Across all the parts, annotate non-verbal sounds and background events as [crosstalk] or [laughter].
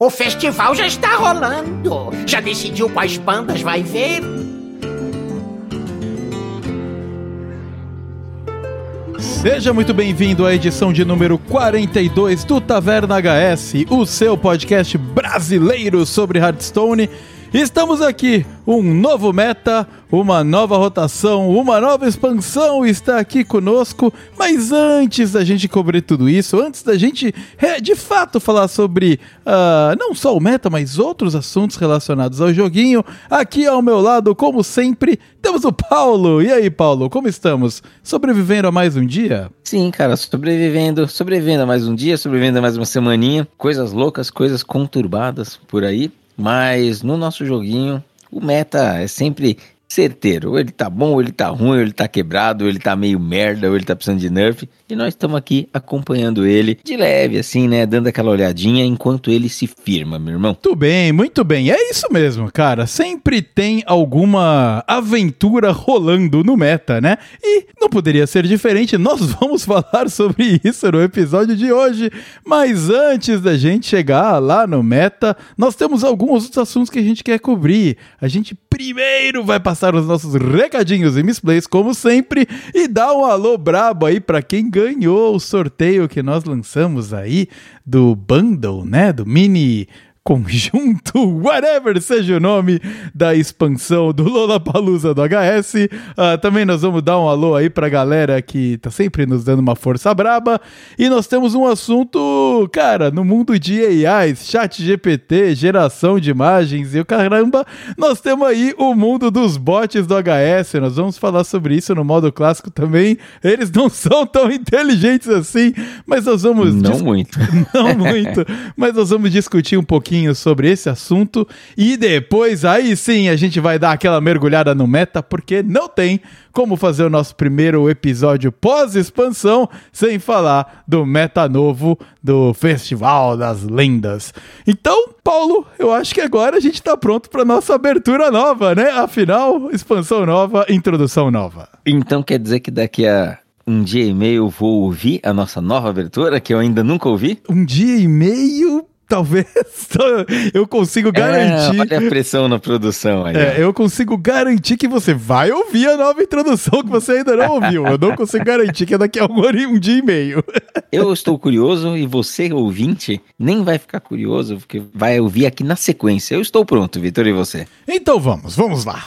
O festival já está rolando. Já decidiu quais bandas vai ver? Seja muito bem-vindo à edição de número 42 do Taverna HS, o seu podcast brasileiro sobre Hearthstone. Estamos aqui, um novo meta, uma nova rotação, uma nova expansão está aqui conosco. Mas antes da gente cobrir tudo isso, antes da gente é, de fato falar sobre uh, não só o meta, mas outros assuntos relacionados ao joguinho, aqui ao meu lado, como sempre, temos o Paulo. E aí, Paulo, como estamos? Sobrevivendo a mais um dia? Sim, cara, sobrevivendo, sobrevivendo a mais um dia, sobrevivendo a mais uma semaninha. Coisas loucas, coisas conturbadas por aí. Mas no nosso joguinho, o meta é sempre certeiro. Ou ele tá bom, ou ele tá ruim, ou ele tá quebrado, ou ele tá meio merda, ou ele tá precisando de nerf. E nós estamos aqui acompanhando ele de leve, assim, né? Dando aquela olhadinha enquanto ele se firma, meu irmão. Muito bem, muito bem. É isso mesmo, cara. Sempre tem alguma aventura rolando no meta, né? E não poderia ser diferente. Nós [laughs] vamos falar sobre isso no episódio de hoje. Mas antes da gente chegar lá no meta, nós temos alguns outros assuntos que a gente quer cobrir. A gente primeiro vai passar os nossos recadinhos e misplays, como sempre, e dar um alô brabo aí para quem ganhou o sorteio que nós lançamos aí do bundle, né? Do mini conjunto, [laughs] whatever seja o nome da expansão do Lollapalooza do HS. Uh, ah, também nós vamos dar um alô aí pra galera que tá sempre nos dando uma força braba. E nós temos um assunto, cara, no mundo de AIs, chat GPT, geração de imagens e o caramba, nós temos aí o mundo dos bots do HS. Nós vamos falar sobre isso no modo clássico também. Eles não [laughs] são tão inteligentes assim, mas nós vamos... Não muito. [laughs] Não muito. mas nós vamos discutir um pouquinho pouquinho sobre esse assunto e depois aí sim a gente vai dar aquela mergulhada no meta, porque não tem como fazer o nosso primeiro episódio pós-expansão sem falar do meta novo do Festival das Lendas. Então, Paulo, eu acho que agora a gente tá pronto para nossa abertura nova, né? Afinal, expansão nova, introdução nova. Então quer dizer que daqui a um dia e meio eu vou ouvir a nossa nova abertura, que eu ainda nunca ouvi? Um dia e meio? Talvez [laughs] eu consigo garantir. É, olha a pressão na produção aí. É, eu consigo garantir que você vai ouvir a nova introdução que você ainda não ouviu. Eu não consigo garantir que é daqui a um, um dia e meio. [laughs] Eu estou curioso e você, ouvinte, nem vai ficar curioso, porque vai ouvir aqui na sequência. Eu estou pronto, Vitor, e você? Então vamos, vamos lá.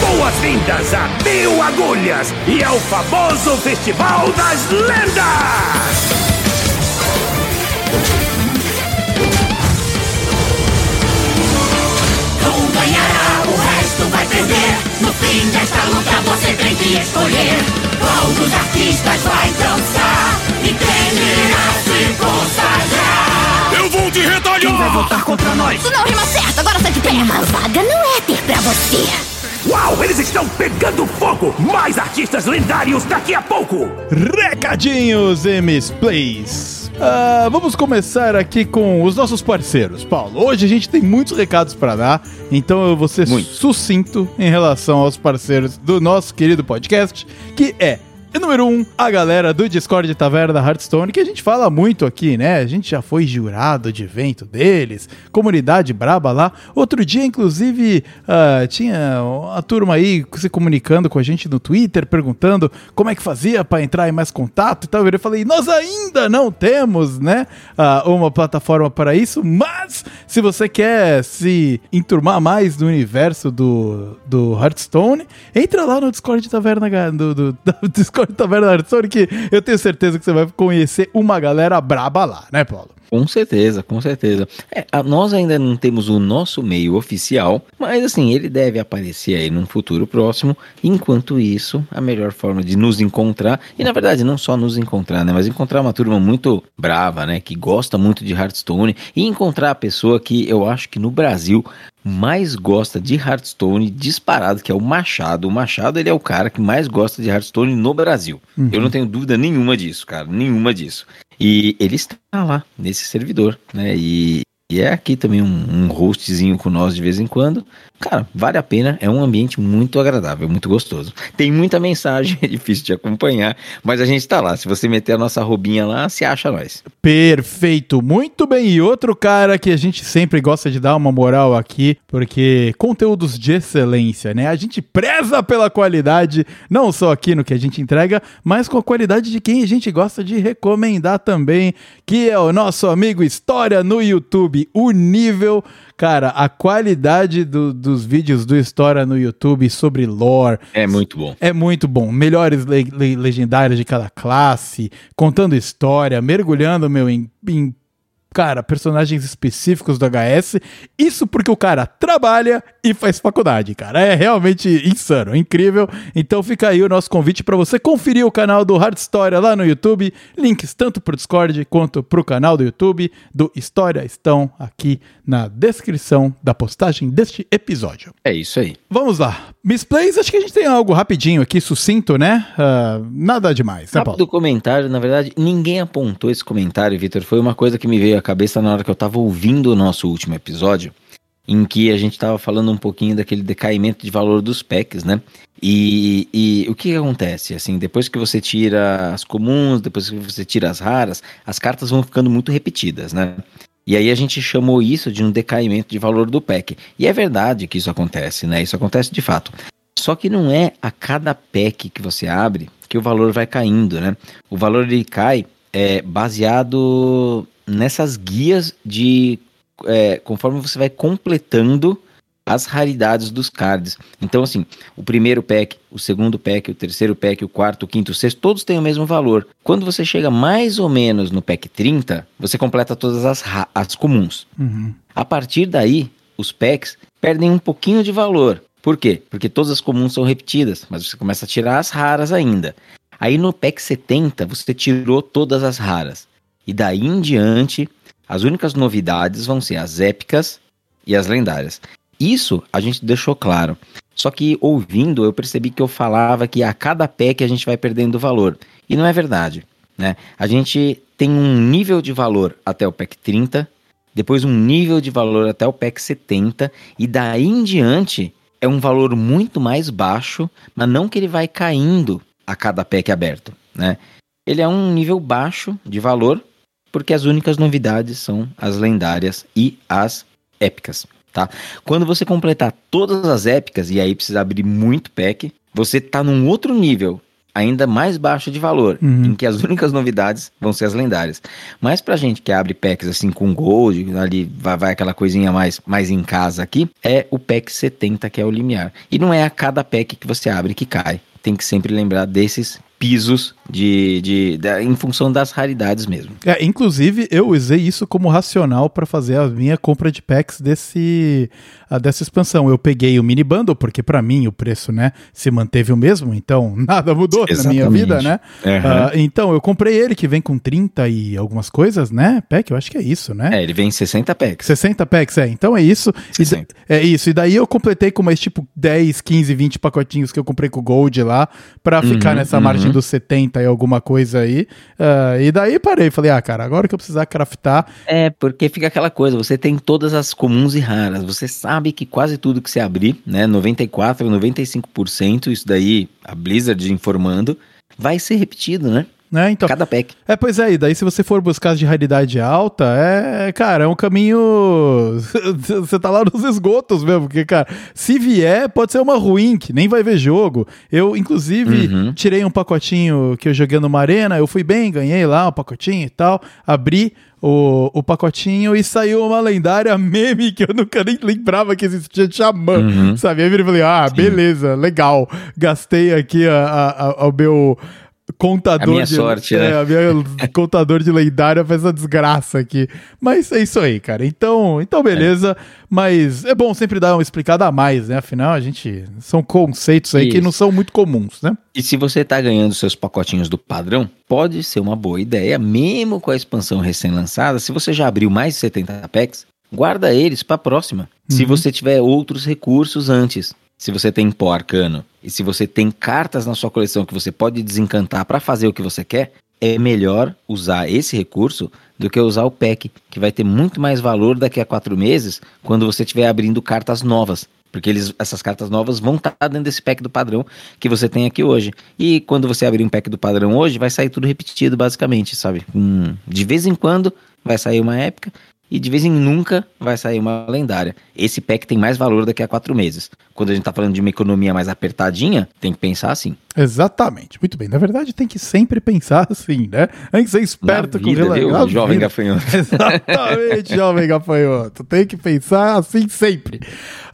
Boas-vindas a Mil Agulhas e ao famoso Festival das Lendas! No fim desta luta você tem que escolher qual dos artistas vai dançar e quem irá se consagrar. Eu vou te retalhar! Quem vai votar contra nós? Isso não rima certo, agora sai de pé. Uma vaga não é ter pra você. Uau, eles estão pegando fogo! Mais artistas lendários daqui a pouco! Recadinhos, MS Plays. Uh, vamos começar aqui com os nossos parceiros, Paulo. Hoje a gente tem muitos recados para dar, então eu vou ser Muito. sucinto em relação aos parceiros do nosso querido podcast, que é e número um, a galera do Discord Taverna Hearthstone, que a gente fala muito aqui, né? A gente já foi jurado de evento deles, comunidade braba lá. Outro dia, inclusive, uh, tinha a turma aí se comunicando com a gente no Twitter, perguntando como é que fazia para entrar em mais contato e tal. Eu falei, nós ainda não temos, né, uh, uma plataforma para isso, mas se você quer se enturmar mais no universo do, do Hearthstone, entra lá no Discord Taverna do, do, [laughs] do Discord Taverna tá Hearthstone que eu tenho certeza que você vai conhecer uma galera braba lá, né, Paulo? Com certeza, com certeza. É, a, nós ainda não temos o nosso meio oficial, mas assim, ele deve aparecer aí num futuro próximo. Enquanto isso, a melhor forma de nos encontrar, e na verdade não só nos encontrar, né, mas encontrar uma turma muito brava, né, que gosta muito de Hearthstone, e encontrar a pessoa que eu acho que no Brasil mais gosta de Hearthstone disparado, que é o Machado. O Machado ele é o cara que mais gosta de Hearthstone no Brasil. Uhum. Eu não tenho dúvida nenhuma disso, cara, nenhuma disso. E ele está lá nesse servidor, né? E, e é aqui também um, um hostzinho com nós de vez em quando, cara, vale a pena, é um ambiente muito agradável, muito gostoso. Tem muita mensagem, [laughs] é difícil de acompanhar, mas a gente tá lá. Se você meter a nossa robinha lá, se acha nós. Perfeito, muito bem. E outro cara que a gente sempre gosta de dar uma moral aqui, porque conteúdos de excelência, né? A gente preza pela qualidade, não só aqui no que a gente entrega, mas com a qualidade de quem a gente gosta de recomendar também, que é o nosso amigo História no YouTube. O nível Cara, a qualidade do, dos vídeos do História no YouTube sobre lore. É muito bom. É muito bom. Melhores le le legendários de cada classe, contando história, mergulhando, meu, em, em cara, personagens específicos do HS. Isso porque o cara trabalha e faz faculdade, cara. É realmente insano, incrível. Então fica aí o nosso convite para você conferir o canal do Hard História lá no YouTube. Links tanto pro Discord quanto pro canal do YouTube do História estão aqui na descrição da postagem deste episódio. É isso aí. Vamos lá. Misplays, acho que a gente tem algo rapidinho aqui, sucinto, né? Uh, nada demais, né, Rápido Paulo? comentário, na verdade, ninguém apontou esse comentário, Vitor. Foi uma coisa que me veio à cabeça na hora que eu tava ouvindo o nosso último episódio, em que a gente tava falando um pouquinho daquele decaimento de valor dos packs, né? E, e o que, acontece? Assim, depois que você tira as comuns, depois que você tira as raras, as cartas vão ficando muito repetidas, né? E aí a gente chamou isso de um decaimento de valor do pack. E é verdade que isso acontece, né? Isso acontece de fato. Só que não é a cada pack que você abre que o valor vai caindo, né? O valor ele cai é, baseado nessas guias de é, conforme você vai completando as raridades dos cards. Então, assim, o primeiro pack, o segundo pack, o terceiro pack, o quarto, o quinto, o sexto, todos têm o mesmo valor. Quando você chega mais ou menos no pack 30, você completa todas as, as comuns. Uhum. A partir daí, os packs perdem um pouquinho de valor. Por quê? Porque todas as comuns são repetidas, mas você começa a tirar as raras ainda. Aí no pack 70, você tirou todas as raras. E daí em diante, as únicas novidades vão ser as épicas e as lendárias. Isso a gente deixou claro. Só que ouvindo, eu percebi que eu falava que a cada pack a gente vai perdendo valor. E não é verdade. Né? A gente tem um nível de valor até o pack 30, depois um nível de valor até o pack 70, e daí em diante é um valor muito mais baixo, mas não que ele vai caindo a cada pack aberto. Né? Ele é um nível baixo de valor, porque as únicas novidades são as lendárias e as épicas tá? Quando você completar todas as épicas, e aí precisa abrir muito pack, você tá num outro nível, ainda mais baixo de valor, uhum. em que as únicas novidades vão ser as lendárias. Mas pra gente que abre packs assim com gold, ali vai, vai, aquela coisinha mais, mais em casa aqui, é o pack 70 que é o limiar. E não é a cada pack que você abre que cai. Tem que sempre lembrar desses pisos de, de, de, em função das raridades mesmo. É, inclusive, eu usei isso como racional para fazer a minha compra de packs desse, dessa expansão. Eu peguei o mini bundle, porque para mim o preço né, se manteve o mesmo, então [laughs] nada mudou Exatamente. na minha vida, né? Uhum. Uh, então, eu comprei ele, que vem com 30 e algumas coisas, né? Pack, eu acho que é isso, né? É, ele vem em 60 packs. 60 packs, é. Então é isso. E, é isso. E daí eu completei com mais tipo 10, 15, 20 pacotinhos que eu comprei com o Gold lá, para uhum, ficar nessa uhum. margem dos 70 e alguma coisa aí. Uh, e daí parei, falei, ah, cara, agora que eu precisar craftar. É, porque fica aquela coisa, você tem todas as comuns e raras, você sabe que quase tudo que você abrir, né, 94, 95%, isso daí, a Blizzard informando, vai ser repetido, né? né? Então, Cada pack. É, pois é, e daí se você for buscar de raridade alta, é, cara, é um caminho. [laughs] você tá lá nos esgotos mesmo, porque, cara, se vier, pode ser uma ruim, que nem vai ver jogo. Eu, inclusive, uhum. tirei um pacotinho que eu joguei numa arena, eu fui bem, ganhei lá um pacotinho e tal, abri o, o pacotinho e saiu uma lendária meme que eu nunca nem lembrava que existia Xamã, uhum. sabe? Aí eu falei, ah, Sim. beleza, legal. Gastei aqui a, a, a, o meu contador a minha de, sorte, é, né? A minha [laughs] contador de lendária faz essa desgraça aqui. Mas é isso aí, cara. Então, então beleza. É. Mas é bom sempre dar uma explicada a mais, né? Afinal, a gente são conceitos aí isso. que não são muito comuns, né? E se você tá ganhando seus pacotinhos do padrão, pode ser uma boa ideia, mesmo com a expansão recém-lançada, se você já abriu mais de 70 packs, guarda eles para próxima. Uhum. Se você tiver outros recursos antes se você tem pó arcano e se você tem cartas na sua coleção que você pode desencantar para fazer o que você quer, é melhor usar esse recurso do que usar o pack, que vai ter muito mais valor daqui a quatro meses quando você estiver abrindo cartas novas. Porque eles, essas cartas novas vão estar tá dentro desse pack do padrão que você tem aqui hoje. E quando você abrir um pack do padrão hoje, vai sair tudo repetido, basicamente, sabe? Hum, de vez em quando vai sair uma épica e de vez em nunca vai sair uma lendária. Esse pack tem mais valor daqui a quatro meses. Quando a gente tá falando de uma economia mais apertadinha, tem que pensar assim. Exatamente. Muito bem. Na verdade, tem que sempre pensar assim, né? Tem que ser esperto com vida, viu, jovem gafanhoto. [laughs] Exatamente, jovem gafanhoto. Tem que pensar assim sempre.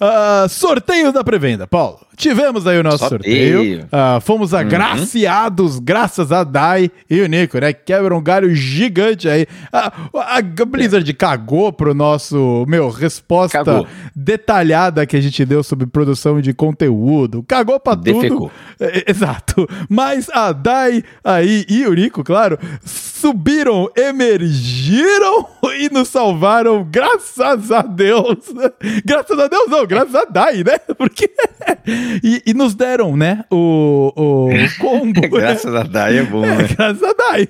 Uh, sorteio da pré-venda, Paulo. Tivemos aí o nosso sorteio. sorteio. Uh, fomos uhum. agraciados, uhum. graças a Dai e o Nico, né? Quebra um galho gigante aí. Uh, a Blizzard é. cagou pro nosso, meu, resposta cagou. detalhada que a gente deu sobre produção de conteúdo. Cagou pra Defecou. tudo. É, exato. Mas a Dai aí e o Nico, claro, subiram, emergiram [laughs] e nos salvaram, graças a Deus. [laughs] Graças a Deus, não, graças a Dai, né? [laughs] Porque. E, e, nos deram, né? O, o [laughs] combo. graças a Dai é bom, é, né? Graças a Dai.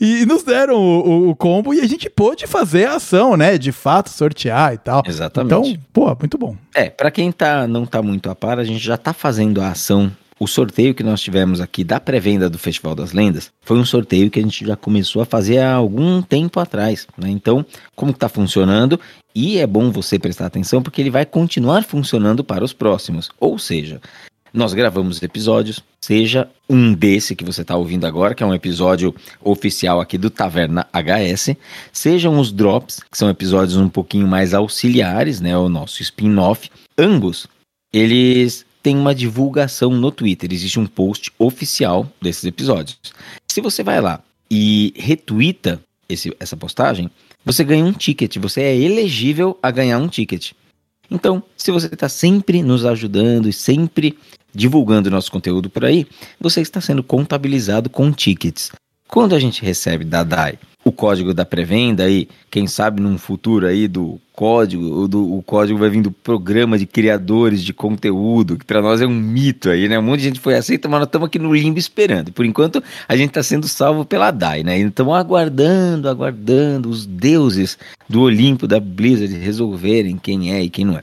E, e nos deram o, o, combo e a gente pôde fazer a ação, né? De fato, sortear e tal. Exatamente. Então, pô, muito bom. É, para quem tá, não tá muito a par, a gente já tá fazendo a ação o sorteio que nós tivemos aqui da pré-venda do Festival das Lendas foi um sorteio que a gente já começou a fazer há algum tempo atrás. Né? Então, como está funcionando? E é bom você prestar atenção porque ele vai continuar funcionando para os próximos. Ou seja, nós gravamos episódios, seja um desse que você está ouvindo agora, que é um episódio oficial aqui do Taverna HS, sejam os drops, que são episódios um pouquinho mais auxiliares, né, o nosso spin-off. Ambos, eles tem uma divulgação no Twitter. Existe um post oficial desses episódios. Se você vai lá e retweeta esse, essa postagem, você ganha um ticket. Você é elegível a ganhar um ticket. Então, se você está sempre nos ajudando e sempre divulgando nosso conteúdo por aí, você está sendo contabilizado com tickets. Quando a gente recebe da DAI o código da pré-venda e quem sabe num futuro aí do código, do, o código vai vir do programa de criadores de conteúdo, que para nós é um mito aí, né? Um monte de gente foi aceita, mas nós estamos aqui no limbo esperando. Por enquanto, a gente está sendo salvo pela DAI, né? Então, aguardando, aguardando os deuses do Olimpo da Blizzard resolverem quem é e quem não é.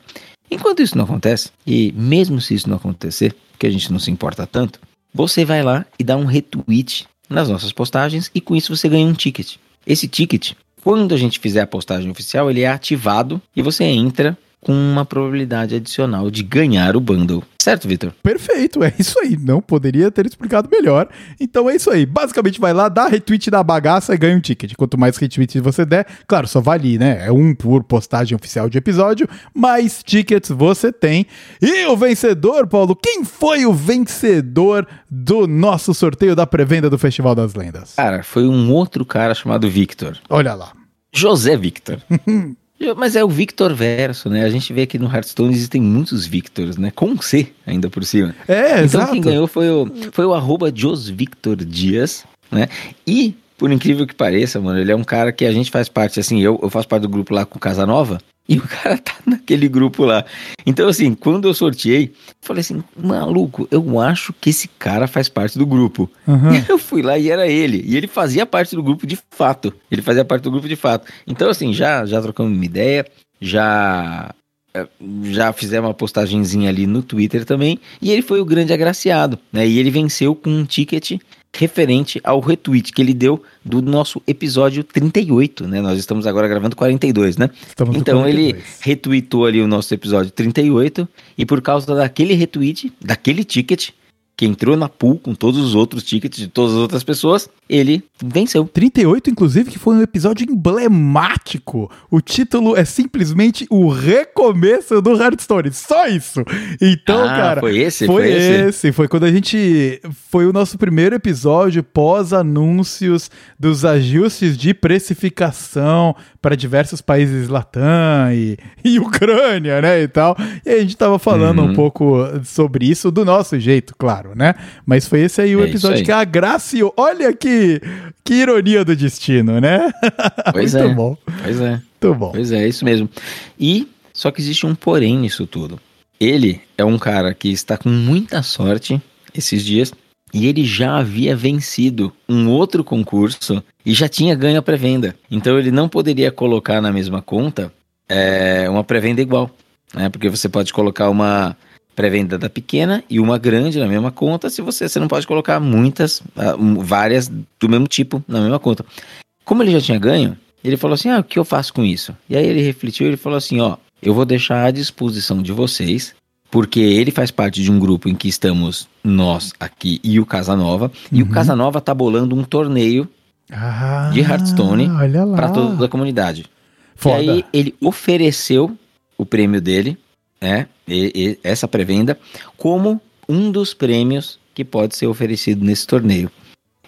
Enquanto isso não acontece, e mesmo se isso não acontecer, que a gente não se importa tanto, você vai lá e dá um retweet nas nossas postagens e com isso você ganha um ticket. Esse ticket, quando a gente fizer a postagem oficial, ele é ativado e você entra com uma probabilidade adicional de ganhar o bundle. Certo, Vitor? Perfeito, é isso aí. Não poderia ter explicado melhor. Então é isso aí. Basicamente, vai lá, dá retweet da bagaça e ganha um ticket. Quanto mais retweets você der, claro, só vale, né? É um por postagem oficial de episódio, mais tickets você tem. E o vencedor, Paulo, quem foi o vencedor do nosso sorteio da pré-venda do Festival das Lendas? Cara, foi um outro cara chamado Victor. Olha lá. José Victor. [laughs] Mas é o Victor Verso, né? A gente vê que no Hearthstone existem muitos Victors, né? Com C ainda por cima. É, então exato. quem ganhou foi o, foi o arroba Victor Dias, né? E, por incrível que pareça, mano, ele é um cara que a gente faz parte, assim, eu, eu faço parte do grupo lá com Casanova, e o cara tá naquele grupo lá. Então, assim, quando eu sorteei, eu falei assim, maluco, eu acho que esse cara faz parte do grupo. Uhum. [laughs] Eu fui lá e era ele. E ele fazia parte do grupo de fato. Ele fazia parte do grupo de fato. Então, assim, já, já trocamos uma ideia, já é, já fizemos uma postagenzinha ali no Twitter também, e ele foi o grande agraciado, né? E ele venceu com um ticket referente ao retweet que ele deu do nosso episódio 38, né? Nós estamos agora gravando 42, né? Estamos então 42. ele retweetou ali o nosso episódio 38 e por causa daquele retweet, daquele ticket, que entrou na pool com todos os outros tickets de todas as outras pessoas, ele venceu. 38, inclusive, que foi um episódio emblemático. O título é simplesmente o recomeço do Hearthstone. Só isso. Então, ah, cara. Foi esse? Foi, foi esse? esse. Foi quando a gente. Foi o nosso primeiro episódio pós-anúncios dos ajustes de precificação para diversos países Latam e, e [laughs] Ucrânia, né? E tal. E a gente tava falando uhum. um pouco sobre isso do nosso jeito, claro claro, né? Mas foi esse aí o é episódio que a Gracio. Olha que, que ironia do destino, né? [laughs] Pois Muito é. bom. Pois é. Muito bom. Pois é, é isso mesmo. E só que existe um porém nisso tudo. Ele é um cara que está com muita sorte esses dias e ele já havia vencido um outro concurso e já tinha ganho a pré-venda. Então ele não poderia colocar na mesma conta é, uma pré-venda igual, né? Porque você pode colocar uma pré-venda da pequena e uma grande na mesma conta, se você, você não pode colocar muitas, uh, várias do mesmo tipo na mesma conta. Como ele já tinha ganho, ele falou assim: ah, o que eu faço com isso? E aí ele refletiu e falou assim: ó, eu vou deixar à disposição de vocês, porque ele faz parte de um grupo em que estamos nós aqui e o Casanova, uhum. e o uhum. Casanova tá bolando um torneio ah, de Hearthstone para toda a comunidade. Foda. E aí ele ofereceu o prêmio dele, né, e, e, essa pré-venda, como um dos prêmios que pode ser oferecido nesse torneio.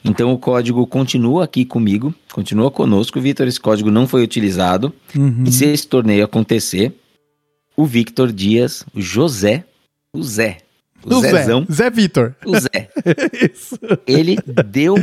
Então o código continua aqui comigo, continua conosco, Vitor. Esse código não foi utilizado. Uhum. E se esse torneio acontecer, o Victor Dias, o José, o Zé, o, o Zézão, Zé, Zé Vitor. O Zé. [laughs] ele deu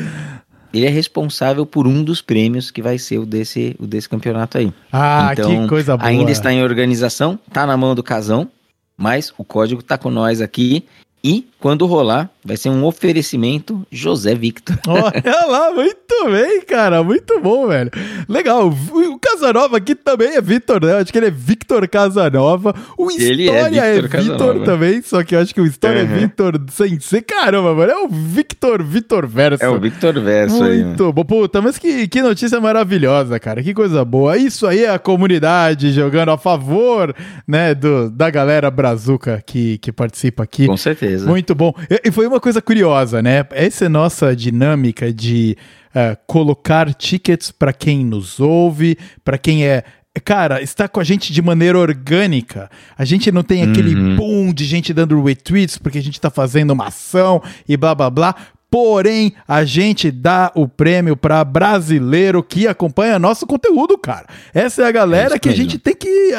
ele é responsável por um dos prêmios que vai ser o desse, o desse campeonato aí. Ah, então, que coisa boa. Ainda está em organização, tá na mão do Casão, mas o código tá com nós aqui e quando rolar, vai ser um oferecimento José Victor. [laughs] Olha lá, muito bem, cara. Muito bom, velho. Legal. O Casanova aqui também é Victor, né? Acho que ele é Victor Casanova. O ele é História é Victor, é Victor também, só que eu acho que o História uhum. é Victor sem ser. Caramba, mano. É o Victor, Victor Verso. É o Victor Verso muito aí. Muito bom. Puta, mas que, que notícia maravilhosa, cara. Que coisa boa. Isso aí é a comunidade jogando a favor, né, do, da galera brazuca que, que participa aqui. Com certeza. Muito bom. E, foi uma coisa curiosa, né? Essa é nossa dinâmica de uh, colocar tickets para quem nos ouve, para quem é cara, está com a gente de maneira orgânica. A gente não tem aquele uhum. boom de gente dando retweets porque a gente está fazendo uma ação e blá blá blá. Porém, a gente dá o prêmio para brasileiro que acompanha nosso conteúdo, cara. Essa é a galera é que a gente tem que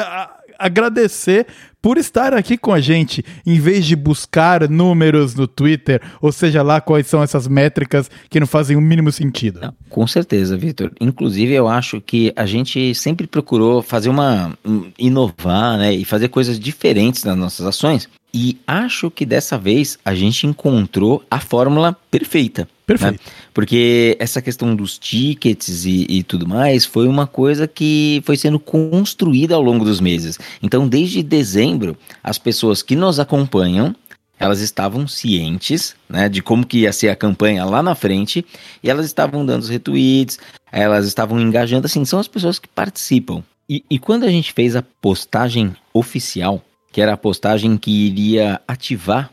agradecer por estar aqui com a gente, em vez de buscar números no Twitter, ou seja lá quais são essas métricas que não fazem o mínimo sentido. Com certeza, Vitor. Inclusive, eu acho que a gente sempre procurou fazer uma. inovar, né? E fazer coisas diferentes nas nossas ações. E acho que dessa vez a gente encontrou a fórmula perfeita. Perfeito. Né? Porque essa questão dos tickets e, e, tudo mais foi uma coisa que foi sendo construída ao longo dos meses. Então, desde dezembro, as pessoas que nos acompanham elas estavam cientes né, de como que ia ser a campanha lá na frente e elas estavam dando os retweets, elas estavam engajando, assim, são as pessoas que participam. E, e quando a gente fez a postagem oficial, que era a postagem que iria ativar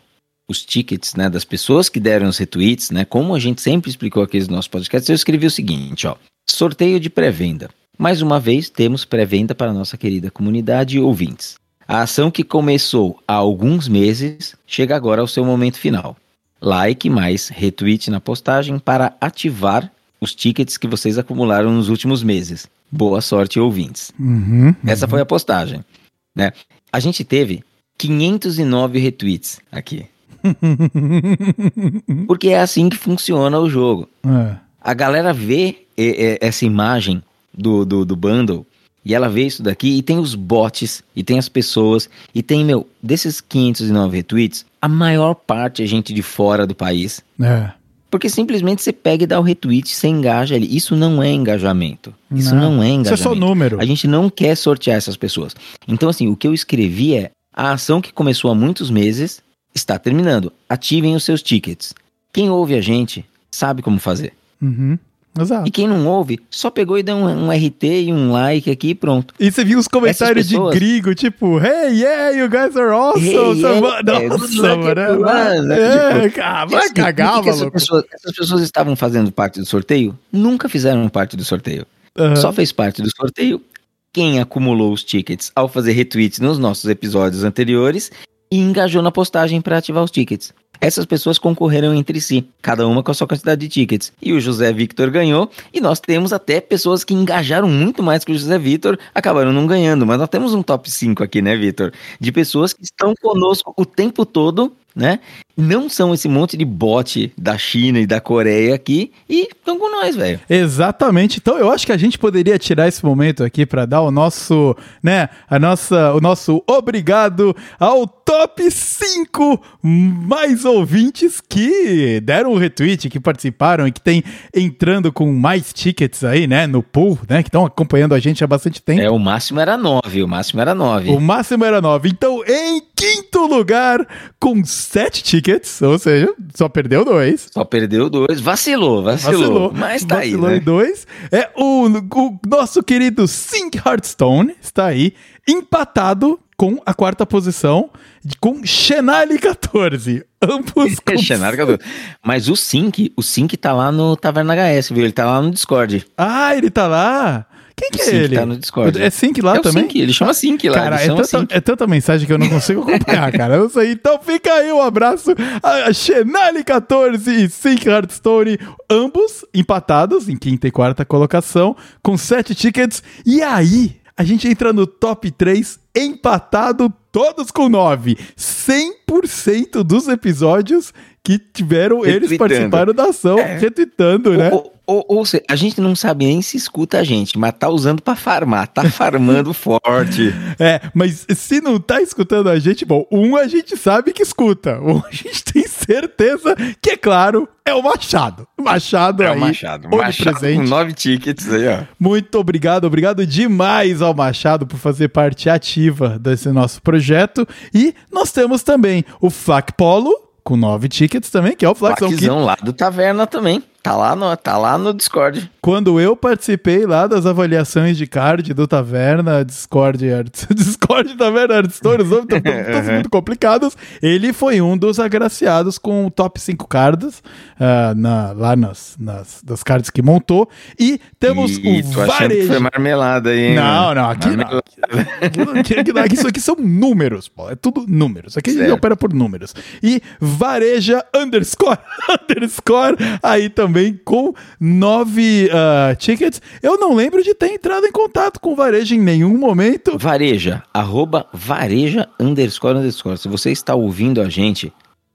os tickets né, das pessoas que deram os retweets, né? Como a gente sempre explicou aqui nos nossos podcasts, eu escrevi o seguinte, ó. Sorteio de pré-venda. Mais uma vez, temos pré-venda para nossa querida comunidade e ouvintes. A ação que começou há alguns meses chega agora ao seu momento final. Like mais retweet na postagem para ativar os tickets que vocês acumularam nos últimos meses. Boa sorte, ouvintes. Uhum, uhum. Essa foi a postagem. Né? A gente teve 509 retweets aqui. [laughs] Porque é assim que funciona o jogo. É. A galera vê essa imagem do, do, do bundle e ela vê isso daqui e tem os bots e tem as pessoas e tem, meu, desses 509 retweets, a maior parte é gente de fora do país. É. Porque simplesmente você pega e dá o retweet, você engaja ali. Isso não é engajamento. Isso não, não é engajamento. Isso é só número. A gente não quer sortear essas pessoas. Então, assim, o que eu escrevi é a ação que começou há muitos meses está terminando. Ativem os seus tickets. Quem ouve a gente sabe como fazer. Uhum. Exato. E quem não ouve, só pegou e deu um, um, RT e um like aqui e pronto. E você viu os comentários pessoas... de gringo, tipo, hey, yeah, you guys are awesome. Hey, yeah, Nossa, mano. É, tipo, ah, vai assim, cagar, essas pessoas, essas pessoas estavam fazendo parte do sorteio? Nunca fizeram parte do sorteio. Uhum. Só fez parte do sorteio quem acumulou os tickets ao fazer retweets nos nossos episódios anteriores e engajou na postagem para ativar os tickets. Essas pessoas concorreram entre si, cada uma com a sua quantidade de tickets. E o José Victor ganhou, e nós temos até pessoas que engajaram muito mais que o José Victor, acabaram não ganhando. Mas nós temos um top 5 aqui, né, Victor? De pessoas que estão conosco o tempo todo né? Não são esse monte de bot da China e da Coreia aqui e estão com nós, velho. Exatamente. Então eu acho que a gente poderia tirar esse momento aqui para dar o nosso, né, a nossa, o nosso obrigado ao top 5 mais ouvintes que deram o retweet, que participaram e que tem entrando com mais tickets aí, né, no pool, né, que estão acompanhando a gente há bastante tempo. É, o máximo era 9, o máximo era 9. O máximo era 9. Então, em quinto lugar, com 7 tickets, ou seja, só perdeu dois. Só perdeu dois. Vacilou, vacilou. vacilou mas tá vacilou aí, né? em dois. É o, o nosso querido Sync Hearthstone, está aí, empatado com a quarta posição, com Shenali 14. Ambos [laughs] com... Shenali 14. Mas o Sync, o Sync tá lá no Taverna HS, viu? Ele tá lá no Discord. Ah, ele tá lá? Quem que é ele? Tá no Discord. É Sync lá é também? Sync, ele chama Sync lá. Cara, é tanta, é tanta, mensagem que eu não consigo acompanhar, [laughs] cara. Eu sei. Então fica aí um abraço a Shenali14 e Sync Hearthstone, ambos empatados em quinta e quarta colocação, com sete tickets. E aí, a gente entra no top 3 empatado, todos com 9. 100% dos episódios que tiveram, eles participaram da ação, é. retweetando, né? O, ou, ou seja, a gente não sabe nem se escuta a gente, mas tá usando para farmar, tá farmando [laughs] forte. É, mas se não tá escutando a gente, bom, um a gente sabe que escuta, um a gente tem certeza que, é claro, é o Machado. Machado é aí. o Machado. Machado presente. com nove tickets aí, ó. Muito obrigado, obrigado demais ao Machado por fazer parte ativa desse nosso projeto. E nós temos também o Flac Polo, com nove tickets também, que é o Flaxão. Flaczão lá do Taverna também. Tá lá, no, tá lá no Discord. Quando eu participei lá das avaliações de card do Taverna, Discord, [laughs] Discord Taverna Hearthstone, os nomes estão muito complicados. Ele foi um dos agraciados com o top 5 cards uh, na, lá nas, nas das cards que montou. E temos e, o varejo. foi marmelada aí, hein? Não, não, aqui não. Aqui, isso aqui são números, pô. É tudo números. Aqui certo. a gente opera por números. E vareja underscore [laughs] underscore aí também também com nove uh, tickets. Eu não lembro de ter entrado em contato com o Vareja em nenhum momento. Vareja, arroba vareja underscore underscore. Se você está ouvindo a gente,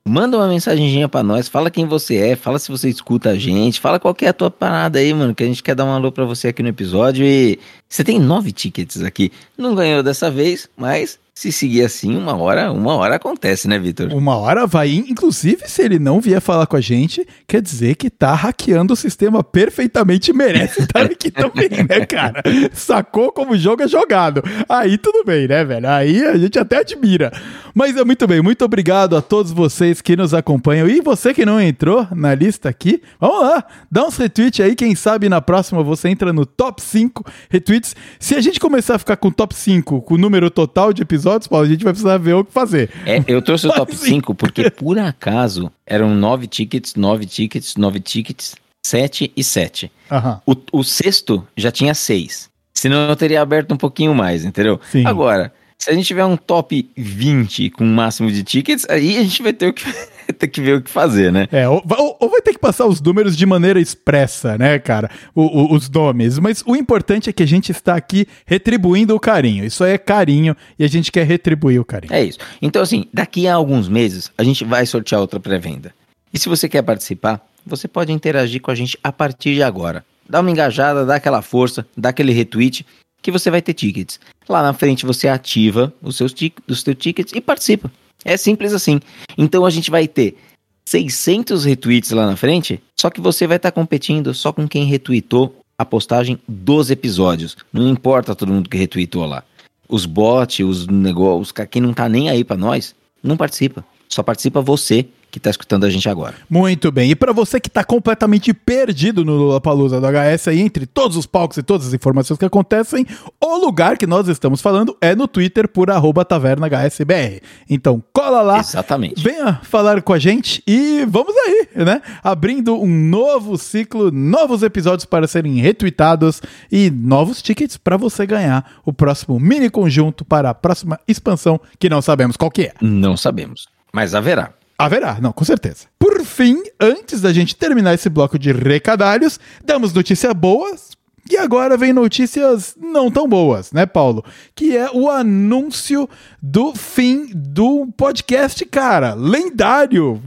manda uma mensagenzinha para nós, fala quem você é, fala se você escuta a gente, fala qual é a tua parada aí, mano, que a gente quer dar um alô pra você aqui no episódio e você tem nove tickets aqui. Não ganhou dessa vez, mas se seguir assim, uma hora, uma hora acontece, né, Vitor? Uma hora vai, inclusive se ele não vier falar com a gente, quer dizer que tá hackeando o sistema perfeitamente merece estar [laughs] aqui também, né, cara? Sacou como o jogo é jogado. Aí tudo bem, né, velho? Aí a gente até admira. Mas é muito bem, muito obrigado a todos vocês que nos acompanham e você que não entrou na lista aqui, vamos lá, dá uns retweets aí, quem sabe na próxima você entra no top 5 retweets. Se a gente começar a ficar com top 5, com o número total de episódios episódios, Paulo, a gente vai precisar ver o que fazer. É, eu trouxe o top 5 porque, por acaso, eram nove tickets, nove tickets, nove tickets, sete e sete. Uhum. O, o sexto já tinha seis. Senão eu teria aberto um pouquinho mais, entendeu? Sim. Agora, se a gente tiver um top 20 com o máximo de tickets, aí a gente vai ter o que, [laughs] ter que ver o que fazer, né? É, ou, ou, vai ter que passar os números de maneira expressa, né, cara? O, o, os nomes. Mas o importante é que a gente está aqui retribuindo o carinho. Isso é carinho e a gente quer retribuir o carinho. É isso. Então, assim, daqui a alguns meses a gente vai sortear outra pré-venda. E se você quer participar, você pode interagir com a gente a partir de agora. Dá uma engajada, dá aquela força, dá aquele retweet que você vai ter tickets. Lá na frente você ativa os seus, os seus tickets e participa. É simples assim. Então a gente vai ter 600 retweets lá na frente, só que você vai estar tá competindo só com quem retweetou a postagem dos episódios. Não importa todo mundo que retweetou lá. Os bots, os negócios, quem não tá nem aí para nós, não participa. Só participa você que está escutando a gente agora. Muito bem. E para você que está completamente perdido no Lollapalooza do HS aí, entre todos os palcos e todas as informações que acontecem, o lugar que nós estamos falando é no Twitter por arroba tavernahsbr. Então cola lá. Exatamente. Venha falar com a gente e vamos aí, né? Abrindo um novo ciclo, novos episódios para serem retweetados e novos tickets para você ganhar o próximo mini conjunto para a próxima expansão que não sabemos qual que é. Não sabemos, mas haverá. Haverá, não, com certeza. Por fim, antes da gente terminar esse bloco de recadalhos, damos notícia boas E agora vem notícias não tão boas, né, Paulo? Que é o anúncio do fim do podcast, cara, lendário.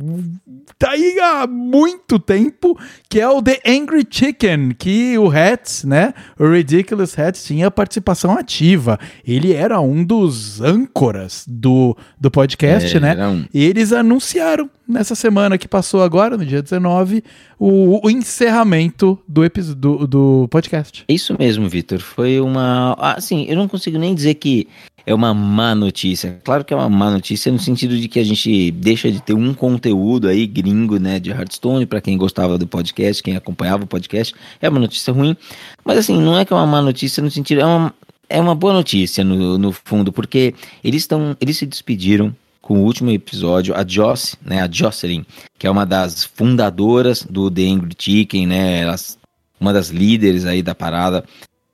Tá aí há muito tempo, que é o The Angry Chicken, que o Hats, né, o Ridiculous Hats tinha participação ativa. Ele era um dos âncoras do, do podcast, É, né? um. E eles anunciaram nessa semana que passou agora, no dia 19, o, o encerramento do, do, do podcast. Isso mesmo, Vitor. Foi uma. Assim, eu não consigo nem dizer que é uma má notícia. Claro que é uma má notícia no sentido de que a gente deixa de ter um conteúdo aí gringo, né, de Hearthstone, para quem gostava do podcast, quem acompanhava o podcast. É uma notícia ruim. Mas assim, não é que é uma má notícia no sentido. É uma, é uma boa notícia no, no fundo, porque eles estão. Eles se despediram com o último episódio, a Joss, né, a Jocelyn, que é uma das fundadoras do The Angry Chicken, né, elas, uma das líderes aí da parada.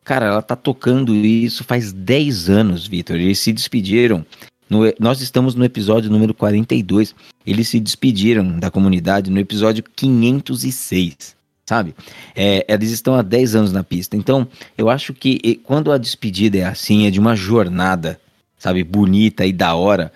Cara, ela tá tocando isso faz 10 anos, Vitor. Eles se despediram. no- nós estamos no episódio número 42. Eles se despediram da comunidade no episódio 506, sabe? É, eles estão há 10 anos na pista. Então, eu acho que quando a despedida é assim, é de uma jornada, sabe, bonita e da hora,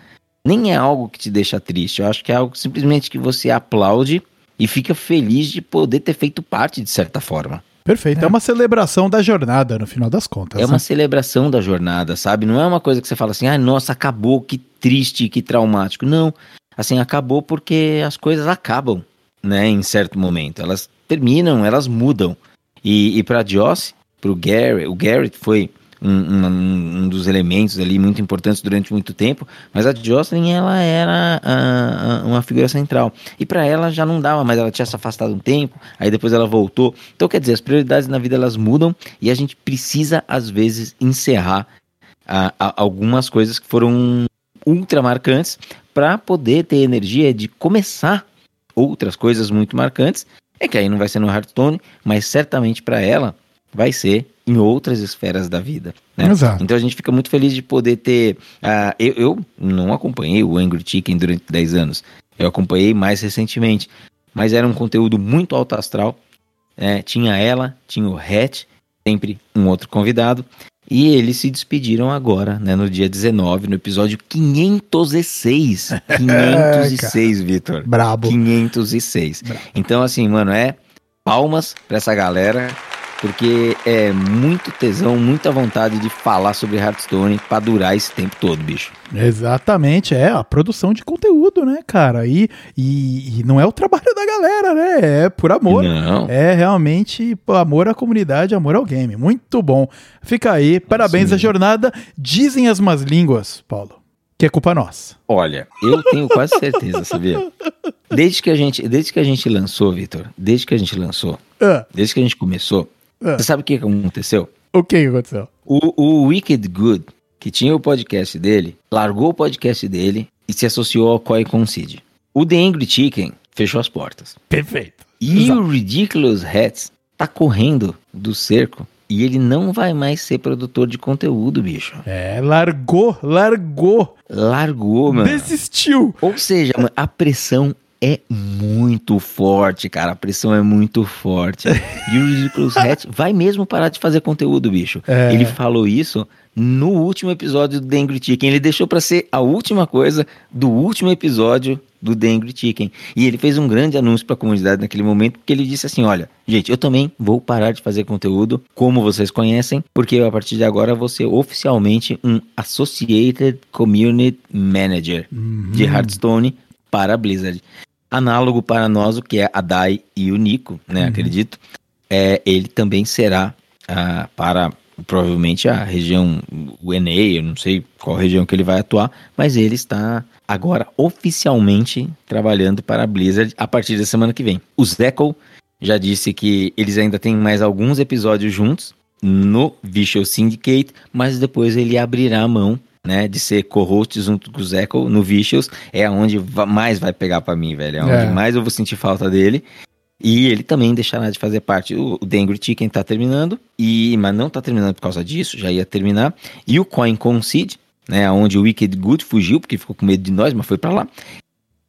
nem é algo que te deixa triste. Eu acho que é algo simplesmente que você aplaude e fica feliz de poder ter feito parte de certa forma. Perfeito. É, uma celebração da jornada, no final das contas. É uma né? celebração da jornada, sabe? Não é uma coisa que você fala assim, ah, nossa, acabou, que triste, que traumático. Não, assim, acabou porque as coisas acabam, né, em certo momento. Elas terminam, elas mudam. E, e para Joss, para o Gary, o Garrett foi um, um- um dos elementos ali muito importantes durante muito tempo, mas a Jocelyn, ela era ah, ah, uma figura central. E para ela já não dava, mas ela tinha se afastado um tempo, aí depois ela voltou. Então, quer dizer, as prioridades na vida elas mudam e a gente precisa, às vezes, encerrar ah, ah, algumas coisas que foram ultra marcantes para poder ter energia de começar outras coisas muito marcantes. É que aí não vai ser no Hearthstone, mas certamente para ela vai ser em outras esferas da vida. Né? Exato. Então a gente fica muito feliz de poder ter. ah, eu, eu não acompanhei o Angry Chicken durante 10 anos. Eu acompanhei mais recentemente. Mas era um conteúdo muito alto astral. né? Tinha ela, tinha o Hatch, sempre um outro convidado. E eles se despediram agora, né, no dia 19, no episódio 506. 506, [laughs] Vitor. Brabo. 506. Brabo. Então, assim, mano, é palmas pra essa galera, porque é muito tesão, muita vontade de falar sobre Hearthstone pra durar esse tempo todo, bicho. Exatamente, é a produção de conteúdo, né, cara? E, e, e não é o trabalho da galera, né? É por amor. Não. É realmente amor à comunidade, amor ao game. Muito bom. Fica aí, parabéns à jornada. Dizem as más línguas, Paulo, que é culpa nossa. Olha, eu tenho quase certeza, sabia? Desde que a gente, desde que a gente lançou, Vitor, desde que a gente lançou, Ah, desde que a gente começou, Ah. você sabe o que aconteceu? o que aconteceu? O, o Wicked Good, que tinha o podcast dele, largou o podcast dele e se associou ao Koi Concede. O The Angry Chicken fechou as portas. Perfeito. E Exato. o Ridiculous Hats tá correndo do cerco e ele não vai mais ser produtor de conteúdo, bicho. É, largou, largou, Largou, mano. desistiu. Ou seja, a pressão é muito forte, cara. A pressão é muito forte. E o Ridiculous Hat vai mesmo parar de fazer conteúdo, bicho. É. Ele falou isso no último episódio do The Angry Chicken. Ele deixou pra ser a última coisa do último episódio do The Angry Chicken. E ele fez um grande anúncio pra comunidade naquele momento, porque ele disse assim: olha, gente, eu também vou parar de fazer conteúdo, como vocês conhecem, porque eu, a partir de agora vou ser oficialmente um Associated Community Manager de Hearthstone para a Blizzard. Análogo para nós, o que é a Dai e o Nico, né? Acredito. É, ele também será ah, para provavelmente a região, o ENA, eu não sei qual região que ele vai atuar, mas ele está agora oficialmente trabalhando para a Blizzard a partir da semana que vem. O Zekel já disse que eles ainda têm mais alguns episódios juntos no Visual Syndicate, mas depois ele abrirá a mão né, de ser co-host junto com o Zekel no Vicious, é onde mais vai pegar pra mim, velho. É onde É. mais eu vou sentir falta dele. E ele também deixará de fazer parte. O, Angry Chicken tá terminando, e, mas não tá terminando por causa disso, já ia terminar. E o Coin Concede, né, onde o Wicked Good fugiu, porque ficou com medo de nós, mas foi pra lá.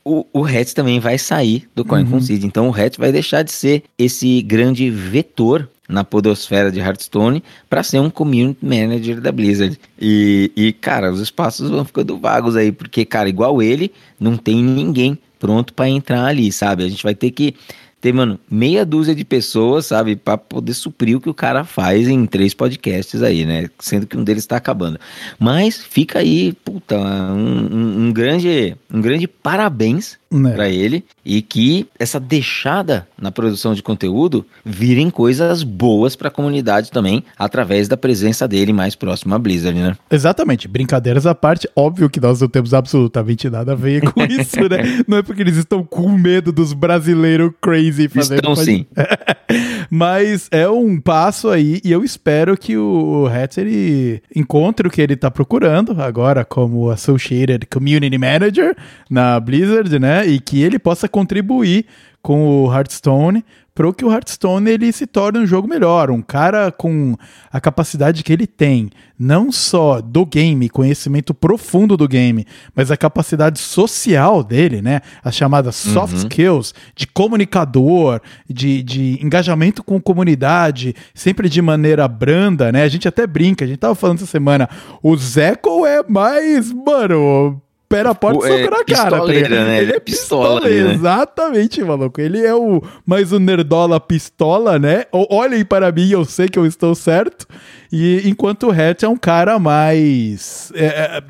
O, o Hatch também vai sair do Coin Concede. Então o Hatch vai deixar de ser esse grande vetor na podosfera de Hearthstone para ser um community manager da Blizzard. E, e, cara, os espaços vão ficando vagos aí, porque, cara, igual ele, não tem ninguém pronto para entrar ali, sabe? A gente vai ter que ter, mano, meia dúzia de pessoas, sabe, para poder suprir o que o cara faz em três podcasts aí, né? Sendo que um deles tá acabando. Mas fica aí, puta, um, um, um grande, um grande parabéns né? para ele e que essa deixada na produção de conteúdo virem coisas boas para a comunidade também através da presença dele mais próximo à Blizzard, né? Exatamente. Brincadeiras à parte, óbvio que nós não temos absolutamente nada a ver com [laughs] isso, né? Não é porque eles estão com medo dos brasileiros crazy fazendo. Estão sim. [laughs] Mas é um passo aí e eu espero que o Hatcher encontre o que ele está procurando agora como Associated Community Manager na Blizzard, né? E que ele possa contribuir com o Hearthstone para que o Hearthstone ele se torne um jogo melhor, um cara com a capacidade que ele tem, não só do game, conhecimento profundo do game, mas a capacidade social dele, né? As chamadas soft uhum. skills de comunicador, de, de engajamento com comunidade, sempre de maneira branda, né? A gente até brinca, a gente tava falando essa semana, o Zeco é mais, mano, pera a porta e soca na cara. Tá né? Ele, ele é pistola, pistola né? Exatamente, maluco. Ele é o mais o nerdola pistola, né? Olhem para mim, eu sei que eu estou certo. E enquanto o Hatch é um cara mais. É, é,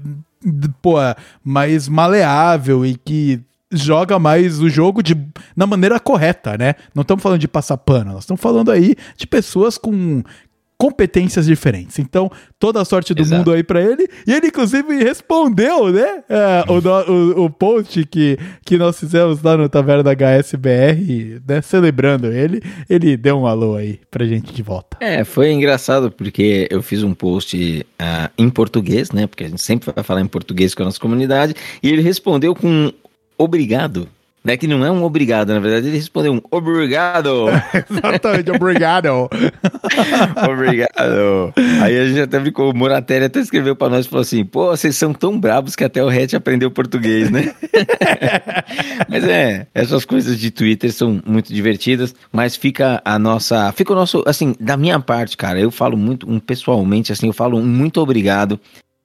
pô, mais maleável e que joga mais o jogo de, na maneira correta, né? Não estamos falando de passar pano, nós estamos falando aí de pessoas com competências diferentes. Então, toda a sorte do Exato. mundo aí para ele. E ele, inclusive, respondeu, né? É, o, o, o, post que, que nós fizemos lá no Taverna da HSBR, né? Celebrando ele. Ele deu um alô aí pra gente de volta. É, foi engraçado porque eu fiz um post uh, em português, né? Porque a gente sempre vai falar em português com a nossa comunidade. E ele respondeu com obrigado né, que não é um obrigado, na verdade ele respondeu um obrigado. [laughs] Exatamente, obrigado. [laughs] obrigado. Aí a gente até brincou, o Moratelli até escreveu para nós e falou assim: pô, vocês são tão brabos que até o Hatch aprendeu português, né? [laughs] mas é, essas coisas de Twitter são muito divertidas, mas fica a nossa. Fica o nosso. Assim, da minha parte, cara, eu falo muito, um, pessoalmente, assim, eu falo um muito obrigado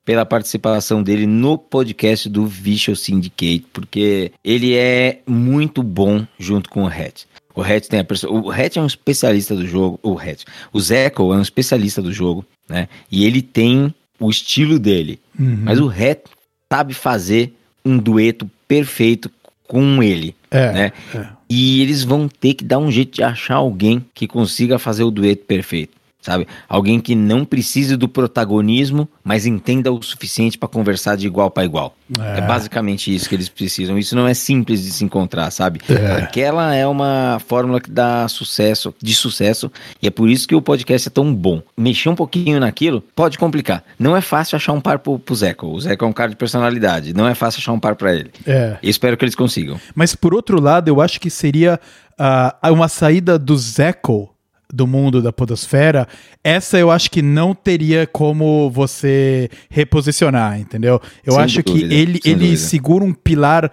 pela participação dele no podcast do Visual Syndicate, porque ele é muito bom junto com o Hatch. O Hatch tem a pessoa, o Hatch é um especialista do jogo, o Hatch, o Zeco é um especialista do jogo, né? E ele tem o estilo dele, uhum. mas o Hatch sabe fazer um dueto perfeito com ele, é, né? É. E eles vão ter que dar um jeito de achar alguém que consiga fazer o dueto perfeito sabe? Alguém que não precise do protagonismo, mas entenda o suficiente para conversar de igual para igual. É. é. basicamente isso que eles precisam. Isso não é simples de se encontrar, sabe? É. Aquela é uma fórmula que dá sucesso, de sucesso, e é por isso que o podcast é tão bom. Mexer um pouquinho naquilo pode complicar. Não é fácil achar um par pro, pro Zeco. O Zeco é um cara de personalidade. Não é fácil achar um par para ele. É. espero que eles consigam. Mas por outro lado, eu acho que seria uh, uma saída do Zeco do mundo da podosfera, essa eu acho que não teria como você reposicionar, entendeu? Eu sem acho dúvida, que ele, ele segura um pilar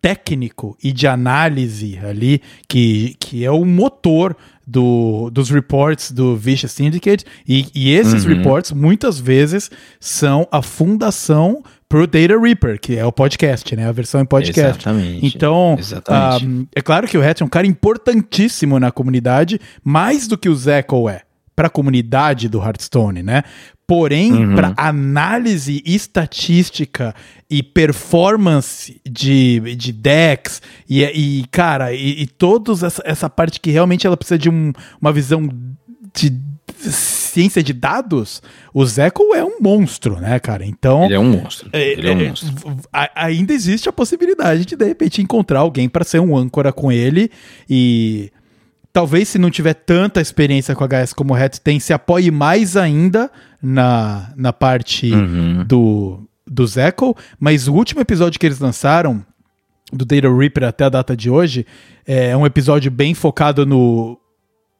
técnico e de análise ali, que, que é o motor do, dos reports do Vicious Syndicate, e, e esses uhum. reports muitas vezes são a fundação pro Data Reaper, que é o podcast, né? A versão em podcast. Exatamente. Então, exatamente. Um, é claro que o Hatch é um cara importantíssimo na comunidade, mais do que o Zeco é para a comunidade do Hearthstone, né? Porém, uhum. para análise estatística e performance de, de decks e, e cara, e, e toda essa, essa parte que realmente ela precisa de um, uma visão de ciência de dados, o Zeco é um monstro, né, cara? Então. Ele é um monstro. É, ele é, um é, monstro. ainda existe a possibilidade de, de repente, encontrar alguém para ser um âncora com ele e. Talvez se não tiver tanta experiência com HS como o Hat tem, se apoie mais ainda na, na parte uhum. do, do Zeco. Mas o último episódio que eles lançaram, do Data Reaper até a data de hoje, é um episódio bem focado no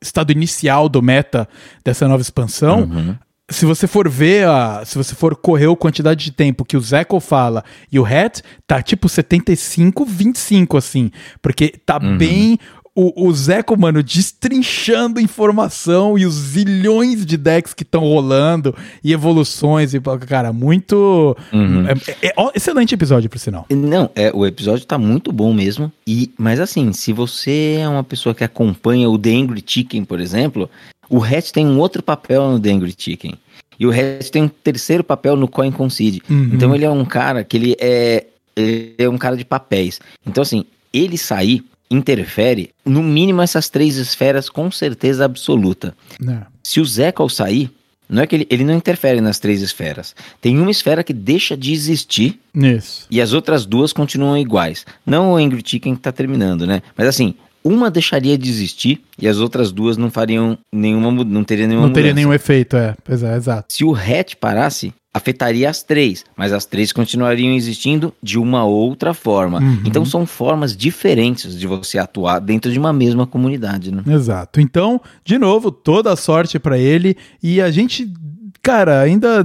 estado inicial do meta dessa nova expansão, uhum. se você for ver, a, se você for correr a quantidade de tempo que o Zeco fala e o Hat, tá tipo 75, 25, assim. Porque tá uhum. bem o, o Zeco, mano, destrinchando informação e os zilhões de decks que estão rolando e evoluções e, cara, muito... Uhum. É, é, é, excelente episódio, por sinal. Não, é, o episódio tá muito bom mesmo, e, mas assim, se você é uma pessoa que acompanha o The Angry Chicken, por exemplo, o Hatch tem um outro papel no The Angry Chicken. E o Hatch tem um terceiro papel no Coin Concede. Uhum. Então ele é um cara que ele é, ele é um cara de papéis. Então assim, ele sair interfere, no mínimo essas três esferas com certeza absoluta. É. Se o Zekel sair, não é que ele, ele não interfere nas três esferas. Tem uma esfera que deixa de existir Isso. e as outras duas continuam iguais. Não o Angry Chicken que tá terminando, né? Mas assim, uma deixaria de existir e as outras duas não fariam nenhuma, não teria nenhuma Não teria mudança. nenhum efeito, é. Pois é, exato. Se o hatch parasse, afetaria as três, mas as três continuariam existindo de uma outra forma. Uhum. Então são formas diferentes de você atuar dentro de uma mesma comunidade, né? Exato. Então, de novo, toda a sorte pra ele e a gente, cara, ainda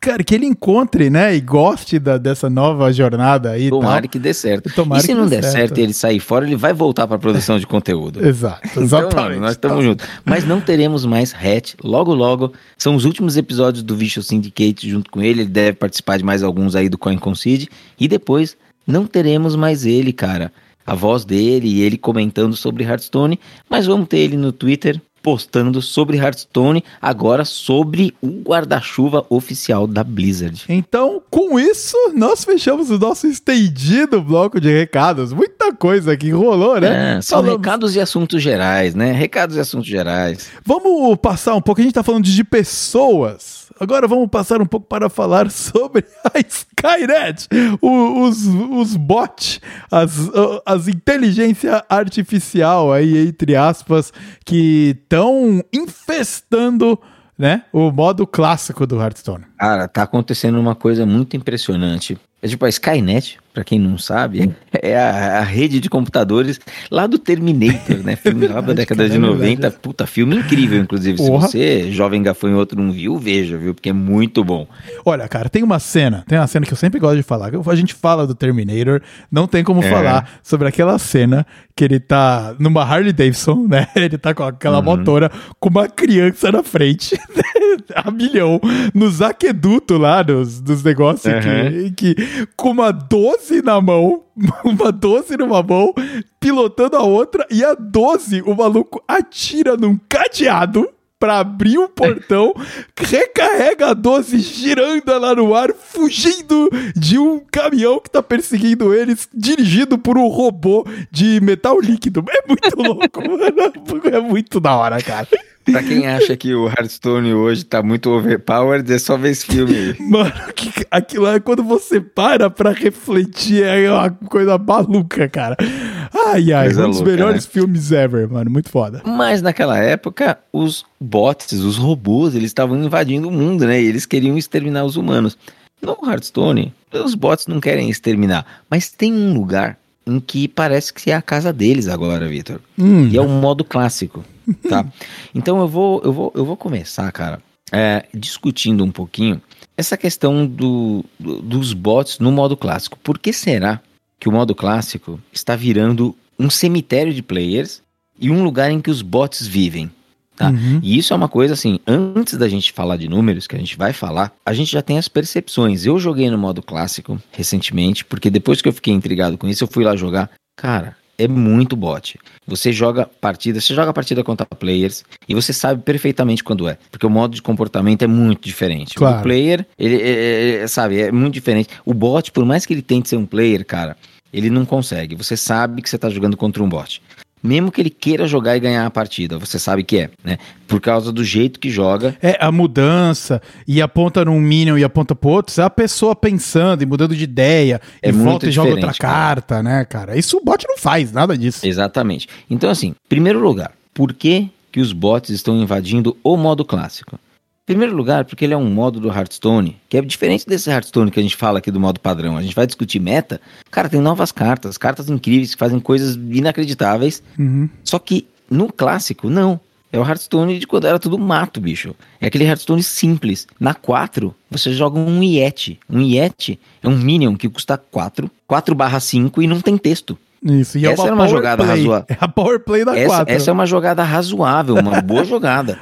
cara, que ele encontre, né, e goste da, dessa nova jornada aí e Tomara tal. que dê certo. Tomara e se não der certo. certo. e ele sair fora, ele vai voltar para produção de conteúdo. [laughs] Exato, Então, exatamente. mano, nós estamos juntos. Mas não teremos mais Hatch. Logo, logo. São os últimos episódios do Vicious Syndicate junto com ele. Ele deve participar de mais alguns aí do Coin Concede. E depois não teremos mais ele, cara. A voz dele e ele comentando sobre Hearthstone. Mas vamos ter ele no Twitter postando sobre Hearthstone. Agora sobre o guarda-chuva oficial da Blizzard. Então, com isso, nós fechamos o nosso estendido bloco de recados. Muita coisa que rolou, né? É, são Falamos- recados e assuntos gerais, né? Recados e assuntos gerais. Vamos passar um pouco, a gente tá falando de pessoas. Agora vamos passar um pouco para falar [laughs] sobre a Skynet, os, os bots, as, as inteligência artificial aí, entre aspas, que estão infestando, né, o modo clássico do Hearthstone. Cara, tá acontecendo uma coisa muito impressionante. É tipo a Skynet, pra quem não sabe, [laughs] é a, a rede de computadores lá do Terminator, né? Filme lá da década cara, de é 90. verdade. Puta, filme incrível, inclusive. Porra. Se você, jovem gafanhoto, não viu, veja, viu? Porque é muito bom. Olha, cara, tem uma cena, tem uma cena que eu sempre gosto de falar. A gente fala do Terminator, não tem como É. falar sobre aquela cena que ele tá numa Harley Davidson, né? [laughs] Ele tá com aquela motora com uma criança na frente, [laughs] a milhão, nos aquedutos lá, dos, dos negócios que, que com uma 12 na mão, [laughs] uma 12 numa mão, pilotando a outra, e a 12 o maluco atira num cadeado pra abrir o portão, recarrega a 12 girando ela no ar, fugindo de um caminhão que tá perseguindo eles, dirigido por um robô de metal líquido. É muito louco, [laughs] mano. É muito da hora, cara. Pra quem acha que o Hearthstone hoje tá muito overpowered, é só ver esse filme aí. Mano, que, aquilo é quando você para pra refletir, é uma coisa maluca, cara. Ai, ai, Coisa um dos louca, melhores né? filmes ever, mano. Muito foda. Mas naquela época, os bots, os robôs, eles estavam invadindo o mundo, né? E eles queriam exterminar os humanos. No Hearthstone, os bots não querem exterminar, mas tem um lugar em que parece que é a casa deles agora, Vitor. Hum. E é o modo clássico, tá? [laughs] Então eu vou, eu vou, eu vou começar, cara, é, discutindo um pouquinho essa questão do, do- dos bots no modo clássico. Por que será que o modo clássico está virando um cemitério de players e um lugar em que os bots vivem? Tá? Uhum. E isso é uma coisa assim, antes da gente falar de números, que a gente vai falar, a gente já tem as percepções. Eu joguei no modo clássico recentemente, porque depois que eu fiquei intrigado com isso, eu fui lá jogar. Cara, é muito bot. Você joga partida, você joga partida contra players e você sabe perfeitamente quando é, porque o modo de comportamento é muito diferente. O Claro. do player, ele é, é- sabe, é muito diferente. O bot, por mais que ele tente ser um player, cara, ele não consegue. Você sabe que você tá jogando contra um bot. Mesmo que ele queira jogar e ganhar a partida, você sabe que é, né? Por causa do jeito que joga. É, a mudança, e aponta num Minion e aponta pro outro, é a pessoa pensando e mudando de ideia, É e volta e joga outra cara. carta, né, cara? Isso o bot não faz, nada disso. Exatamente. Então, assim, primeiro lugar, por que, que os bots estão invadindo o modo clássico? Primeiro lugar, porque ele é um modo do Hearthstone, que é diferente desse Hearthstone que a gente fala aqui do modo padrão. A gente vai discutir meta, cara, tem novas cartas, cartas incríveis que fazem coisas inacreditáveis. Uhum. Só que no clássico, não. É o Hearthstone de quando era tudo mato, bicho. É aquele Hearthstone simples. Na 4, você joga um Yeti. Um Yeti é um Minion que custa 4, 4 barra 5 e não tem texto. Isso, e é Essa uma era uma jogada play. razoável. É a power play da Essa, 4. essa é uma jogada razoável, uma [laughs] boa jogada.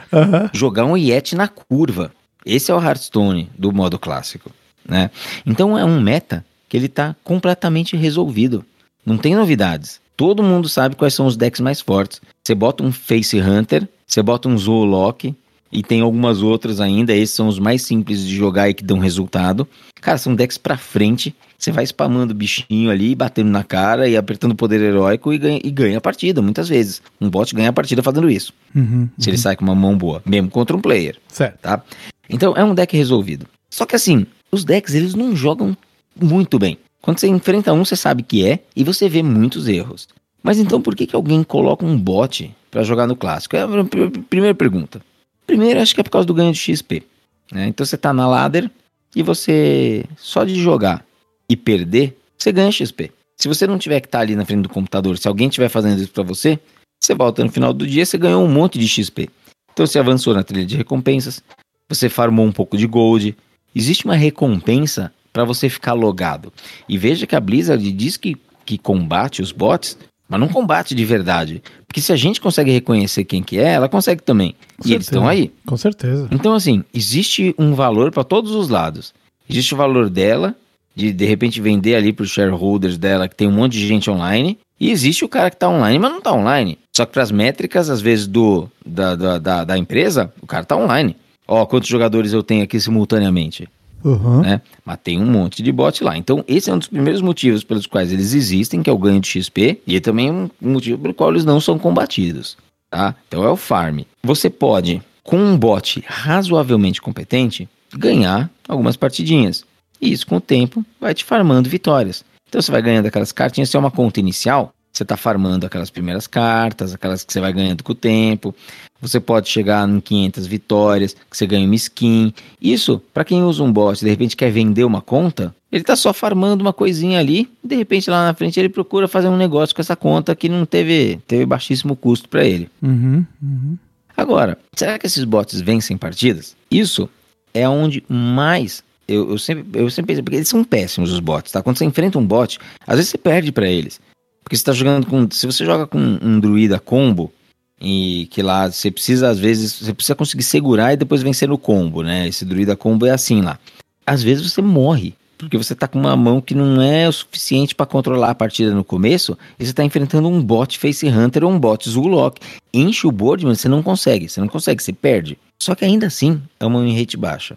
Jogar um Yeti na curva. Esse é o Hearthstone do modo clássico, né? Então é um meta que ele tá completamente resolvido. Não tem novidades. Todo mundo sabe quais são os decks mais fortes. Você bota um Face Hunter, você bota um Zoolock e tem algumas outras ainda. Esses são os mais simples de jogar e que dão resultado. Cara, são decks pra frente. Você vai spamando o bichinho ali, batendo na cara e apertando o poder heróico e ganha, e ganha a partida, muitas vezes. Um bot ganha a partida fazendo isso. Uhum, Se ele sai com uma mão boa, mesmo contra um player Certo. tá? Então é um deck resolvido. Só que assim, os decks eles não jogam muito bem. Quando você enfrenta um, você sabe que é e você vê muitos erros. Mas então por que, que alguém coloca um bot pra jogar no clássico? É a pr- pr- primeira pergunta. Primeiro, acho que é por causa do ganho de XP. né? Então você tá na ladder e você só de jogar e perder, você ganha XP. Se você não tiver que estar ali na frente do computador, se alguém estiver fazendo isso pra você, você volta no final do dia, você ganhou um monte de XP. Então você avançou na trilha de recompensas, você farmou um pouco de gold. Existe uma recompensa para você ficar logado. E veja que a Blizzard diz que, que combate os bots, mas não combate de verdade. Porque se a gente consegue reconhecer quem que é, ela consegue também. Com e eles certeza. estão aí. Com certeza. Então, assim, existe um valor para todos os lados. Existe o valor dela, de de repente vender ali para os shareholders dela, que tem um monte de gente online. E existe o cara que tá online, mas não tá online. Só que para as métricas, às vezes, do, da, da, da, da empresa, o cara tá online. Ó, quantos jogadores eu tenho aqui simultaneamente, Uhum. né? Mas tem um monte de bot lá. Então, esse é um dos primeiros motivos pelos quais eles existem, que é o ganho de XP. E é também um motivo pelo qual eles não são combatidos, tá? Então, é o farm. Você pode, com um bot razoavelmente competente, ganhar algumas partidinhas. E isso, com o tempo, vai te farmando vitórias. Então, você vai ganhando aquelas cartinhas. Se é uma conta inicial, você está farmando aquelas primeiras cartas, aquelas que você vai ganhando com o tempo. Você pode chegar em 500 vitórias, que você ganha uma skin. Isso, para quem usa um bot e de repente quer vender uma conta, ele tá só farmando uma coisinha ali, e de repente lá na frente ele procura fazer um negócio com essa conta que não teve, teve baixíssimo custo para ele. Uhum. Uhum. Agora, será que esses bots vencem partidas? Isso é onde mais eu, eu sempre eu sempre pensei, porque eles são péssimos os bots, tá? Quando você enfrenta um bot, às vezes você perde para eles. Porque você tá jogando com, se você joga com um druida combo e que lá você precisa às vezes, você precisa conseguir segurar e depois vencer no combo, né? Esse druida combo é assim lá. Às vezes você morre porque você tá com uma mão que não é o suficiente para controlar a partida no começo, e você tá enfrentando um bot Face Hunter ou um bot Zulok. Enche o board, mas você não consegue, você não consegue, você perde. Só que ainda assim é uma win rate baixa.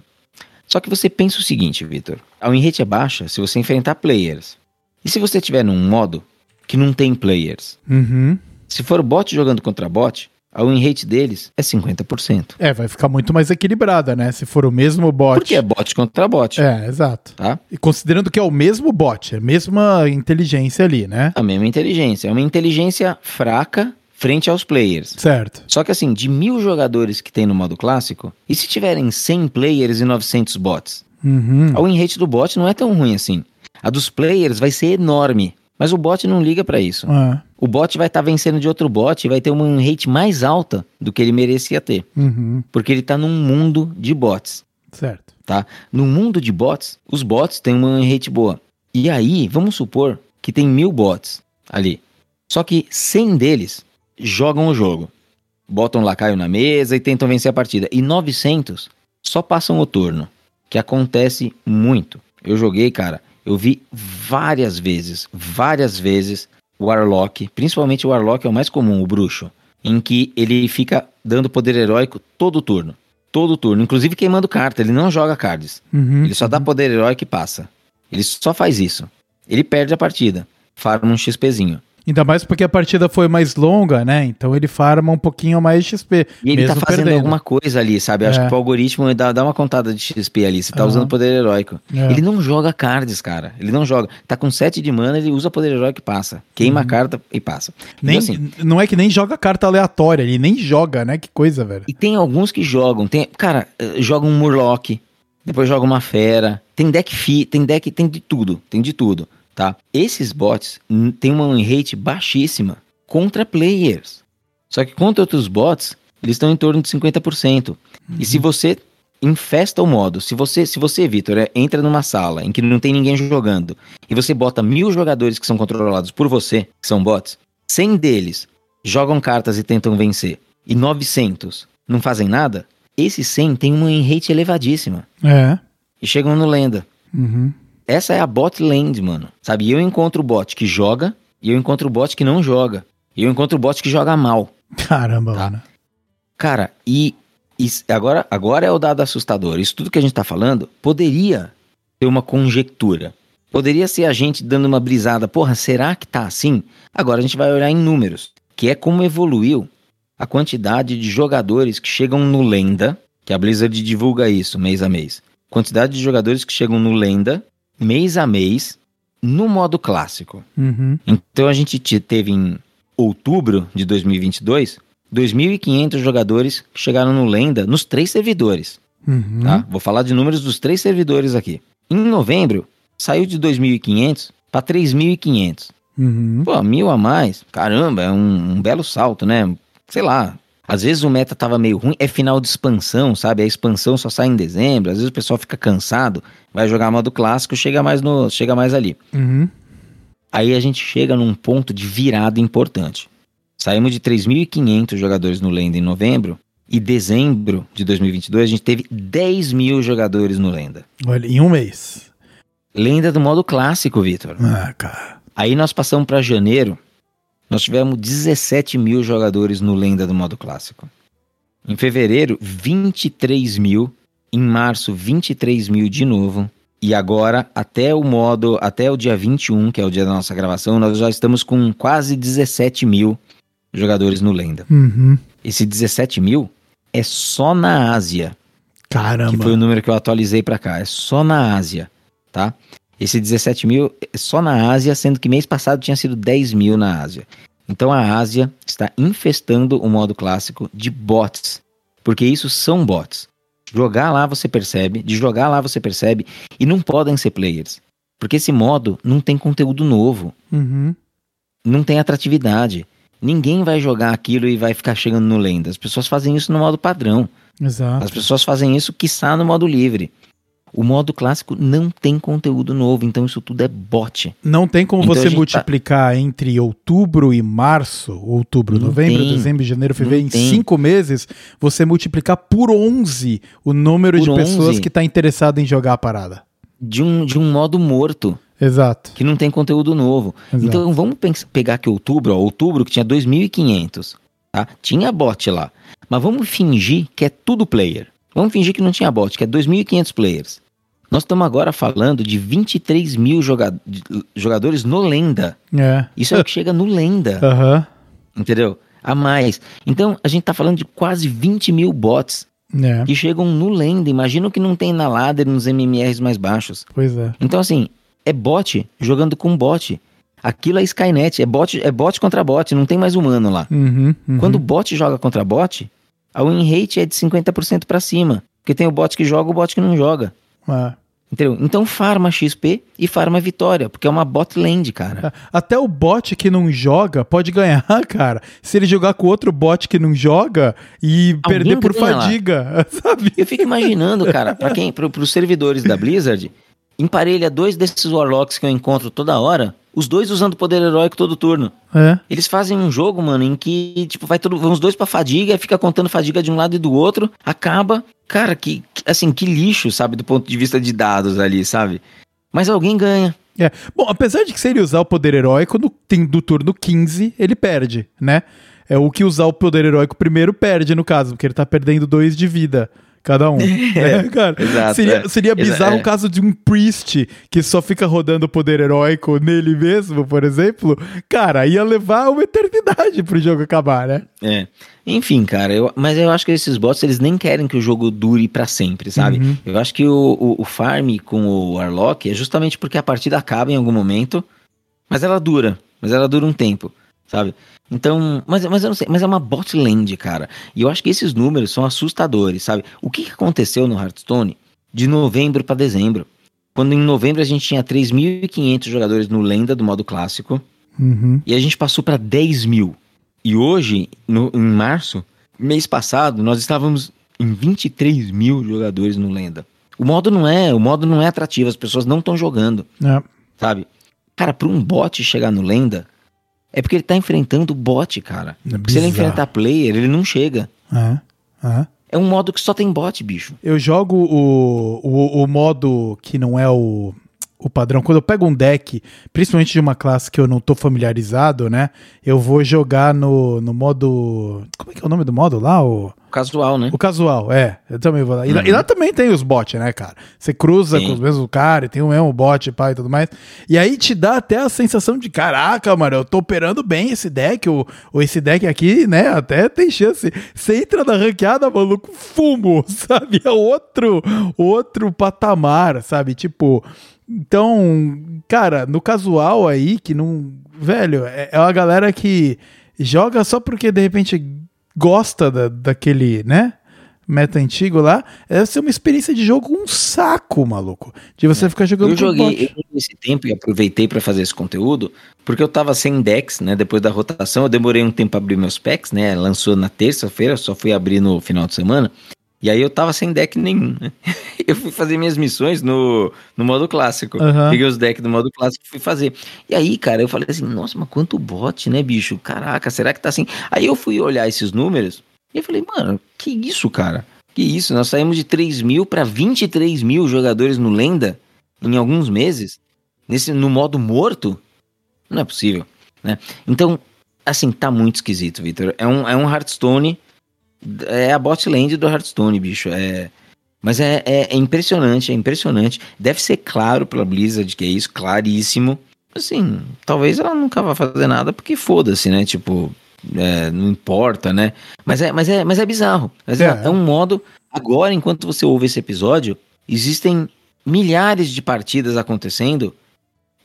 Só que você pensa o seguinte, Vitor: a win rate é baixa se você enfrentar players. E se você tiver num modo que não tem players? Uhum. Se for bot jogando contra bot, a win rate deles é 50%. É, vai ficar muito mais equilibrada, né? Se for o mesmo bot. Porque é bot contra bot, É, exato. tá? E considerando que é o mesmo bot, é a mesma inteligência ali, né? A mesma inteligência. É uma inteligência fraca frente aos players. Certo. Só que assim, de mil jogadores que tem no modo clássico, e se tiverem 100 players e 900 bots? Uhum. A win rate do bot não é tão ruim assim. A dos players vai ser enorme, mas o bot não liga pra isso. Ah, O bot vai estar vencendo de outro bot e vai ter uma rate mais alta do que ele merecia ter, uhum. porque ele tá num mundo de bots, Certo. tá? No mundo de bots, os bots têm uma rate boa. E aí, vamos supor que tem mil bots ali. Só que 100 deles jogam o jogo. Botam lacaio na mesa e tentam vencer a partida. E 900 só passam o turno. Que acontece muito. Eu joguei, cara. Eu vi várias vezes, várias vezes o Warlock, principalmente o Warlock é o mais comum, o bruxo, em que ele fica dando poder heróico todo turno. Todo turno, inclusive queimando carta, ele não joga cards. Uhum. Ele só dá poder heróico e passa. Ele só faz isso. Ele perde a partida. Farma um XPzinho. Ainda mais porque a partida foi mais longa, né? Então ele farma um pouquinho mais de XP. E ele tá fazendo perdendo. alguma coisa ali, sabe? Eu Acho É. que o algoritmo dá, dá uma contada de XP ali. Você tá Aham. usando poder heróico. É. Ele não joga cards, cara. Ele não joga. Tá com 7 de mana, ele usa poder heróico e passa. Queima a carta e passa. Uhum. Nem, Então, assim, Não é que nem joga carta aleatória, ele nem joga, né? Que coisa, velho. E tem alguns que jogam. Tem, cara, eh, joga um Murloc, depois joga uma fera. Tem deck fi, tem deck, tem de tudo, tem de tudo, tá? Esses bots têm uma win rate baixíssima contra players. Só que contra outros bots, eles estão em torno de 50%. E se você infesta o modo. Se você, se você, Vitor, é, entra numa sala em que não tem ninguém jogando e você bota mil jogadores que são controlados por você, que são bots, 100 deles jogam cartas e tentam vencer e 900 não fazem nada, esses 100 têm uma win rate elevadíssima. É. E chegam no lenda. Uhum. Essa é a bot land, mano. Sabe? E eu encontro o bot que joga e eu encontro o bot que não joga. E eu encontro o bot que joga mal. Caramba, Tá. mano. Cara, e, e agora, agora é o dado assustador. Isso tudo que a gente tá falando poderia ter uma conjectura. Poderia ser a gente dando uma brisada. Porra, será que tá assim? Agora a gente vai olhar em números, que é como evoluiu a quantidade de jogadores que chegam no Lenda, que a Blizzard divulga isso mês a mês. Quantidade de jogadores que chegam no Lenda, mês a mês, no modo clássico. Uhum. Então a gente te- teve em outubro de 2022, 2.500 jogadores que chegaram no Lenda nos três servidores, Uhum. tá? Vou falar de números dos três servidores aqui. Em novembro, saiu de 2.500 para 3.500. Uhum. Pô, mil a mais, caramba, é um, um belo salto, né? Sei lá, às vezes o meta tava meio ruim, é final de expansão, sabe? A expansão só sai em dezembro, às vezes o pessoal fica cansado, vai jogar modo clássico, chega mais no, chega mais ali. Uhum. Aí a gente chega num ponto de virada importante. Saímos de 3.500 jogadores no Lenda em novembro e dezembro de 2022 a gente teve 10 mil jogadores no Lenda. Olha, em um mês. Lenda do modo clássico, Vitor. Ah, cara. Aí nós passamos para janeiro, nós tivemos 17 mil jogadores no Lenda do modo clássico. Em fevereiro, 23 mil. Em março, 23 mil de novo. E agora, até o modo, até o dia 21, que é o dia da nossa gravação, nós já estamos com quase 17 mil jogadores no Lenda. Uhum. Esse 17 mil é só na Ásia que Caramba. foi o número que eu atualizei pra cá. É só na Ásia, tá? Esse 17 mil só na Ásia, sendo que mês passado tinha sido 10 mil na Ásia. Então a Ásia está infestando o modo clássico de bots, porque isso são bots. Jogar lá você percebe, de jogar lá você percebe, e não podem ser players, porque esse modo não tem conteúdo novo, Uhum. não tem atratividade. Ninguém vai jogar aquilo e vai ficar chegando no lenda. As pessoas fazem isso no modo padrão. Exato. As pessoas fazem isso, quiçá, no modo livre. O modo clássico não tem conteúdo novo, então isso tudo é bot. Não tem como Então você tá- multiplicar entre outubro e março, outubro, Não novembro, tem. dezembro, janeiro, fevereiro, em tem. cinco meses, você multiplicar por 11 o número Por de pessoas 11. que está interessado em jogar a parada. De um, de um modo morto, Exato. que não tem conteúdo novo. Exato. Então vamos pegar que outubro, ó, outubro que tinha 2.500, tá? Tinha bot lá. Mas vamos fingir que é tudo player. Vamos fingir que não tinha bot, que é 2.500 players. Nós estamos agora falando de 23 mil joga jogadores no Lenda. É. Isso é o que [laughs] chega no Lenda. Aham. entendeu? A mais. Então, a gente tá falando de quase 20 mil bots É. que chegam no Lenda. Imagina o que não tem na ladder nos MMRs mais baixos. Pois é. Então, assim, é bot jogando com bot. Aquilo é Skynet, é bot, é bot contra bot, não tem mais humano lá. Uhum, uhum. Quando bot joga contra bot, a win rate é de 50% pra cima. Porque tem o bot que joga e o bot que não joga. É. Entendeu? Então farma XP e farma vitória, porque é uma bot land, cara. Até o bot que não joga pode ganhar, [laughs] cara. Se ele jogar com outro bot que não joga e Alguém perder por ganha lá. fadiga, [laughs] sabe? Eu fico imaginando, cara, para quem, pro, pros servidores da Blizzard, emparelha dois desses Warlocks que eu encontro toda hora, os dois usando poder heróico todo turno. É. Eles fazem um jogo, mano, em que, tipo, vai todo, vão os dois pra fadiga, fica contando fadiga de um lado e do outro, acaba. Cara, que, assim, que lixo, sabe, do ponto de vista de dados ali, sabe? Mas alguém ganha. É. Bom, apesar de que se ele usar o poder heróico no, tem, do turno 15, ele perde, né? É o que usar o poder heróico primeiro perde, no caso, porque ele tá perdendo dois de vida. Cada um. [laughs] É, cara. exato, seria, é. seria bizarro é. o caso de um priest que só fica rodando o poder heróico nele mesmo, por exemplo. Cara, ia levar uma eternidade pro jogo acabar, né? É. Enfim, cara, eu, mas eu acho que esses bots, eles nem querem que o jogo dure pra sempre, sabe? Uhum. Eu acho que o, o, o farm com o Warlock é justamente porque a partida acaba em algum momento, mas ela dura, mas ela dura um tempo, sabe? Então, mas, mas eu não sei, mas é uma bot land, cara. E eu acho que esses números são assustadores, sabe? O que, aconteceu no Hearthstone de novembro pra dezembro? Quando em novembro a gente tinha 3.500 jogadores no Lenda do modo clássico, Uhum. e a gente passou para 10 mil. E hoje, no- em março, mês passado, nós estávamos em 23 mil jogadores no Lenda. O modo não é, o modo não é atrativo, as pessoas não estão jogando, É. sabe? Cara, para um bot chegar no Lenda, é porque ele tá enfrentando bot, cara. É se ele enfrentar player, ele não chega. É. É. É um modo que só tem bot, bicho. Eu jogo o, o, o modo que não é o, o padrão. Quando eu pego um deck, principalmente de uma classe que eu não tô familiarizado, né? Eu vou jogar no, no modo. Como é que é o nome do modo lá? O, Casual, né? o casual, é. Eu também vou lá. E, lá- e lá também tem os bots, né, cara? Você cruza Sim. com os mesmos caras, e tem o mesmo bot pai, e tudo mais. E aí te dá até a sensação de: caraca, mano, eu tô operando bem esse deck. Ou, ou esse deck aqui, né? Até tem chance. Você entra na ranqueada, maluco, fumo, [laughs] sabe? É outro, outro patamar, sabe? Tipo. Então, cara, no casual aí, que não. Velho, é, é uma galera que joga só porque de repente gosta da, daquele, né? Meta antigo lá, deve ser uma experiência de jogo um saco, maluco. De você ficar jogando É. Eu joguei eu esse tempo e aproveitei pra fazer esse conteúdo, porque eu tava sem decks, né? Depois da rotação, eu demorei um tempo pra abrir meus packs, né? Lançou na terça-feira, só fui abrir no final de semana. E aí eu tava sem deck nenhum, né? [laughs] Eu fui fazer minhas missões no, no modo clássico. Aham. Peguei os decks do modo clássico e fui fazer. E aí, cara, eu falei assim, nossa, mas quanto bot, né, bicho? Caraca, será que tá assim? Aí eu fui olhar esses números e eu falei, mano, que isso, cara? Que isso? Nós saímos de 3 mil pra 23 mil jogadores no Lenda em alguns meses, nesse, no modo morto, não é possível, né? Então, assim, tá muito esquisito, Victor. É um, é um Hearthstone, é a bot lane do Hearthstone, bicho. É, mas é, é, é impressionante, é impressionante. Deve ser claro pela Blizzard que é isso, claríssimo. Assim, talvez ela nunca vá fazer nada porque foda-se, né? Tipo, é, não importa, né? Mas é, mas é, mas é bizarro. Mas é, É. é um modo. Agora, enquanto você ouve esse episódio, existem milhares de partidas acontecendo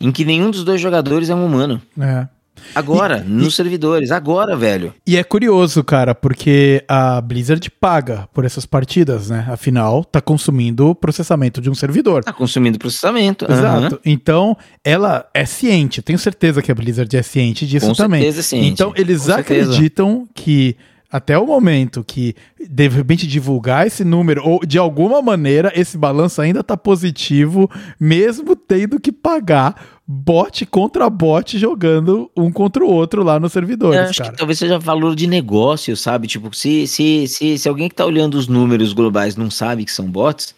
em que nenhum dos dois jogadores é um humano. É. Agora, nos servidores, agora, velho. E é curioso, cara, porque a Blizzard paga por essas partidas, né? Afinal, tá consumindo o processamento de um servidor. Tá consumindo processamento. Exato. Então, ela é ciente. Tenho certeza que a Blizzard é ciente disso Com também. certeza é ciente. Então, eles Com certeza. acreditam que até o momento que de repente divulgar esse número, ou de alguma maneira esse balanço ainda tá positivo, mesmo tendo que pagar bot contra bot jogando um contra o outro lá nos Eu servidores, acho cara. que talvez seja valor de negócio, sabe? Tipo, se, se, se, se alguém que tá olhando os números globais não sabe que são bots,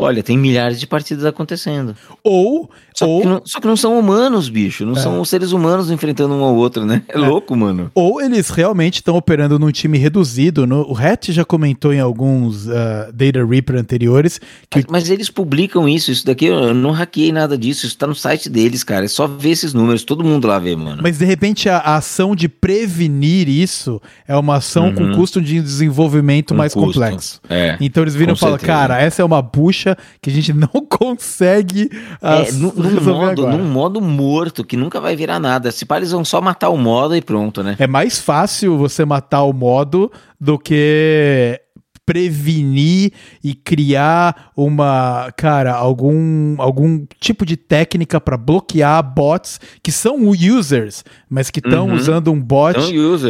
olha, tem milhares de partidas acontecendo. Ou, Só, ou que, não, só que não são humanos, bicho. Não são os seres humanos enfrentando um ao outro, né? É, louco, mano. Ou eles realmente estão operando num time reduzido. No, o Hatch já comentou em alguns ah, Data Reaper anteriores que Mas, mas eles publicam isso. Isso daqui eu não hackeei nada disso. Isso tá no site deles, cara. É só ver esses números. Todo mundo lá vê, mano. Mas de repente a, a ação de prevenir isso é uma ação com custo de desenvolvimento Um mais custo. complexo. É. Então eles viram e falam, cara, essa é uma bucha que a gente não [laughs] consegue É, num, modo, agora. num modo morto, que nunca vai virar nada. Se pá, eles vão só matar o modo e pronto, né? É mais fácil você matar o modo do que prevenir e criar uma, cara, algum, algum tipo de técnica para bloquear bots que são users, mas que estão Uhum. usando um bot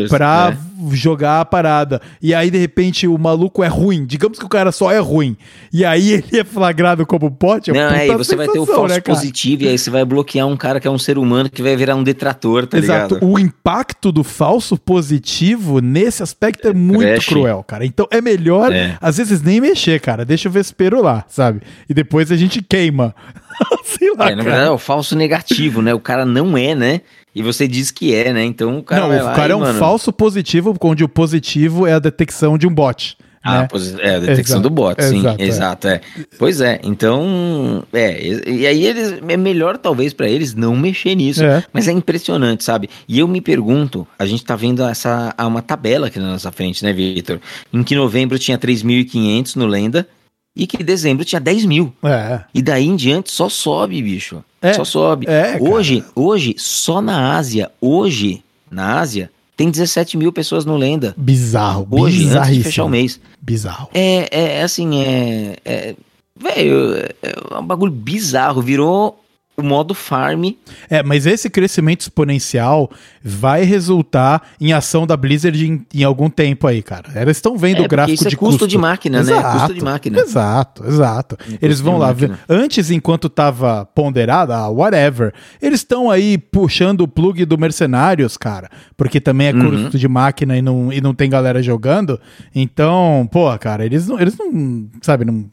pra né? jogar a parada. E aí, de repente, o maluco é ruim. Digamos que o cara só é ruim. E aí ele é flagrado como bot. Não, é, e você vai ter o falso né, positivo, e aí você vai bloquear um cara que é um ser humano que vai virar um detrator, tá Exato. ligado? O impacto do falso positivo nesse aspecto é muito trash. cruel, cara. Então é melhor, É. às vezes, nem mexer, cara. Deixa o vespeiro lá, sabe? E depois a gente queima. [laughs] Sei lá, É, na verdade é o falso negativo, né? O cara não é, né? E você diz que é, né? Então o cara Não, o cara é um mano, falso positivo, onde o positivo é a detecção de um bot. Ah, né? posi- é, a detecção Exato, do bot, sim. exato, Exato, é. é. Pois é, então, é, e e aí eles, é melhor talvez pra eles não mexer nisso, É. mas é impressionante, sabe? E eu me pergunto, a gente tá vendo essa, uma tabela aqui na nossa frente, né, Victor? Em que novembro tinha 3.500 no Lenda e que dezembro tinha 10 mil. É. E daí em diante só sobe, bicho. É, Só sobe. é, hoje, hoje, só na Ásia, hoje, na Ásia, tem 17 mil pessoas no Lenda. Bizarro, Hoje, antes de fechar o mês. Bizarro. É, é assim, é. é velho, é um bagulho bizarro. Virou o modo farm. É, mas esse crescimento exponencial vai resultar em ação da Blizzard em, em algum tempo aí, cara. Eles estão vendo É, o gráfico isso é de custo custo de máquina, né? Custo de máquina. Exato, exato. Eles custo vão lá ver. Antes, enquanto tava ponderada, ah, whatever, eles estão aí puxando o plug do Mercenários, cara, porque também é Uhum. custo de máquina e não, e não tem galera jogando. Então, pô, cara, eles não, eles não, sabe, não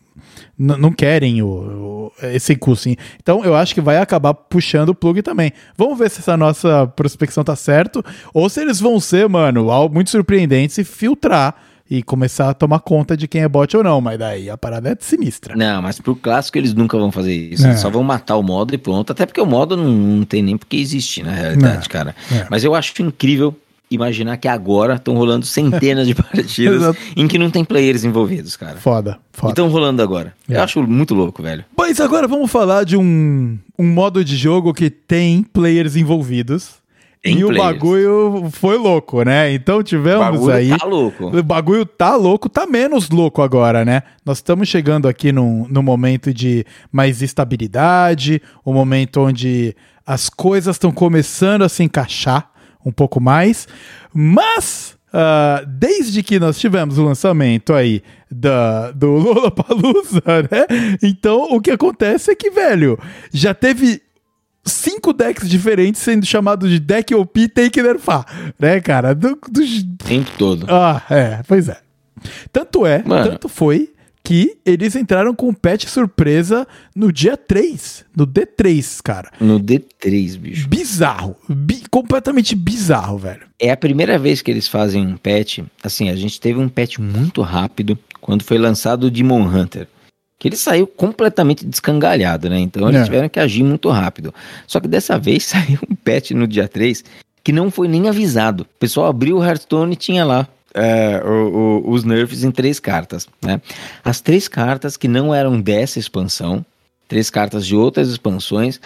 não querem o, o- esse custo. Então eu acho que vai acabar puxando o plug também. Vamos ver se essa nossa prospecção tá certo ou se eles vão ser, mano, algo muito surpreendentes e filtrar e começar a tomar conta de quem é bot ou não. Mas daí a parada é sinistra. Não, mas pro clássico eles nunca vão fazer isso. É. Só vão matar o modo e pronto. Até porque o modo não, não tem nem porque existe, na realidade, É. cara. É. Mas eu acho incrível imaginar que agora estão rolando centenas de [laughs] partidas em que não tem players envolvidos, cara. Foda, foda. Estão rolando agora. É. Eu acho muito louco, velho. Mas agora vamos falar de um, um modo de jogo que tem players envolvidos. Tem e o players. bagulho foi louco, né? Então O tivemos bagulho aí. tá louco. O bagulho tá louco, tá menos louco agora, né? Nós estamos chegando aqui num, num momento de mais estabilidade, um momento onde as coisas estão começando a se encaixar um pouco mais, mas ah, desde que nós tivemos o lançamento aí da, do [laughs] Lollapalooza, né? Então o que acontece é que, velho, já teve cinco decks diferentes sendo chamados de deck OP Take Nerfar, né, cara? Do, dos- O tempo todo. ah, é, pois é. Tanto é, Mano. tanto foi que eles entraram com um patch surpresa no dia 3, no D3, cara. No D3, bicho. Bizarro, bi- completamente bizarro, velho. É a primeira vez que eles fazem um patch. Assim, a gente teve um patch muito rápido quando foi lançado o Demon Hunter. Que ele saiu completamente descangalhado, né? Então eles É. tiveram que agir muito rápido. Só que dessa [laughs] vez saiu um patch no dia 3 que não foi nem avisado. O pessoal abriu o Hearthstone e tinha lá é, o- o- os nerfs em três cartas, né? As três cartas que não eram dessa expansão, três cartas de outras expansões,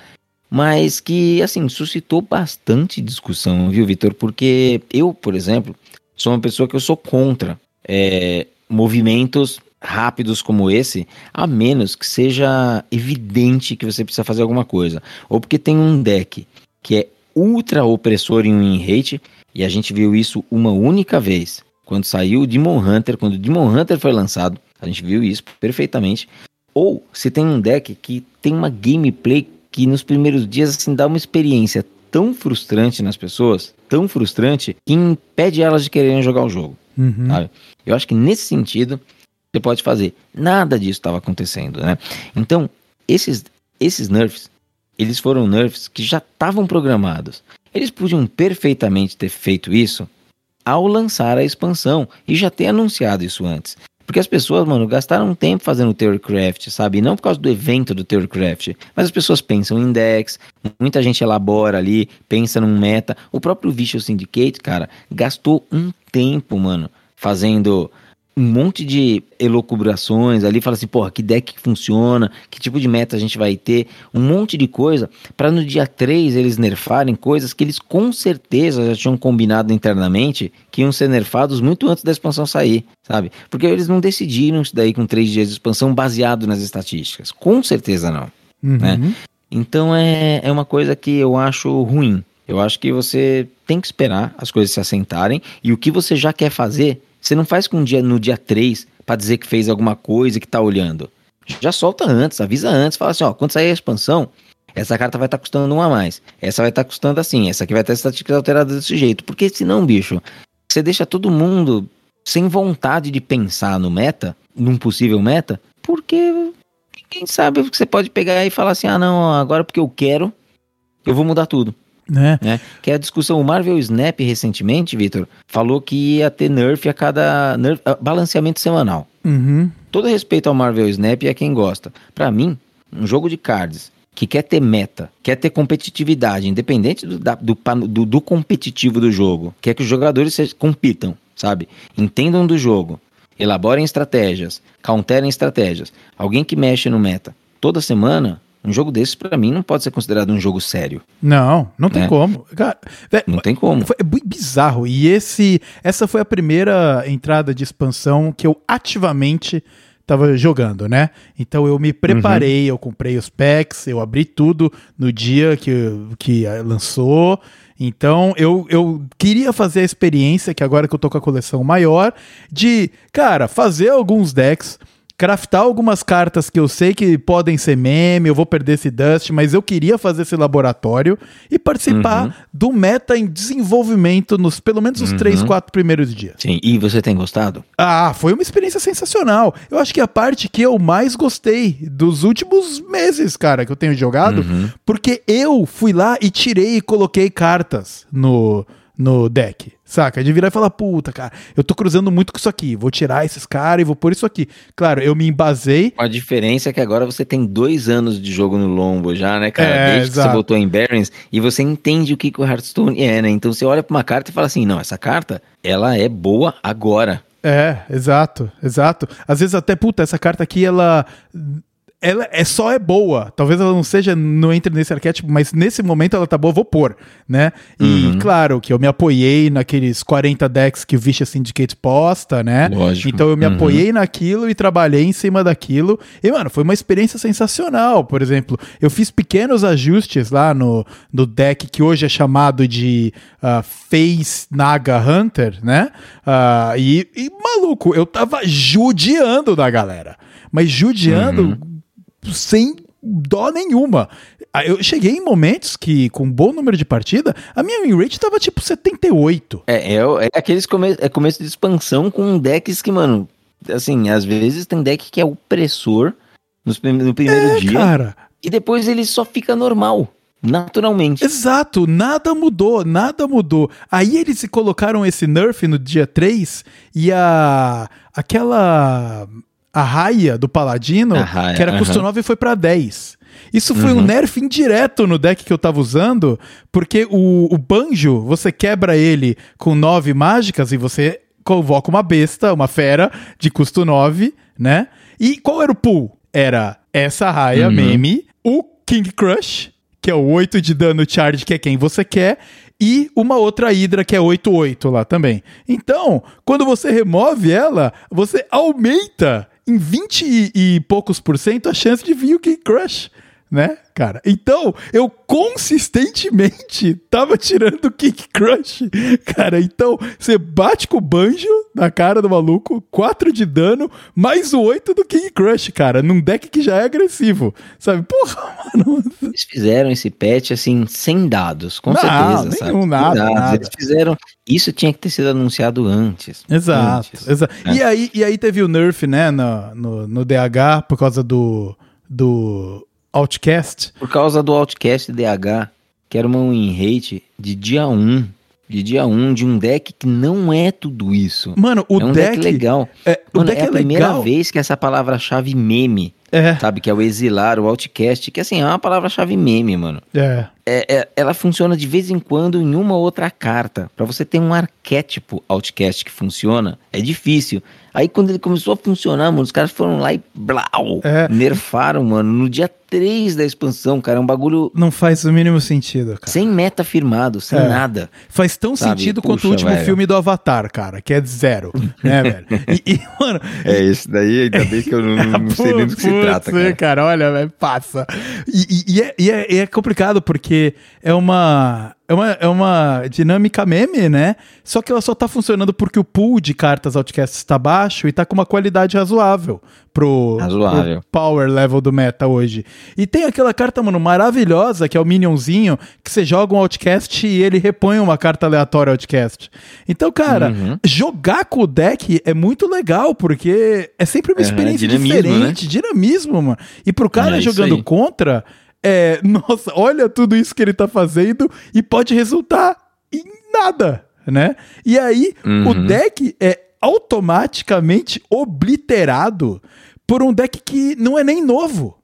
mas que, assim, suscitou bastante discussão, viu, Vitor? Porque eu, por exemplo, sou uma pessoa que eu sou contra é, movimentos rápidos como esse, a menos que seja evidente que você precisa fazer alguma coisa. Ou porque tem um deck que é ultra opressor em win rate, e a gente viu isso uma única vez, quando saiu o Demon Hunter, quando o Demon Hunter foi lançado, a gente viu isso perfeitamente. Ou se tem um deck que tem uma gameplay que nos primeiros dias assim dá uma experiência tão frustrante nas pessoas, tão frustrante, que impede elas de quererem jogar o jogo. Uhum. sabe? Eu acho que nesse sentido você pode fazer. Nada disso estava acontecendo, né? Então, esses, esses nerfs, eles foram nerfs que já estavam programados. Eles podiam perfeitamente ter feito isso ao lançar a expansão e já ter anunciado isso antes. Porque as pessoas, mano, gastaram um tempo fazendo Theorycraft, sabe? Não por causa do evento do Theorycraft, mas as pessoas pensam em decks, muita gente elabora ali, pensa num meta. O próprio Vicious Syndicate, cara, gastou um tempo, mano, fazendo um monte de elucubrações ali, fala assim, porra, que deck que funciona, que tipo de meta a gente vai ter, um monte de coisa, para no dia 3 eles nerfarem coisas que eles com certeza já tinham combinado internamente que iam ser nerfados muito antes da expansão sair, sabe? Porque eles não decidiram isso daí com três dias de expansão baseado nas estatísticas. Com certeza não. Uhum. né? Então é, é uma coisa que eu acho ruim. Eu acho que você tem que esperar as coisas se assentarem e o que você já quer fazer, você não faz com dia, no dia 3 para dizer que fez alguma coisa que tá olhando. Já solta antes, avisa antes, fala assim, ó, quando sair a expansão, essa carta vai estar custando um a mais. Essa vai estar custando assim, essa aqui vai ter estatísticas alteradas desse jeito. Porque senão, bicho, você deixa todo mundo sem vontade de pensar no meta, num possível meta, porque quem sabe você pode pegar e falar assim, ah não, agora porque eu quero, eu vou mudar tudo. Né? Né? Que é a discussão, o Marvel Snap recentemente, Vitor, falou que ia ter nerf a cada nerf, ah, balanceamento semanal. Uhum. Todo respeito ao Marvel Snap e a quem gosta. Pra mim, um jogo de cards que quer ter meta, quer ter competitividade, independente do, da- do, do- do competitivo do jogo, quer que os jogadores se, compitam, sabe? Entendam do jogo, elaborem estratégias, counterem estratégias. Alguém que mexe no meta toda semana, um jogo desses pra mim não pode ser considerado um jogo sério. Não, não tem É. como. Cara, vé- Não tem como. Foi bi- bizarro. E esse, essa foi a primeira entrada de expansão que eu ativamente tava jogando, né? Então eu me preparei, uhum. eu comprei os packs, eu abri tudo no dia que, que lançou. Então eu, eu queria fazer a experiência, que agora que eu tô com a coleção maior, de, cara, fazer alguns decks craftar algumas cartas que eu sei que podem ser meme, eu vou perder esse dust, mas eu queria fazer esse laboratório e participar uhum. do meta em desenvolvimento nos pelo menos os uhum. três, quatro primeiros dias. Sim, e você tem gostado? Ah, foi uma experiência sensacional. Eu acho que a parte que eu mais gostei dos últimos meses, cara, que eu tenho jogado, uhum. porque eu fui lá e tirei e coloquei cartas no no deck, saca? De virar e falar, puta, cara, eu tô cruzando muito com isso aqui, vou tirar esses caras e vou pôr isso aqui. Claro, eu me embasei. A diferença é que agora você tem dois anos de jogo no lombo já, né, cara? É, Desde exato. que você voltou em Barons e você entende o que, que o Hearthstone é, né? Então você olha pra uma carta e fala assim, não, essa carta, ela é boa agora. É, exato, exato. Às vezes até, puta, essa carta aqui, ela ela é só é boa. Talvez ela não seja, não entre nesse arquétipo, mas nesse momento ela tá boa, vou pôr, né? E uhum. claro que eu me apoiei naqueles 40 decks que o Vicious Syndicate posta, né? Lógico. Então eu me uhum. apoiei naquilo e trabalhei em cima daquilo. E, mano, foi uma experiência sensacional. Por exemplo, eu fiz pequenos ajustes lá no, no deck que hoje é chamado de uh, Face Naga Hunter, né? Uh, e, e, maluco, eu tava judiando da galera. Mas judiando. Uhum sem dó nenhuma. Eu cheguei em momentos que, com um bom número de partida, a minha win rate tava tipo 78. É, é, é aqueles come é começo de expansão com decks que, mano, assim, às vezes tem deck que é opressor no, no primeiro é, dia. Cara. E depois ele só fica normal. Naturalmente. Exato, nada mudou, nada mudou. Aí eles se colocaram esse nerf no dia 3 e a aquela a raia do Paladino, raia, que era custo uh -huh. 9, foi para 10. Isso foi uhum. um nerf indireto no deck que eu tava usando, porque o, o Banjo, você quebra ele com 9 mágicas e você convoca uma besta, uma fera de custo 9, né? E qual era o pool? Era essa raia uhum. meme, o King Crush, que é o 8 de dano charge, que é quem você quer, e uma outra Hydra que é 8-8 lá também. Então, quando você remove ela, você aumenta em 20 e, e poucos por cento a chance de vir o King Crush né, cara? Então, eu consistentemente tava tirando o Kick Crush, cara. Então, você bate com o banjo na cara do maluco, 4 de dano, mais o 8 do King Crush, cara, num deck que já é agressivo, sabe? Porra, mano. Eles fizeram esse patch, assim, sem dados, com não, certeza, nenhum, sabe? Nada, nada. Eles fizeram... Isso tinha que ter sido anunciado antes. Exato, antes, exato. É. E, aí, e aí teve o nerf, né, no, no, no DH, por causa do... do Outcast. Por causa do Outcast DH, que era uma win rate de dia 1. De dia 1, de um deck que não é tudo isso. Mano, o é um deck, deck legal. É, Mano, deck é a é primeira legal. vez que essa palavra-chave meme, é. sabe? Que é o exilar, o outcast, que assim, é uma palavra-chave meme, mano. É. É, é. Ela funciona de vez em quando em uma outra carta. Para você ter um arquétipo outcast que funciona, é difícil. Aí quando ele começou a funcionar, mano, os caras foram lá e blau, É. nerfaram, mano, no dia 3 da expansão, cara, é um bagulho Não faz o mínimo sentido, cara. sem meta firmado, sem É. nada. Faz tão Sabe? sentido quanto Puxa, o último velho. filme do Avatar, cara, que é zero, né, [laughs] velho? E, e, mano, É, esse daí ainda bem que eu não, não sei nem do que se [laughs] trata, cara. cara, olha, velho, passa. E, e- é, e é- e é complicado porque é uma, é, uma, é uma dinâmica meme, né? Só que ela só tá funcionando porque o pool de cartas Outcast está baixo e tá com uma qualidade razoável pro, Razoável. pro power level do meta hoje. E tem aquela carta, mano, maravilhosa, que é o Minionzinho, que você joga um Outcast e ele repõe uma carta aleatória Outcast. Então, cara, Uhum. jogar com o deck é muito legal, porque é sempre uma É, experiência dinamismo, diferente, dinamismo, mano. E pro cara É jogando contra, é, [laughs] nossa, olha tudo isso que ele tá fazendo e pode resultar em nada, né? E aí Uhum. o deck é automaticamente obliterado por um deck que não é nem novo,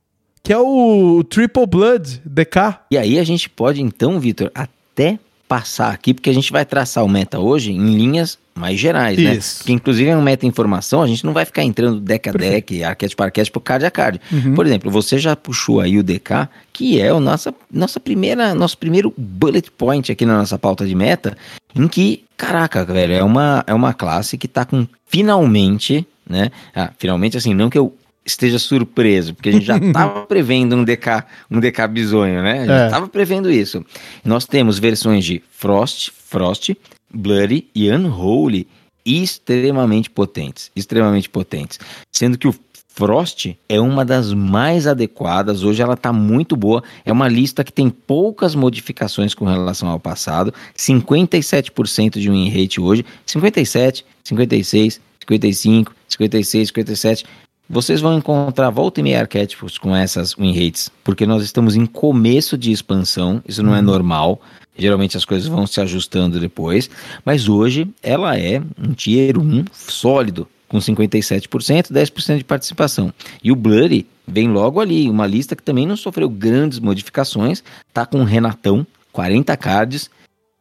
que é o Triple Blood DK. E aí a gente pode então, Vitor, até passar aqui, porque a gente vai traçar o meta hoje em linhas mais gerais, né? Isso. Que inclusive é um meta informação, a gente não vai ficar entrando deck a deck, arquétipo a arquétipo, card a card. Uhum. Por exemplo, você já puxou aí o DK, que é o nossa, nossa primeira, nosso primeiro bullet point aqui na nossa pauta de meta, em que, caraca, velho, é uma, é uma classe que tá com finalmente né? Ah, finalmente, assim, não que eu esteja surpreso, porque a gente já [laughs] estava prevendo um DK, um DK bizonho, né? A gente estava é. prevendo isso. Nós temos versões de Frost, Frost, Blurry e Unholy extremamente potentes, extremamente potentes. Sendo que o Frost é uma das mais adequadas, hoje ela está muito boa. É uma lista que tem poucas modificações com relação ao passado. 57% de win rate hoje, 57, 56, 55, 56, 57. Vocês vão encontrar volta e meia arquétipos com essas win rates, porque nós estamos em começo de expansão, isso não é uhum. normal. Geralmente as coisas vão se ajustando depois, mas hoje ela é um tier 1 sólido, com 57%, 10% de participação. E o Blurry vem logo ali, uma lista que também não sofreu grandes modificações, tá com o Renatão, 40 cards,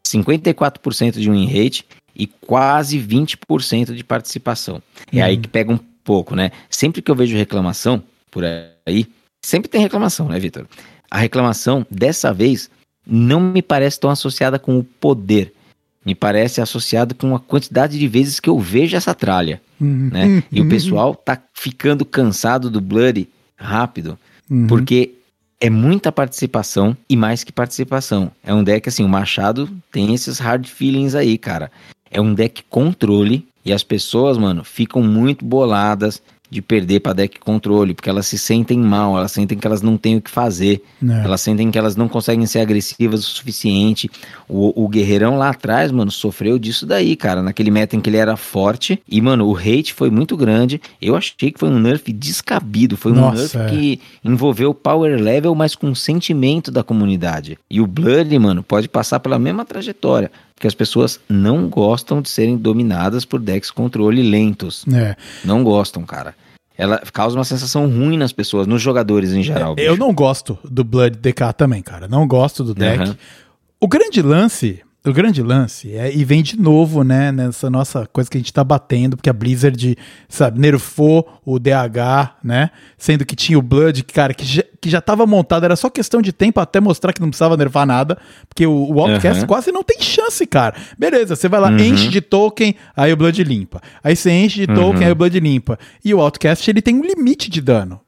54% de win rate e quase 20% de participação. É aí uhum. que pega um pouco, né? Sempre que eu vejo reclamação por aí, sempre tem reclamação, né, Vitor? A reclamação, dessa vez, não me parece tão associada com o poder. Me parece associada com a quantidade de vezes que eu vejo essa tralha. Uhum. Né? E o uhum. pessoal tá ficando cansado do Bloody rápido, uhum. porque é muita participação e mais que participação. É um deck assim, o Machado tem esses hard feelings aí, cara. É um deck controle e as pessoas, mano, ficam muito boladas de perder para deck controle, porque elas se sentem mal, elas sentem que elas não têm o que fazer, é. elas sentem que elas não conseguem ser agressivas o suficiente. O, o Guerreirão lá atrás, mano, sofreu disso daí, cara, naquele meta em que ele era forte, e, mano, o hate foi muito grande. Eu achei que foi um nerf descabido, foi um Nossa, nerf é. que envolveu o power level, mas com sentimento da comunidade. E o Blood, mano, pode passar pela mesma trajetória porque as pessoas não gostam de serem dominadas por decks controle lentos. É. Não gostam, cara. Ela causa uma sensação ruim nas pessoas, nos jogadores em geral. É, eu não gosto do Blood DK também, cara. Não gosto do deck. Uhum. O grande lance o grande lance é, e vem de novo, né, nessa nossa coisa que a gente tá batendo, porque a Blizzard, sabe, nerfou o DH, né, sendo que tinha o Blood, cara, que já, que já tava montado, era só questão de tempo até mostrar que não precisava nerfar nada, porque o, o Outcast uhum. quase não tem chance, cara. Beleza, você vai lá, uhum. enche de token, aí o Blood limpa. Aí você enche de token, uhum. aí o Blood limpa. E o Outcast, ele tem um limite de dano.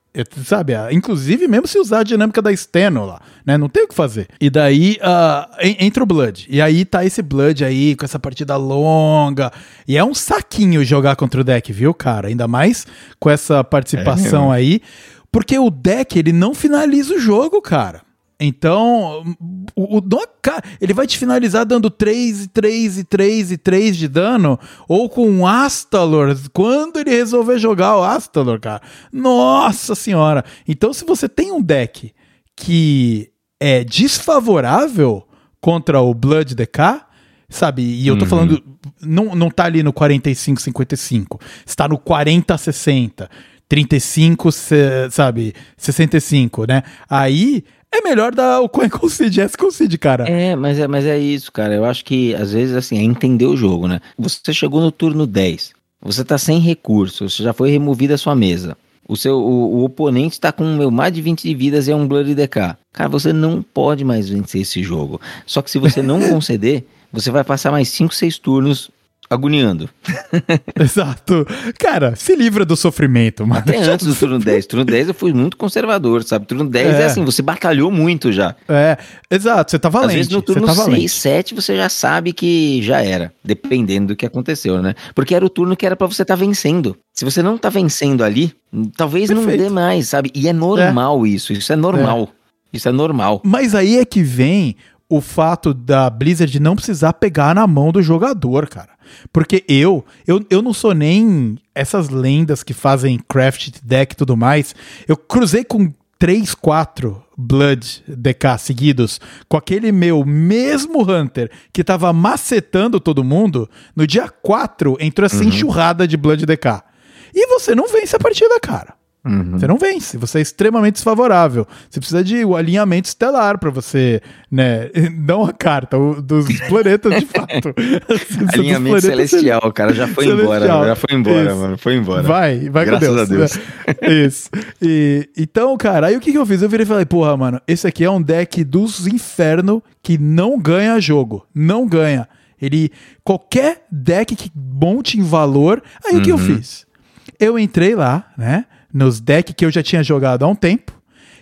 Sabe, inclusive mesmo se usar a dinâmica da Steno lá, né? Não tem o que fazer. E daí uh, entra o Blood. E aí tá esse Blood aí com essa partida longa. E é um saquinho jogar contra o deck, viu, cara? Ainda mais com essa participação é aí. Porque o deck, ele não finaliza o jogo, cara. Então, o, o ele vai te finalizar dando 3 e 3 e 3 e 3 de dano, ou com um Astalor, quando ele resolver jogar o Astalor, cara. Nossa senhora! Então, se você tem um deck que é desfavorável contra o Blood DK, sabe? E eu tô uhum. falando, não, não tá ali no 45, 55, está no 40, 60. 35, sabe, 65, né? Aí é melhor dar o Coin Concede, S Concede, cara. É mas, é, mas é isso, cara. Eu acho que, às vezes, assim, é entender o jogo, né? Você chegou no turno 10, você tá sem recurso, você já foi removido a sua mesa. O seu o, o oponente está com meu, mais de 20 de vidas e é um Bloody DK. Cara, você não pode mais vencer esse jogo. Só que se você não [laughs] conceder, você vai passar mais 5, 6 turnos agoniando. [laughs] Exato. Cara, se livra do sofrimento, mano. Até antes do turno 10. Turno 10 eu fui muito conservador, sabe? Turno 10 é, é assim, você batalhou muito já. É, exato, você tá valente. Às vezes no turno tá 6, 7 você já sabe que já era, dependendo do que aconteceu, né? Porque era o turno que era para você estar tá vencendo. Se você não tá vencendo ali, talvez Perfeito. não dê mais, sabe? E é normal é. isso, isso é normal. É. Isso é normal. Mas aí é que vem o fato da Blizzard não precisar pegar na mão do jogador, cara. Porque eu, eu, eu não sou nem essas lendas que fazem craft deck e tudo mais. Eu cruzei com 3, 4 Blood DK seguidos com aquele meu mesmo Hunter que tava macetando todo mundo. No dia 4 entrou essa uhum. enxurrada de Blood DK. E você não vence a partida, cara. Uhum. Você não vence, você é extremamente desfavorável. Você precisa de o um alinhamento estelar para você, né? [laughs] Não a carta, o, dos planetas de fato. [laughs] alinhamento celestial, o cara já foi celestial. embora, já foi embora, Isso. mano, foi embora. Vai, vai Graças com Deus. a Deus. Isso. E, então, cara, aí o que, que eu fiz? Eu virei e falei, porra, mano, esse aqui é um deck dos infernos que não ganha jogo, não ganha. Ele, qualquer deck que monte em valor, aí uhum. o que eu uhum. fiz? eu entrei lá, né? Nos decks que eu já tinha jogado há um tempo.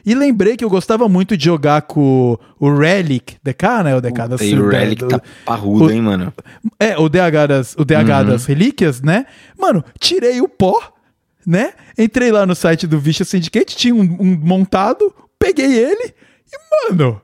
E lembrei que eu gostava muito de jogar com o Relic DK, né? O DK das... E o Relic do- tá parrudo, o- hein, mano? É, o DH das, o DH das relíquias, né? Mano, tirei o pó, né? Entrei lá no site do Vicious Syndicate, tinha um, um montado, peguei ele e, mano,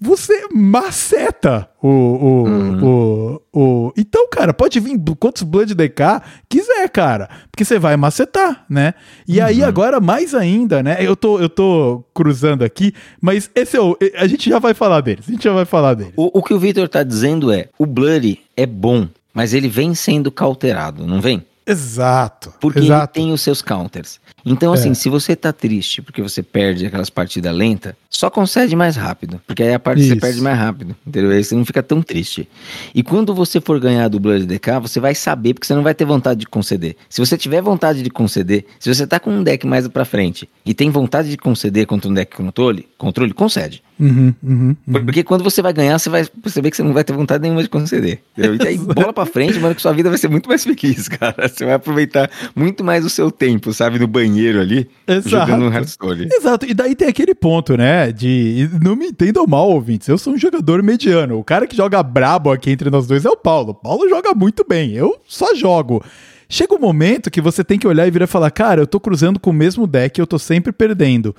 você maceta o, o, o, o. Então, cara, pode vir quantos Blood DK quiser, cara. Porque você vai macetar, né? E aí, agora, mais ainda, né? Eu tô, eu tô cruzando aqui, mas esse é o. A gente já vai falar deles. A gente já vai falar deles. O, o que o Victor tá dizendo é, o Blurry é bom, mas ele vem sendo cauterado, não vem? Exato. Porque exato. ele tem os seus counters. Então, assim, se você tá triste porque você perde aquelas partidas lentas, só concede mais rápido. Porque aí a parte você Isso. perde mais rápido. Entendeu? Aí você não fica tão triste. E quando você for ganhar do Blood DK, você vai saber, porque você não vai ter vontade de conceder. Se você tiver vontade de conceder, se você tá com um deck mais pra frente e tem vontade de conceder contra um deck controle, controle, concede. Uhum, uhum, uhum. Porque quando você vai ganhar, você vai perceber que você não vai ter vontade nenhuma de conceder. Entendeu? E aí, [laughs] bola pra frente, mano, que sua vida vai ser muito mais feliz, [laughs] cara. Você vai aproveitar muito mais o seu tempo, sabe, no banheiro ali, Exato. jogando um Hearthstone. Exato, e daí tem aquele ponto, né? De. Não me entendam mal, ouvintes. Eu sou um jogador mediano. O cara que joga brabo aqui entre nós dois é o Paulo. O Paulo joga muito bem. Eu só jogo. Chega um momento que você tem que olhar e virar e falar: Cara, eu tô cruzando com o mesmo deck, eu tô sempre perdendo.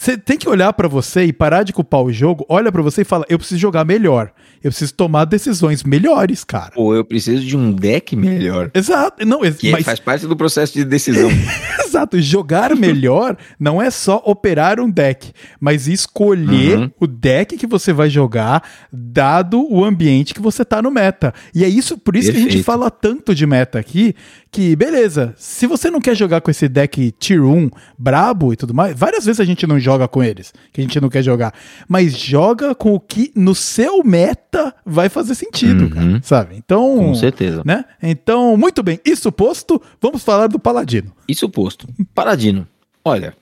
Você tem que olhar pra você e parar de culpar o jogo. Olha pra você e fala: Eu preciso jogar melhor. Eu preciso tomar decisões melhores, cara. Ou eu preciso de um deck melhor. Exato. Não, ex- Que mas faz parte do processo de decisão. [laughs] Exato, jogar melhor [laughs] não é só operar um deck, mas escolher Uhum. o deck que você vai jogar, dado o ambiente que você tá no meta. E é isso, por isso que a gente Perfeito. fala tanto de meta aqui, que beleza, se você não quer jogar com esse deck Tier 1 brabo e tudo mais, várias vezes a gente não joga com eles, que a gente não quer jogar, mas joga com o que no seu meta vai fazer sentido, Uhum. cara, sabe? Então, Com certeza. né? Então, muito bem, isso posto, vamos falar do Paladino. Isso posto. Paladino. Olha,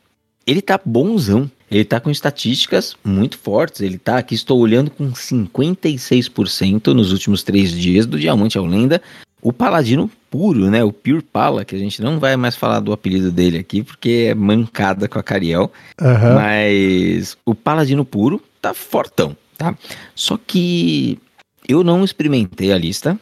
ele tá bonzão. Ele tá com estatísticas muito fortes. Ele tá aqui, estou olhando com 56% nos últimos três dias do Diamante ao Lenda. O Paladino puro, né? O Pure Pala, que a gente não vai mais falar do apelido dele aqui, porque é mancada com a Cariel. Aham. Mas o Paladino puro tá fortão, tá? Só que eu não experimentei a lista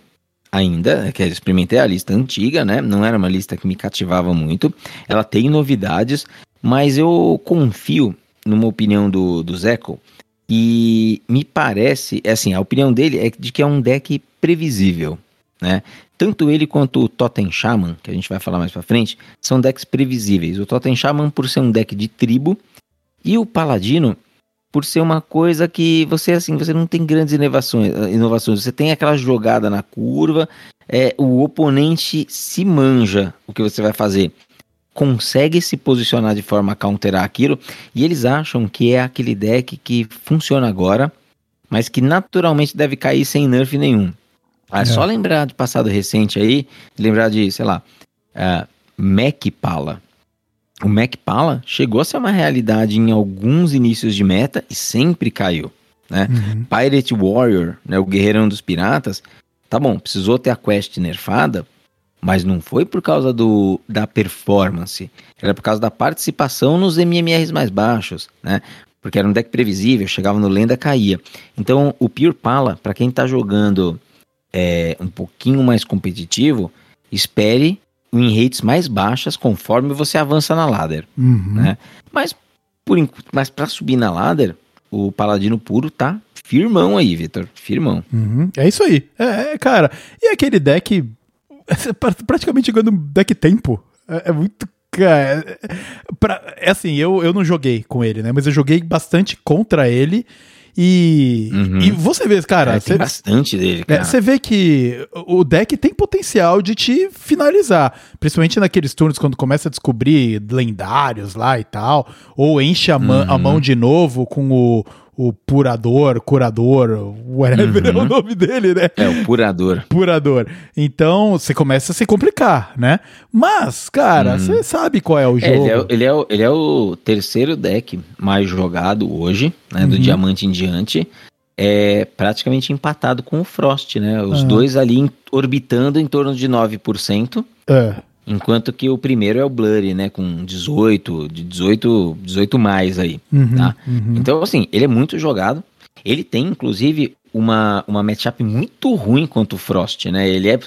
ainda, quer dizer, experimentei a lista antiga, né? Não era uma lista que me cativava muito. Ela tem novidades, mas eu confio numa opinião do, do Zeco e me parece, é assim, a opinião dele é de que é um deck previsível, né? Tanto ele quanto o Totem Shaman, que a gente vai falar mais pra frente, são decks previsíveis. O Totem Shaman por ser um deck de tribo e o Paladino por ser uma coisa que você assim, você não tem grandes inovações, inovações. Você tem aquela jogada na curva, é, o oponente se manja o que você vai fazer. Consegue se posicionar de forma a counterar aquilo, e eles acham que é aquele deck que funciona agora, mas que naturalmente deve cair sem nerf nenhum. Ah, é É. só lembrar de passado recente aí, lembrar de, sei lá, uh, Mac Pala. O Mac Pala chegou a ser uma realidade em alguns inícios de meta e sempre caiu. Né? Uhum. Pirate Warrior, né, o guerreirão dos piratas, tá bom, precisou ter a quest nerfada, mas não foi por causa do, da performance, era por causa da participação nos MMRs mais baixos, né? Porque era um deck previsível, chegava no lenda, caía. Então, o Pure Pala, para quem tá jogando é, um pouquinho mais competitivo, espere win rates mais baixas conforme você avança na ladder, Uhum. né? Mas, por, mas para subir na ladder, o Paladino Puro tá firmão aí, Vitor, firmão. Uhum. É isso aí. É, é, cara. E aquele deck. [laughs] praticamente jogando deck tempo. É, é muito. Cara, é, pra- é assim, eu, eu não joguei com ele, né? Mas eu joguei bastante contra ele. E, Uhum. e você vê, cara. É, você- bastante dele, É, cara. Você vê que o deck tem potencial de te finalizar. Principalmente naqueles turnos quando começa a descobrir lendários lá e tal. Ou enche a, ma- a Uhum. mão de novo com o, o purador, curador, whatever é o Uhum. nome dele, né? É, o Purador. Purador. Então você começa a se complicar, né? Mas, cara, Uhum. você sabe qual é o É, ele, é, jogo. ele, é o, ele é o terceiro deck mais jogado hoje, né? Do Uhum. diamante em diante. É praticamente empatado com o Frost, né? Os Aham. dois ali orbitando em torno de 9%. É. Enquanto que o primeiro é o Blurry, né? Com 18, de 18, 18 mais aí, Uhum, tá? uhum. Então, assim, ele é muito jogado. Ele tem, inclusive, uma, uma matchup muito ruim contra o Frost, né? Ele é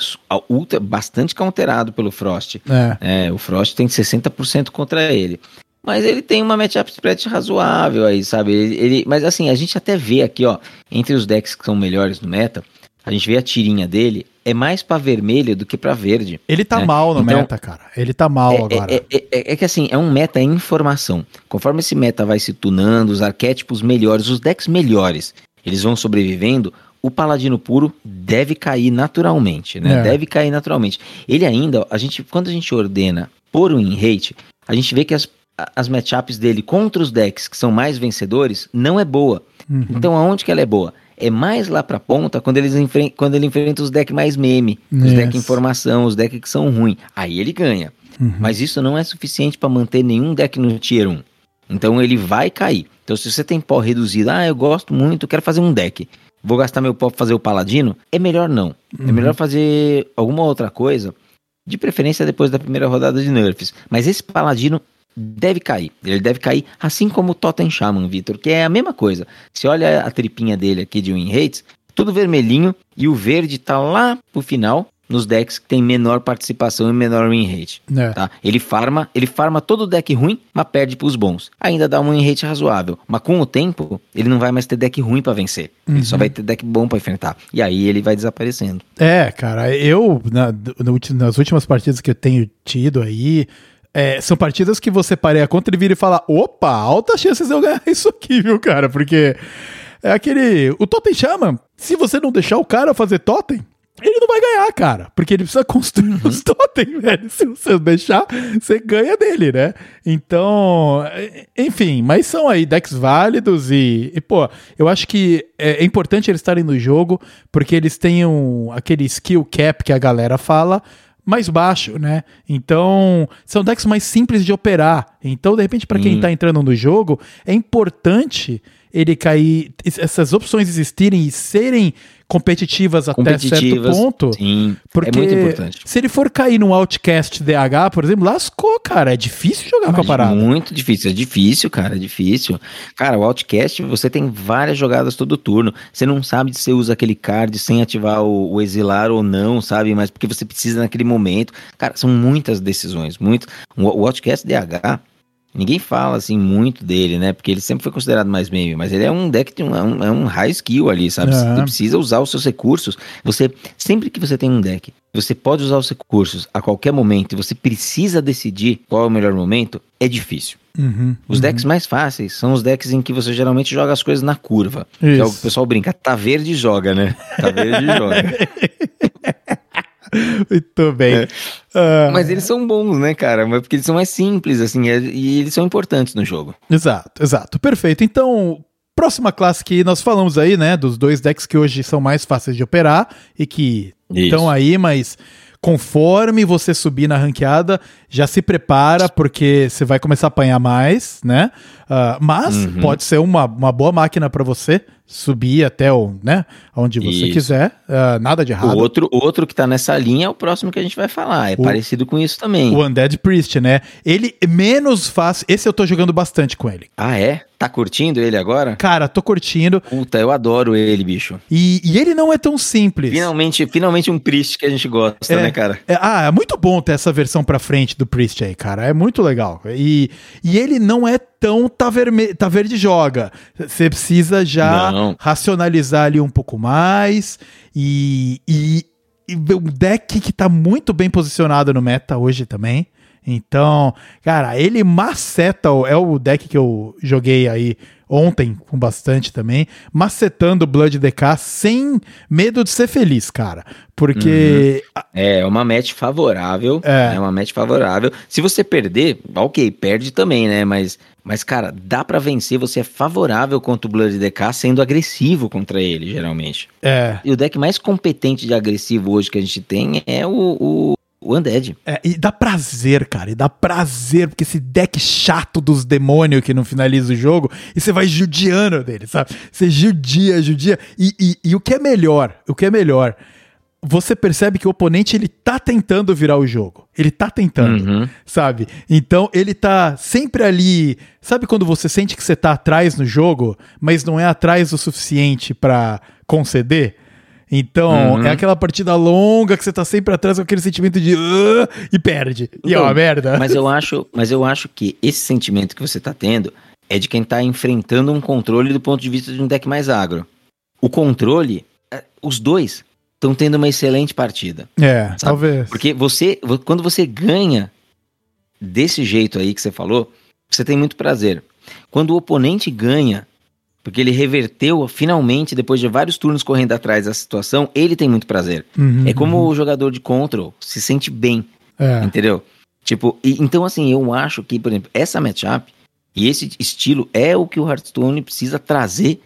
ultra, bastante counterado pelo Frost. É. É, o Frost tem 60% contra ele. Mas ele tem uma matchup spread razoável aí, sabe? Ele, ele- mas assim, a gente até vê aqui, ó, entre os decks que são melhores no meta, a gente vê a tirinha dele, é mais pra vermelho do que pra verde. Ele tá É, mal no então- meta, cara. Ele tá mal É, agora. é- é- é- é que assim, é um meta em informação. Conforme esse meta vai se tunando, os arquétipos melhores, os decks melhores, eles vão sobrevivendo, o paladino puro deve cair naturalmente, né? É. Deve cair naturalmente. Ele ainda, a gente, quando a gente ordena por win rate, a gente vê que as, as matchups dele contra os decks que são mais vencedores não é boa. Uhum. Então aonde que ela é boa? É mais lá pra ponta quando, eles enfren- quando ele enfrenta os decks mais meme, os Yes. decks informação, os decks que são ruins. Aí ele ganha. Uhum. Mas isso não é suficiente para manter nenhum deck no tier 1. Então ele vai cair. Então se você tem pó reduzido, ah, eu gosto muito, quero fazer um deck. Vou gastar meu pó pra fazer o paladino? É melhor não. É melhor fazer alguma outra coisa, de preferência depois da primeira rodada de nerfs. Mas esse paladino deve cair. Ele deve cair assim como o Totem Shaman, Vitor, que é a mesma coisa. Você olha a tripinha dele aqui de win rates, tudo vermelhinho e o verde tá lá pro final nos decks que tem menor participação e menor win rate. É. Tá? Ele farma, ele farma todo o deck ruim, mas perde pros bons. Ainda dá um win rate razoável, mas com o tempo ele não vai mais ter deck ruim pra vencer. Ele só vai ter deck bom pra enfrentar. E aí ele vai desaparecendo. É, cara, eu, na- nas últimas partidas que eu tenho tido aí, é, são partidas que você pareia a conta e vira e fala: opa, altas chances de eu ganhar [laughs] isso aqui, viu, cara? Porque é aquele. O Totem chama, se você não deixar o cara fazer Totem. Ele não vai ganhar, cara, porque ele precisa [laughs] construir os totem, velho. Se você deixar, você ganha dele, né? Então, é, enfim, mas são aí decks válidos e, e, pô, eu acho que é, é importante eles estarem no jogo porque eles têm um, aquele skill cap que a galera fala mais baixo, né? Então, são decks mais simples de operar. Então, de repente, para quem Sim. tá entrando no jogo, é importante ele cair, essas opções existirem e serem competitivas até certo Competitivas, ponto. Sim, Porque é muito importante. se ele for cair no Outcast DH, por exemplo, lascou, cara. É difícil jogar com a Mas parada. Muito difícil, é difícil, cara, é difícil. Cara, o Outcast, você tem várias jogadas todo turno. Você não sabe se você usa aquele card sem ativar o, o exilar ou não, sabe? Mas porque você precisa naquele momento. Cara, são muitas decisões, muito. O, o Outcast DH, ninguém fala assim muito dele, né? Porque ele sempre foi considerado mais meme, mas ele é um deck de um, é um, é um high skill ali, sabe? É. Você precisa usar os seus recursos. Você, sempre que você tem um deck, você pode usar os recursos a qualquer momento e você precisa decidir qual é o melhor momento, é difícil. Uhum, Os uhum. decks mais fáceis são os decks em que você geralmente joga as coisas na curva. Que é o que o pessoal brinca, tá verde joga, né? Tá verde joga. [laughs] [laughs] Muito bem. É. Ah, Mas eles são bons, né, cara? Porque eles são mais simples, assim, é- e eles são importantes no jogo. Exato, exato. Perfeito. Então, próxima classe que nós falamos aí, né, dos dois decks que hoje são mais fáceis de operar e que Isso. estão aí, mas conforme você subir na ranqueada, já se prepara porque você vai começar a apanhar mais, né? Ah, mas Uhum. pode ser uma, uma boa máquina para você subir até o, né, onde você Isso. quiser. Ah, nada de errado. outro, o outro que tá nessa linha é o próximo que a gente vai falar. É O- parecido com isso também. O Undead Priest, né? Ele menos fácil. Esse eu tô jogando bastante com ele. Ah, é? Tá curtindo ele agora? Cara, tô curtindo. Puta, eu adoro ele, bicho. E, e ele não é tão simples. Finalmente, finalmente um Priest que a gente gosta, É. né, cara? É, ah, é muito bom ter essa versão pra frente do Priest aí, cara. É muito legal. E, e ele não é tão tá, verme, tá verde joga. Você precisa já Não. racionalizar ali um pouco mais. E, e, e um deck que tá muito bem posicionado no meta hoje também. Então, cara, ele maceta, é o deck que eu joguei aí ontem com bastante também, macetando o Blood DK sem medo de ser feliz, cara. Porque É uma match favorável. É. É. uma match favorável. Se você perder, ok, perde também, né? Mas, mas cara, dá pra vencer. Você é favorável contra o Blood DK sendo agressivo contra ele, geralmente. é, E o deck mais competente de agressivo hoje que a gente tem é o, o, o Undead. É, e dá prazer, cara. E dá prazer, porque esse deck chato dos demônios que não finaliza o jogo, e você vai judiando dele, sabe? Você judia, judia. E, e, e o que é melhor? O que é melhor? você percebe que o oponente ele tá tentando virar o jogo. Ele tá tentando, Uhum. sabe? Então ele tá sempre ali. Sabe quando você sente que você tá atrás no jogo, mas não é atrás o suficiente pra conceder? Então, Uhum. é aquela partida longa que você tá sempre atrás com aquele sentimento de "Ah", e perde. E é uma Então, merda. Mas eu [laughs] acho, mas eu acho que esse sentimento que você tá tendo é de quem tá enfrentando um controle do ponto de vista de um deck mais agro. O controle, é, os dois estão tendo uma excelente partida. É, talvez. Porque você, vo- quando você ganha desse jeito aí que você falou, você tem muito prazer. Quando o oponente ganha, porque ele reverteu finalmente, depois de vários turnos correndo atrás da situação, ele tem muito prazer. Uhum, É como o jogador de control se sente bem. É. Entendeu? Tipo, e- então assim, eu acho que, por exemplo, essa matchup e esse estilo é o que o Hearthstone precisa trazer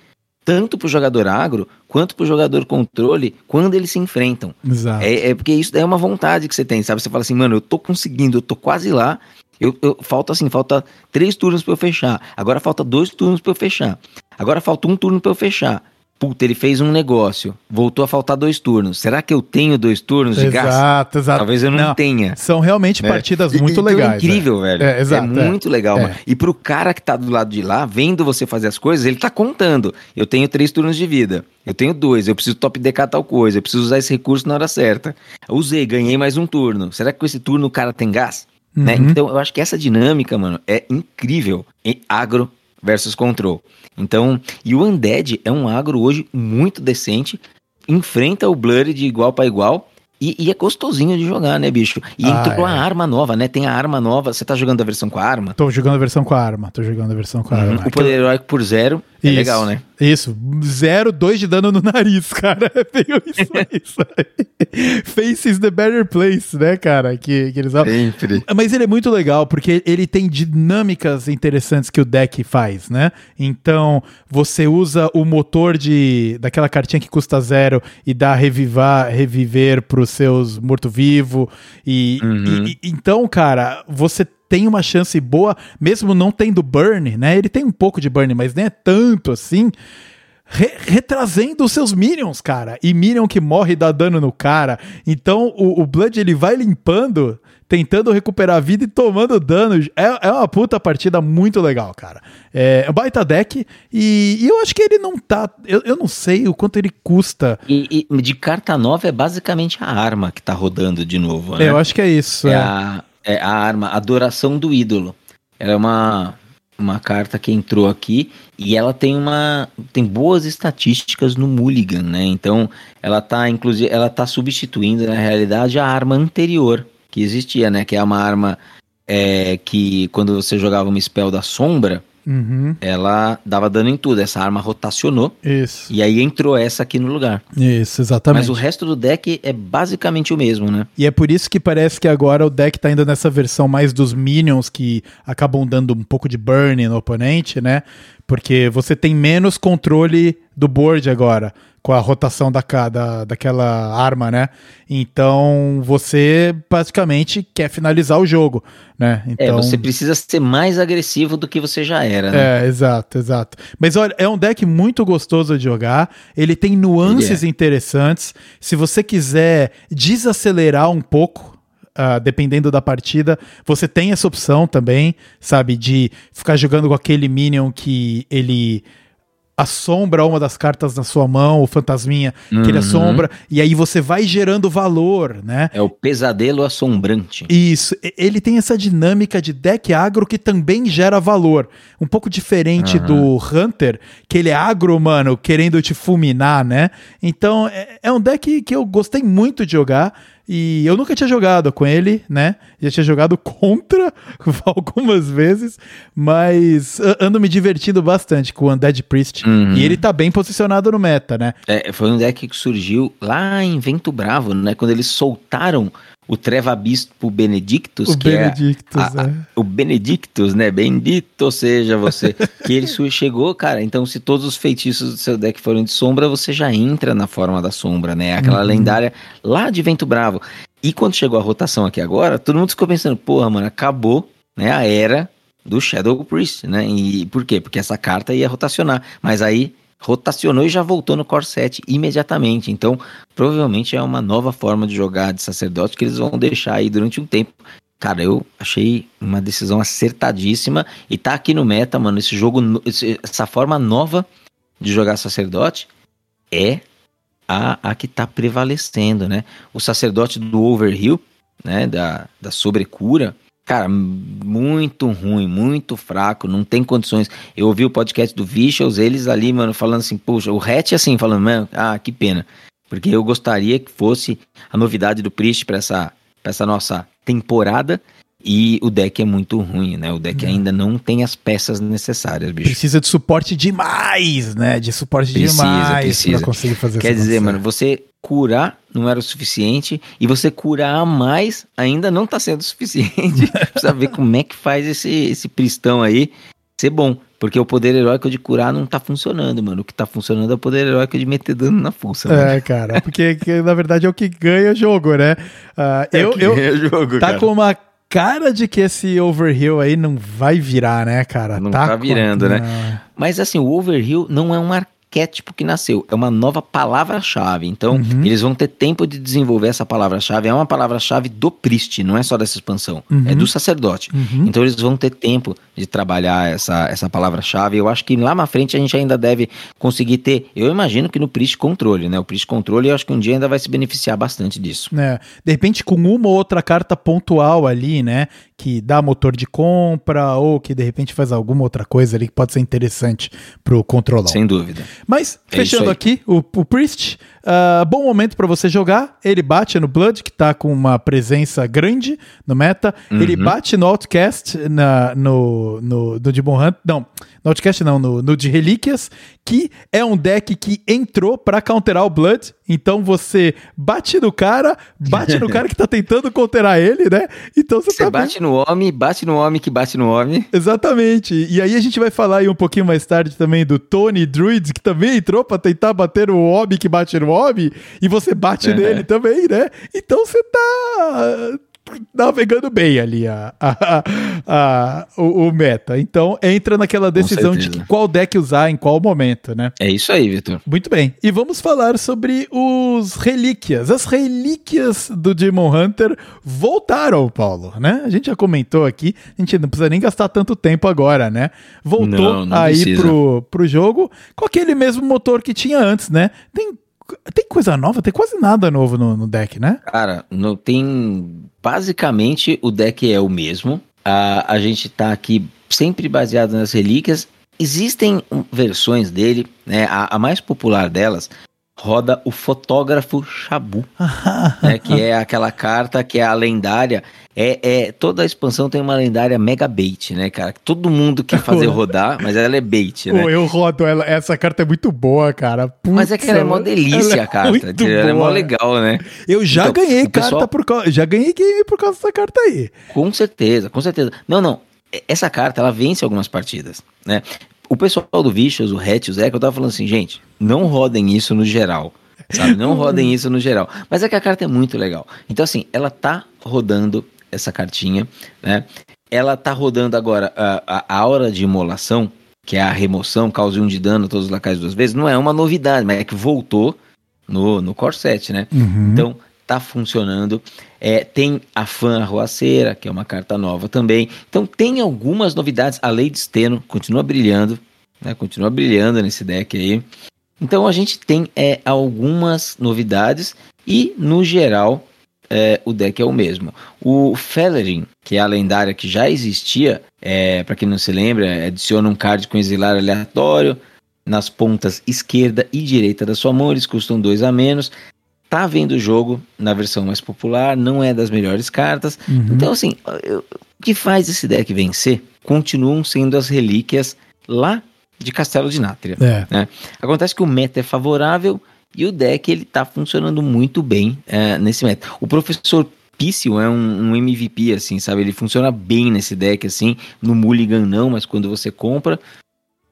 tanto pro jogador agro quanto pro jogador controle quando eles se enfrentam. Exato. É, é porque isso é uma vontade que você tem, sabe? Você fala assim, mano, eu tô conseguindo, eu tô quase lá. Eu, eu- falta assim, falta três turnos pra eu fechar. Agora falta dois turnos pra eu fechar. Agora falta um turno pra eu fechar. Puta, ele fez um negócio. Voltou a faltar dois turnos. Será que eu tenho dois turnos de gasto? Exato, exato. Talvez eu não, tenha. São realmente né? partidas E- muito então legais. É incrível, velho. É, exato, É é. muito legal, É. mano. E pro cara que tá do lado de lá, vendo você fazer as coisas, ele tá contando. Eu tenho três turnos de vida. Eu tenho dois. Eu preciso top decar tal coisa. Eu preciso usar esse recurso na hora certa. Usei, ganhei mais um turno. Será que com esse turno o cara tem gás? Né? Uhum. Então, eu acho que essa dinâmica, mano, é incrível em agro versus control. Então, e o Undead é um agro hoje muito decente, enfrenta o Blur de igual para igual. E, e é gostosinho de jogar, né, bicho? E Ah, entrou é. a arma nova, né? Tem a arma nova. Você tá jogando a versão com a arma? Tô jogando a versão com a arma. Tô jogando a versão com a arma. o poder heróico por zero é Isso. legal, né? Isso, zero, dois de dano no nariz, [laughs] cara. Veio isso, isso aí. Face is the better place, né, cara? Que, que eles. Sempre. Mas ele é muito legal, porque ele tem dinâmicas interessantes que o deck faz, né? Então, você usa o motor de daquela cartinha que custa zero e dá revivar, reviver pros seus morto-vivo. E, Uhum. e- e- então, cara, você tem uma chance boa, mesmo não tendo burn, né? Ele tem um pouco de burn, mas nem é tanto assim. re- retrazendo os seus minions, cara. E minion que morre dá dano no cara. Então o, o Blood ele vai limpando, tentando recuperar a vida e tomando dano. É, é uma puta partida muito legal, cara. É um baita deck. E, e eu acho que ele não tá. Eu, eu não sei o quanto ele custa. E, e de carta nova é basicamente a arma que tá rodando de novo, né? É, eu acho que é isso. é, é. a, é a arma, Adoração do Ídolo. Ela é uma, uma carta que entrou aqui e ela tem uma tem boas estatísticas no Mulligan, né? Então ela tá inclusive ela tá substituindo na realidade a arma anterior que existia, né? Que é uma arma é, que quando você jogava uma spell da sombra, Uhum, ela dava dano em tudo. Essa arma rotacionou isso. e aí entrou essa aqui no lugar. Isso, exatamente. Mas o resto do deck é basicamente o mesmo, né? E é por isso que parece que agora o deck tá indo nessa versão mais dos minions que acabam dando um pouco de burn no oponente, né? Porque você tem menos controle do board agora com a rotação da, da, daquela arma, né? Então você basicamente quer finalizar o jogo, né? É, Então, você precisa ser mais agressivo do que você já era, né? é, exato, exato. Mas olha, é um deck muito gostoso de jogar. Ele tem nuances interessantes. Se você quiser desacelerar um pouco, ah, dependendo da partida, você tem essa opção também, sabe? De ficar jogando com aquele Minion que ele assombra uma das cartas na sua mão, o fantasminha que ele Uhum. assombra, e aí você vai gerando valor, né? É o pesadelo assombrante. Isso, ele tem essa dinâmica de deck agro que também gera valor. Um pouco diferente do Hunter, que ele é agro, mano, querendo te fulminar, né? Então é, é um deck que eu gostei muito de jogar. E eu nunca tinha jogado com ele, né? Já tinha jogado [laughs] contra [laughs] algumas vezes, mas ando me divertindo bastante com o Undead Priest. Uhum. E ele tá bem posicionado no meta, né? É, foi um deck que surgiu lá em Vento Bravo, né? Quando eles soltaram o Treva Bispo Benedictus, O que Benedictus, é, a- é. o Benedictus, né? Bendito seja você. [laughs] que ele chegou, cara. Então, se todos os feitiços do seu deck forem de sombra, você já entra na forma da sombra, né? Aquela Uhum. lendária lá de Vento Bravo. E quando chegou a rotação aqui agora, todo mundo ficou pensando, porra, mano, acabou, né? A era do Shadow Priest, né? E por quê? Porque essa carta ia rotacionar. Mas aí rotacionou e já voltou no Core 7 imediatamente. Então, provavelmente é uma nova forma de jogar de sacerdote que eles vão deixar aí durante um tempo. Cara, eu achei uma decisão acertadíssima e tá aqui no meta, mano, esse jogo, essa forma nova de jogar sacerdote é a, a que tá prevalecendo, né? O sacerdote do Overhill, né, da, da sobrecura, Cara, muito ruim, muito fraco, não tem condições. Eu ouvi o podcast do Vicious, eles ali, mano, falando assim, poxa, o Hatch assim, falando, mano, ah, que pena. Porque eu gostaria que fosse a novidade do Priest para essa, essa nossa temporada. E o deck é muito ruim, né? O deck uhum. ainda não tem as peças necessárias, bicho. Precisa de suporte demais, né? De suporte precisa, demais precisa. pra conseguir fazer Quer dizer, mano, você curar não era o suficiente e você curar a mais ainda não tá sendo [laughs] suficiente. Precisa ver como é que faz esse, esse pristão aí ser bom. Porque o poder heróico de curar não tá funcionando, mano. O que tá funcionando é o poder heróico de meter dano na força. Mano. É, cara. Porque que, na verdade é o que ganha o jogo, né? Uh, é eu, eu, jogo, tá cara. com uma cara de que esse Overhill aí não vai virar, né, cara? Não tá, tá virando, com... né? Mas assim, o Overhill não é um arquétipo que nasceu, é uma nova palavra-chave. Então, uhum. eles vão ter tempo de desenvolver essa palavra-chave. É uma palavra-chave do Priest, não é só dessa expansão, uhum. é do sacerdote. Uhum. Então, eles vão ter tempo de trabalhar essa, essa palavra-chave. Eu acho que lá na frente a gente ainda deve conseguir ter. Eu imagino que no Priest controle, né? O Priest controle, eu acho que um dia ainda vai se beneficiar bastante disso. É, de repente, com uma ou outra carta pontual ali, né? Que dá motor de compra ou que de repente faz alguma outra coisa ali que pode ser interessante pro controlar. Sem dúvida. Mas, é fechando aqui, o, o Priest, uh, bom momento para você jogar. Ele bate no Blood, que tá com uma presença grande no meta. Uhum. Ele bate no Outcast, na, no, no, no Demon Hunt. Não, no Outcast não, no, no de Relíquias, que é um deck que entrou para counterar o Blood. Então você bate no cara, bate no [laughs] cara que tá tentando counterar ele, né? Então você, você tá bate bem... no homem, bate no homem que bate no homem. Exatamente. E aí a gente vai falar aí um pouquinho mais tarde também do Tony Druids, que também entrou para tentar bater no homem que bate no homem, e você bate uhum. nele também, né? Então você tá navegando bem ali a, a, a, o, o, meta. Então entra naquela decisão de qual deck usar em qual momento, né? É isso aí, Vitor. Muito bem. E vamos falar sobre os relíquias. As relíquias do Demon Hunter voltaram, Paulo, né? A gente já comentou aqui, a gente não precisa nem gastar tanto tempo agora, né? Voltou não, não aí pro, pro jogo com aquele mesmo motor que tinha antes, né? Tem tem coisa nova? Tem quase nada novo no, no deck, né? Cara, não tem. Basicamente, o deck é o mesmo. A, a gente tá aqui sempre baseado nas relíquias. Existem versões dele, né? A, a mais popular delas roda o fotógrafo Shabu, [laughs] né, que é aquela carta que é a lendária. É, é, toda a expansão tem uma lendária mega bait, né, cara? Todo mundo quer fazer [laughs] rodar, mas ela é bait, né? Pô, eu rodo ela, essa carta é muito boa, cara. Putz, mas é que ela é mó delícia, ela é a carta. Ela é mó legal, né? Eu já então, ganhei carta pessoal... por causa, já ganhei game por causa dessa carta aí. Com certeza, com certeza. Não, não. Essa carta ela vence algumas partidas, né? O pessoal do Vicious, o Hatch, o que eu tava falando assim, gente, não rodem isso no geral. Sabe? Não rodem isso no geral. Mas é que a carta é muito legal. Então, assim, ela tá rodando essa cartinha, né? Ela tá rodando agora a, a aura de imolação, que é a remoção, cause um de dano a todos os lacais duas vezes. Não é uma novidade, mas é que voltou no, no Core 7, né? Uhum. Então, tá funcionando. É, tem a Fã Arruaceira, que é uma carta nova também. Então tem algumas novidades. A Lei de Steno continua brilhando, né? Continua brilhando nesse deck aí. Então a gente tem é, algumas novidades e, no geral, é, o deck é o mesmo. O Fellerin, que é a lendária que já existia, é, para quem não se lembra, adiciona um card com exilar aleatório nas pontas esquerda e direita da sua mão, eles custam dois a menos tá vendo o jogo na versão mais popular, não é das melhores cartas. Uhum. Então, assim, o que faz esse deck vencer continuam sendo as relíquias lá de Castelo de Nátria. É. Né? Acontece que o meta é favorável e o deck ele tá funcionando muito bem é, nesse meta. O professor Pício é um, um, MVP, assim, sabe? Ele funciona bem nesse deck, assim. No Mulligan não, mas quando você compra.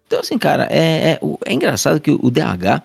Então, assim, cara, é, é, é engraçado que o DH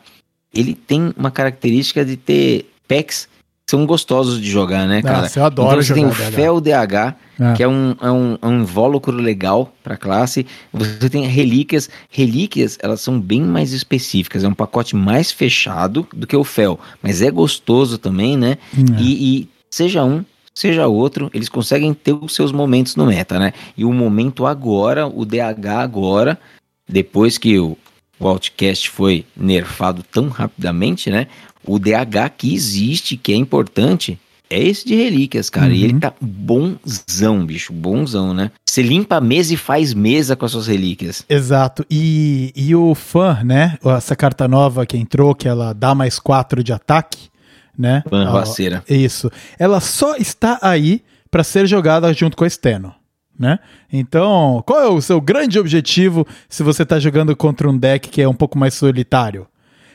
ele tem uma característica de ter packs são gostosos de jogar, né, cara? Nossa, eu adoro então, você tem o. Fel DH, É. que é um, é, um, é um invólucro legal pra classe. Você tem relíquias. Relíquias, elas são bem mais específicas. É um pacote mais fechado do que o Fel. Mas é gostoso também, né? Hum, é. E, e seja um, seja outro, eles conseguem ter os seus momentos no meta, né? E o momento agora, o DH agora, depois que o, o Outcast foi nerfado tão rapidamente, né? O DH que existe, que é importante, é esse de relíquias, cara. E Uhum. ele tá bonzão, bicho, bonzão, né? Você limpa a mesa e faz mesa com as suas relíquias. Exato. E, e o fã, né? Essa carta nova que entrou, que ela dá mais 4 de ataque, né? Fã roaceira. Isso. Ela só está aí para ser jogada junto com a Steno. Né? Então, qual é o seu grande objetivo se você tá jogando contra um deck que é um pouco mais solitário?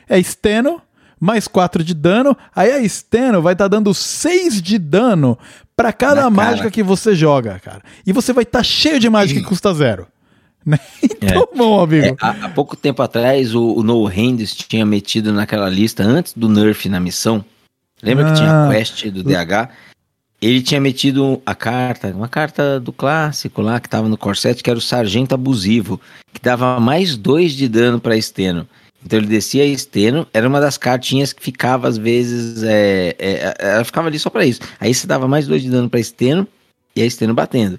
É Steno, mais 4 de dano, aí a Steno vai estar dando 6 de dano para cada Na mágica cara. que você joga, cara. E você vai estar cheio de mágica que custa zero. Né? [laughs] Então, bom, amigo. É, há, há pouco tempo atrás, o, o No Hands tinha metido naquela lista antes do nerf na missão. Lembra que tinha Ah. a quest do DH? Ele tinha metido a carta, uma carta do clássico lá que tava no Corset, que era o Sargento Abusivo, que dava mais dois de dano pra Esteno. Então ele descia a Esteno, era uma das cartinhas que ficava às vezes. É, é, ela ficava ali só pra isso. Aí você dava mais dois de dano pra Esteno e a Esteno batendo.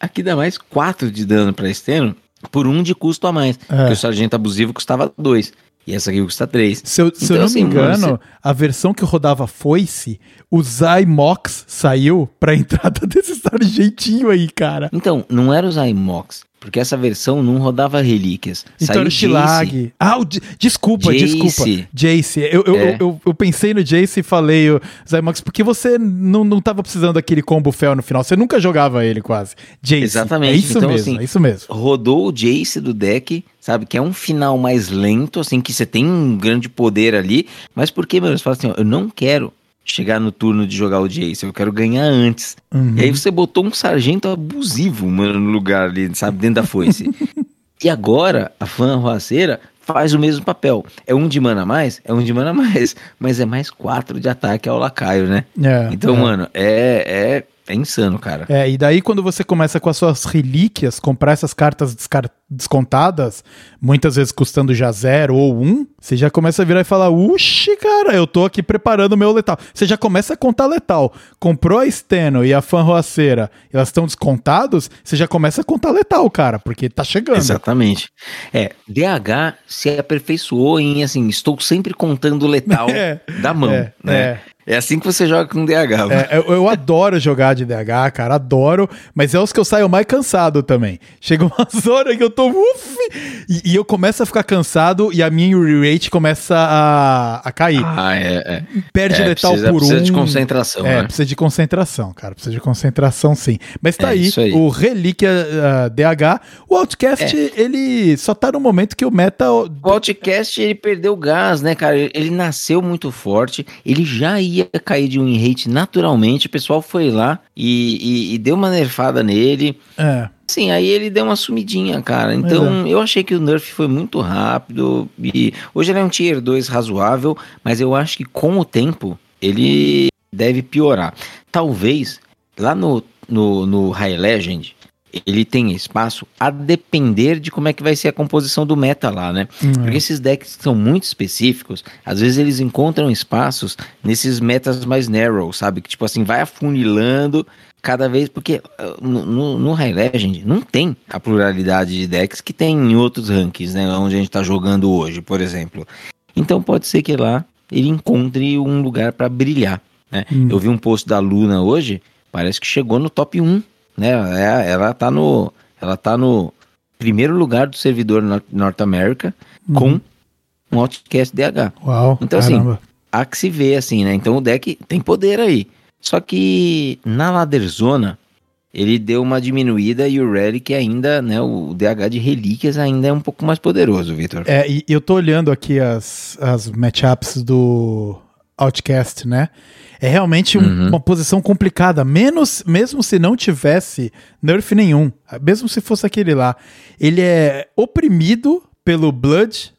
Aqui dá mais quatro de dano pra Esteno por um de custo a mais. É. Porque o Sargento Abusivo custava dois. E essa aqui custa três. Se eu, se eu Então, não assim, me mano, engano, a versão que rodava foice, o Zymox saiu pra [laughs] entrada desse sargentinho aí, cara. Então, não era o Zymox, porque essa versão não rodava relíquias. Então Saiu era o. Shilag. Ah, o, desculpa, Jace. desculpa. Jace. Eu, eu, É. eu, eu, eu pensei no Jace e falei o Zymox, porque você não, não tava precisando daquele combo fel no final. Você nunca jogava ele quase. Jace. Exatamente. É isso Então, mesmo, assim, é isso mesmo. Rodou o Jace do deck, sabe? Que é um final mais lento, assim, que você tem um grande poder ali. Mas por que, meu? Você fala assim, ó, eu não quero chegar no turno de jogar o Jace, eu quero ganhar antes. Uhum. E aí você botou um sargento abusivo, mano, no lugar ali, sabe? Dentro da foice. [laughs] e agora, a fã roaceira faz o mesmo papel. É um de mana a mais? É um de mana a mais. Mas é mais quatro de ataque ao lacaio, né? É, Então, é. mano, é, é, é insano, cara. É, e daí quando você começa com as suas relíquias, comprar essas cartas descontadas, muitas vezes custando já zero ou um, você já começa a virar e falar, uxi, cara, eu tô aqui preparando o meu letal. Você já começa a contar letal. Comprou a Steno e a Fan Roaceira, elas estão descontados, você já começa a contar letal, cara, porque tá chegando. Exatamente. É, DH se aperfeiçoou em assim, estou sempre contando o letal [laughs] É, da mão, é, né? É. assim que você joga com DH. É, eu, eu adoro jogar de DH, cara, adoro, mas é os que eu saio mais cansado também. Chega umas [laughs] horas que eu tô uff, e, e eu começo a ficar cansado e a minha rate começa a, a cair. Ah, é, é. Perde É, letal precisa, por precisa um. de concentração, É, né? precisa de concentração, cara. Precisa de concentração, sim. Mas tá É, aí, aí. o Relíquia ah, DH. O Outcast, É. ele só tá no momento que o meta. O Outcast, ele perdeu gás, né, cara? Ele- Ele nasceu muito forte, ele já ia cair de win rate naturalmente, o pessoal foi lá e, e- e deu uma nerfada nele. É. Sim, aí ele deu uma sumidinha, cara. Então, eu achei que o nerf foi muito rápido. E hoje ele é um tier 2 razoável, mas eu acho que com o tempo ele deve piorar. Talvez lá no, no, no High Legend ele tenha espaço a depender de como é que vai ser a composição do meta lá, né? Hum, Porque esses decks que são muito específicos, às vezes eles encontram espaços nesses metas mais narrow, sabe? Que tipo assim, vai afunilando cada vez, porque uh, no, no, no High Legend não tem a pluralidade de decks que tem em outros rankings, né? Onde a gente tá jogando hoje, por exemplo. Então pode ser que lá ele encontre um lugar para brilhar, né? Hum. Eu vi um post da Luna hoje, parece que chegou no top 1, né? É- Ela tá no, ela tá no primeiro lugar do servidor Nor- North America com um Outcast DH. Uau. Então, assim, caramba. Há que se ver assim, né? Então o deck tem poder aí. Só que na Ladder Zona, ele deu uma diminuída e o Relic ainda, né? O DH de relíquias ainda é um pouco mais poderoso, Vitor. É, e eu tô olhando aqui as, as matchups do Outcast, né? É realmente um- Uhum. uma posição complicada, menos, mesmo se não tivesse nerf nenhum, mesmo se fosse aquele lá. Ele é oprimido pelo Blood,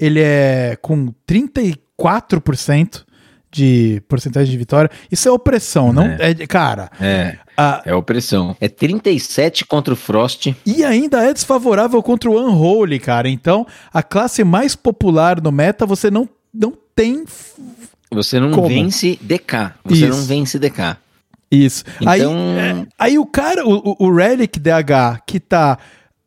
ele é com 34% de porcentagem de vitória. Isso é opressão, não? É, cara. É. é opressão. É 37 contra o Frost. E ainda é desfavorável contra o Unholy, cara. Então, a classe mais popular no meta, você não, não tem. Você não Como? vence DK. Você Isso. não vence DK. Isso. Então... Aí, é, aí o cara, o, o Relic DH, que tá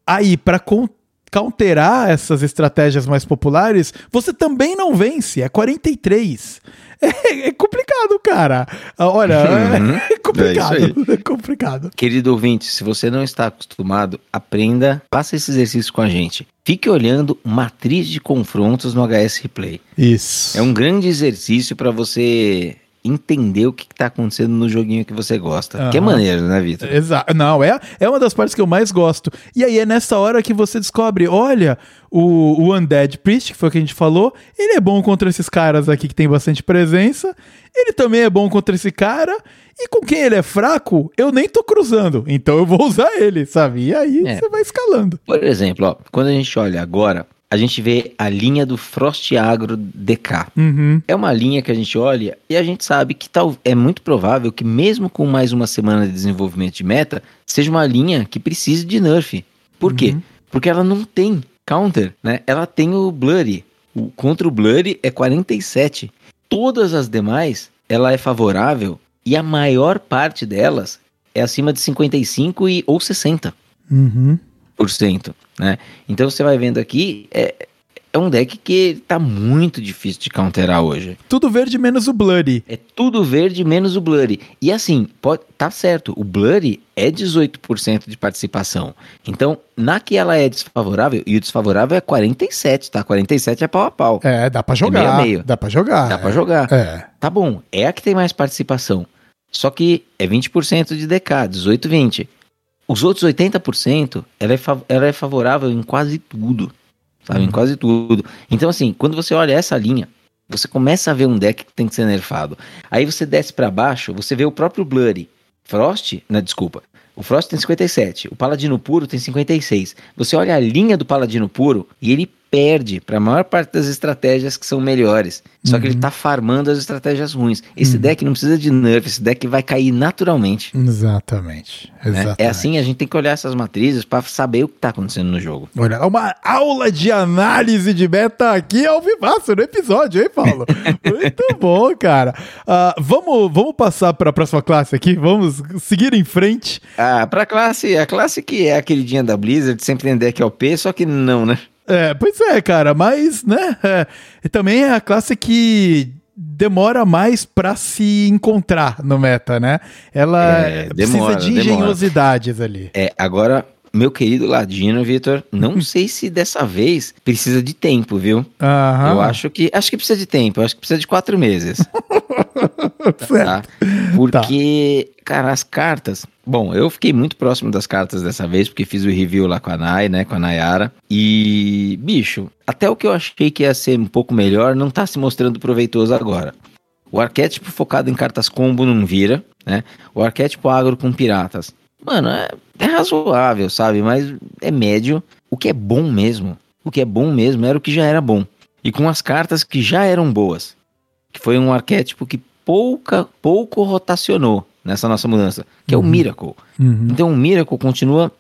aí pra contar counterar essas estratégias mais populares, você também não vence. É 43. É, [laughs] é complicado, cara. Olha, uhum. [laughs] é complicado. É, é, complicado. Querido ouvinte, se você não está acostumado, aprenda, faça esse exercício com a gente. Fique olhando matriz de confrontos no HS Replay. Isso. É um grande exercício para você entender o que está acontecendo no joguinho que você gosta. Uhum. Que é maneiro, né, Vitor? Exato. Não, é, é uma das partes que eu mais gosto. E aí é nessa hora que você descobre, olha, o, o Undead Priest, que foi o que a gente falou, ele é bom contra esses caras aqui que tem bastante presença. Ele também é bom contra esse cara. E com quem ele é fraco, eu nem tô cruzando. Então eu vou usar ele, sabe? E aí é. você vai escalando. Por exemplo, ó, quando a gente olha agora a gente vê a linha do Frost Agro DK. Uhum. É uma linha que a gente olha e a gente sabe que tal, é muito provável que, mesmo com mais uma semana de desenvolvimento de meta, seja uma linha que precise de nerf. Por uhum. quê? Porque ela não tem counter, né? Ela tem o Blurry. O, contra o Blurry é 47. Todas as demais, ela é favorável e a maior parte delas é acima de 55 e, ou 60. Uhum né? Então você vai vendo aqui, é, é um deck que tá muito difícil de counterar hoje. Tudo verde menos o Bloody. É tudo verde menos o Bloody. E assim, pode, tá certo, o Bloody é 18% de participação. Então, na que ela é desfavorável, e o desfavorável é 47, tá? 47 é pau a pau. É, dá pra jogar. É meio a meio. Dá pra jogar. Dá é. pra jogar. É. Tá bom, é a que tem mais participação. Só que é 20% de DK, 18, 20. Os outros 80%, ela é, ela é favorável em quase tudo. Sabe? Uhum. Em quase tudo. Então, assim, quando você olha essa linha, você começa a ver um deck que tem que ser nerfado. Aí você desce para baixo, você vê o próprio Blurry. Frost, não, desculpa. O Frost tem 57, o Paladino Puro tem 56. Você olha a linha do Paladino Puro e ele perde para a maior parte das estratégias que são melhores. Só uhum. que ele uhum. tá farmando as estratégias ruins. Esse uhum. deck não precisa de nerf, esse deck vai cair naturalmente. Exatamente. Exatamente. Né? É assim, a gente tem que olhar essas matrizes para saber o que tá acontecendo no jogo. Olha, uma aula de análise de meta aqui ao vivaço no episódio, hein, Paulo? [laughs] Muito bom, cara. Uh, vamos, vamos passar para a próxima classe aqui? Vamos seguir em frente? Ah, pra classe, a classe que é a queridinha da Blizzard, sempre tem deck OP, só que não, né? É, pois é, cara, mas, né, é, também é a classe que demora mais para se encontrar no meta, né? Ela é, demora, precisa de engenhosidades demora. ali. É, agora, meu querido Ladino, Vitor, não [laughs] sei se dessa vez precisa de tempo, viu? Aham. Eu acho que acho que precisa de tempo, acho que precisa de quatro meses. [laughs] tá? Porque, tá. cara, as cartas. Bom, eu fiquei muito próximo das cartas dessa vez, porque fiz o review lá com a Nay, né? Com a Nayara. E, bicho, até o que eu achei que ia ser um pouco melhor não tá se mostrando proveitoso agora. O arquétipo focado em cartas combo não vira, né? O arquétipo agro com piratas. Mano, é, é razoável, sabe? Mas é médio. O que é bom mesmo, o que é bom mesmo era o que já era bom. E com as cartas que já eram boas. Que foi um arquétipo que pouca, pouco rotacionou nessa nossa mudança, que uhum. é o uhum. Miracle. Uhum. Então o Miracle continua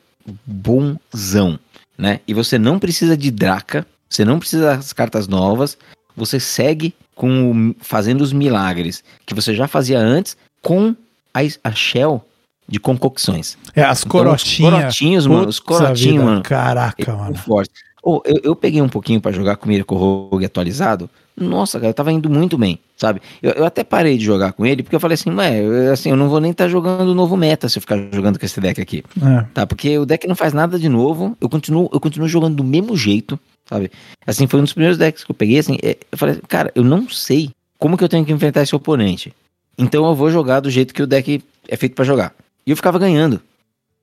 bonzão, né? E você não precisa de Draca, você não precisa das cartas novas, você segue com o, fazendo os milagres que você já fazia antes com a, a Shell de concocções. É, as corotinhas. Então, os corotinhos, mano. Os corotinhos, mano. Caraca, mano. Forte. Oh, eu, eu peguei um pouquinho para jogar com o Miracle Rogue atualizado. Nossa, cara, tava indo muito bem, sabe? Eu, eu até parei de jogar com ele, porque eu falei assim, ué, assim, eu não vou nem estar tá jogando o novo meta se eu ficar jogando com esse deck aqui. É. Tá? Porque o deck não faz nada de novo, eu continuo, eu continuo jogando do mesmo jeito, sabe? Assim, foi um dos primeiros decks que eu peguei, assim, é, eu falei, cara, eu não sei como que eu tenho que enfrentar esse oponente. Então eu vou jogar do jeito que o deck é feito para jogar. E eu ficava ganhando,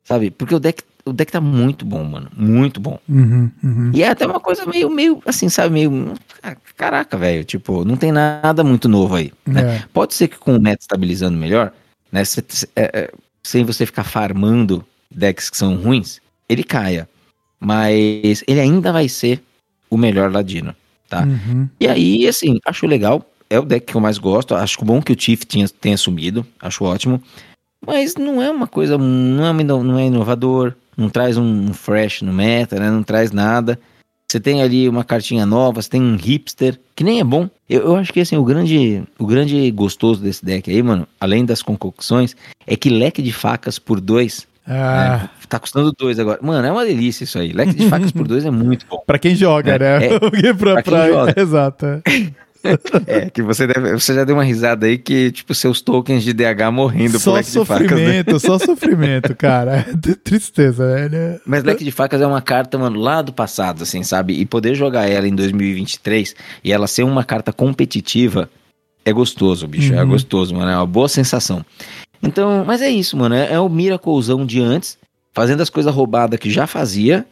sabe? Porque o deck o deck tá muito bom, mano. Muito bom. Uhum, uhum. E é até uma coisa meio, meio assim, sabe? Meio. Caraca, velho. Tipo, não tem nada muito novo aí. Né? É. Pode ser que com o meta estabilizando melhor, né? Cê, é, é, sem você ficar farmando decks que são ruins, ele caia. Mas ele ainda vai ser o melhor ladino, tá? Uhum. E aí, assim, acho legal. é o deck que eu mais gosto. Acho bom que o Chief tenha, tenha sumido. Acho ótimo. Mas não é uma coisa. Não é, não é inovador. Não traz um fresh no meta, né? Não traz nada. Você tem ali uma cartinha nova, você tem um hipster, que nem é bom. Eu, eu, acho que assim, o grande, o grande gostoso desse deck aí, mano, além das concocções, é que leque de facas por dois. Ah. Né, tá custando dois agora. Mano, é uma delícia isso aí. Leque de facas por dois é muito bom. [laughs] pra quem joga, é, né? É, [laughs] pra, pra, quem joga. [laughs] Exato. [laughs] é, que você deve, você já deu uma risada aí que, tipo, seus tokens de DH morrendo só por leque de facas. Só sofrimento, né? só sofrimento, cara. Tristeza, velho. Mas leque de facas é uma carta, mano, lá do passado, assim, sabe? E poder jogar ela em 2023 e ela ser uma carta competitiva é gostoso, bicho. É uhum. É gostoso, mano. É uma boa sensação. Então, mas é isso, mano. É, é o Miraclezão de antes, fazendo as coisas roubadas que já fazia